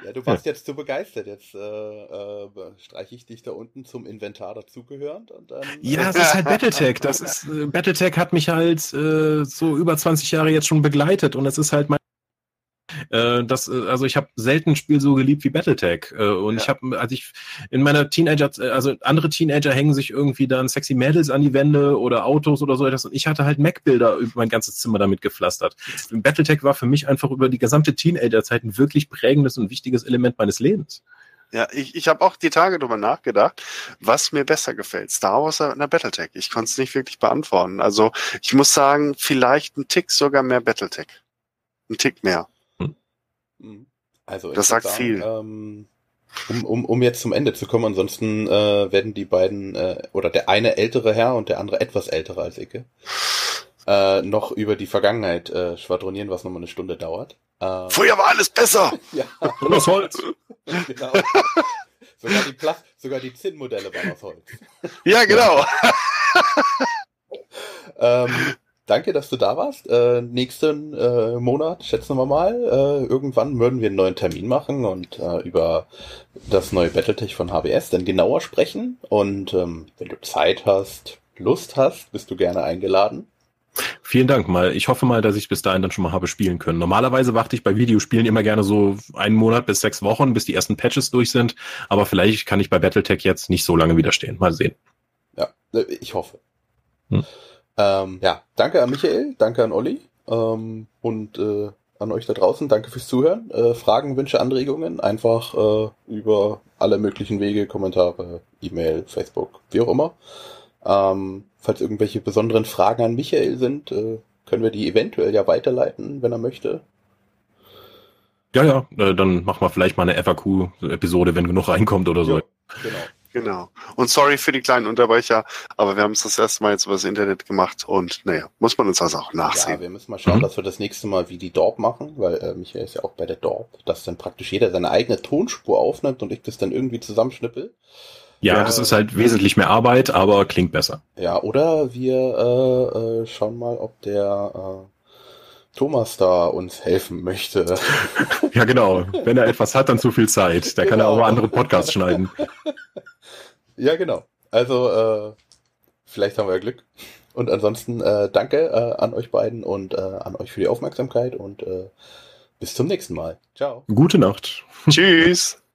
Ja, du warst jetzt zu begeistert. Jetzt äh, äh, streiche ich dich da unten zum Inventar dazugehörend und dann.
Ja, es ist halt Battletech. Das ist, äh, Battletech hat mich halt äh, so über 20 Jahre jetzt schon begleitet und es ist halt mein äh, das, äh, also ich habe selten ein Spiel so geliebt wie Battletech. Äh, und
Ja.
ich habe, als ich in meiner Teenager, äh, also andere Teenager hängen sich irgendwie dann sexy Mädels an die Wände oder Autos oder so etwas. Und ich hatte halt Mac-Bilder über mein ganzes Zimmer damit gepflastert. Battletech war für mich einfach über die gesamte Teenager-Zeit ein wirklich prägendes und wichtiges Element meines Lebens.
Ja, ich, ich habe auch die Tage drüber nachgedacht, was mir besser gefällt, Star Wars oder Battletech. Ich konnte es nicht wirklich beantworten. Also ich muss sagen, vielleicht ein Tick sogar mehr Battletech. Ein Tick mehr.
Mhm. Also,
Das sagt viel.
Ähm, um, um, um jetzt zum Ende zu kommen, ansonsten äh, werden die beiden, äh, oder der eine ältere Herr und der andere etwas ältere als Icke, äh, noch über die Vergangenheit äh, schwadronieren, was nochmal eine Stunde dauert. Äh,
Früher war alles besser.
ja,
Und aus Holz.
genau. sogar die Plas sogar die Zinnmodelle waren aus Holz.
Ja, genau.
Ähm, danke, dass du da warst. Äh, nächsten äh, Monat, schätzen wir mal, äh, irgendwann würden wir einen neuen Termin machen und äh, über das neue Battletech von HBS dann genauer sprechen. Und ähm, wenn du Zeit hast, Lust hast, bist du gerne eingeladen.
Vielen Dank mal. Ich hoffe mal, dass ich bis dahin dann schon mal habe spielen können. Normalerweise warte ich bei Videospielen immer gerne so einen Monat bis sechs Wochen, bis die ersten Patches durch sind. Aber vielleicht kann ich bei Battletech jetzt nicht so lange widerstehen. Mal sehen.
Ja, äh, ich hoffe.
Hm.
Ähm, ja, danke an Michael, danke an Olli ähm, und äh, an euch da draußen. Danke fürs Zuhören. Äh, Fragen, Wünsche, Anregungen einfach äh, über alle möglichen Wege, Kommentare, E-Mail, Facebook, wie auch immer. Ähm, falls irgendwelche besonderen Fragen an Michael sind, äh, können wir die eventuell ja weiterleiten, wenn er möchte.
Ja, ja, äh, dann machen wir vielleicht mal eine FAQ-Episode, wenn genug reinkommt oder so.
Ja. Genau.
Genau. Und sorry für die kleinen Unterbrecher, aber wir haben es das erste Mal jetzt über das Internet gemacht und naja, muss man uns also auch
Ja,
nachsehen.
wir müssen mal schauen,
Mhm.
dass wir das nächste Mal wie die Dorp machen, weil äh, Michael ist ja auch bei der Dorp, dass dann praktisch jeder seine eigene Tonspur aufnimmt und ich das dann irgendwie zusammenschnippel.
Ja,
Ja.
das ist halt wesentlich mehr Arbeit, aber klingt besser.
Ja, oder wir äh, äh, schauen mal, ob der äh, Thomas da uns helfen möchte.
Ja, genau. Wenn er etwas hat, dann zu viel Zeit. Da kann er
Genau.
auch andere Podcasts schneiden.
ja, genau. Also, äh, vielleicht haben wir ja Glück. Und ansonsten äh, danke äh, an euch beiden und äh, an euch für die Aufmerksamkeit und äh, bis zum nächsten Mal. Ciao.
Gute Nacht.
Tschüss.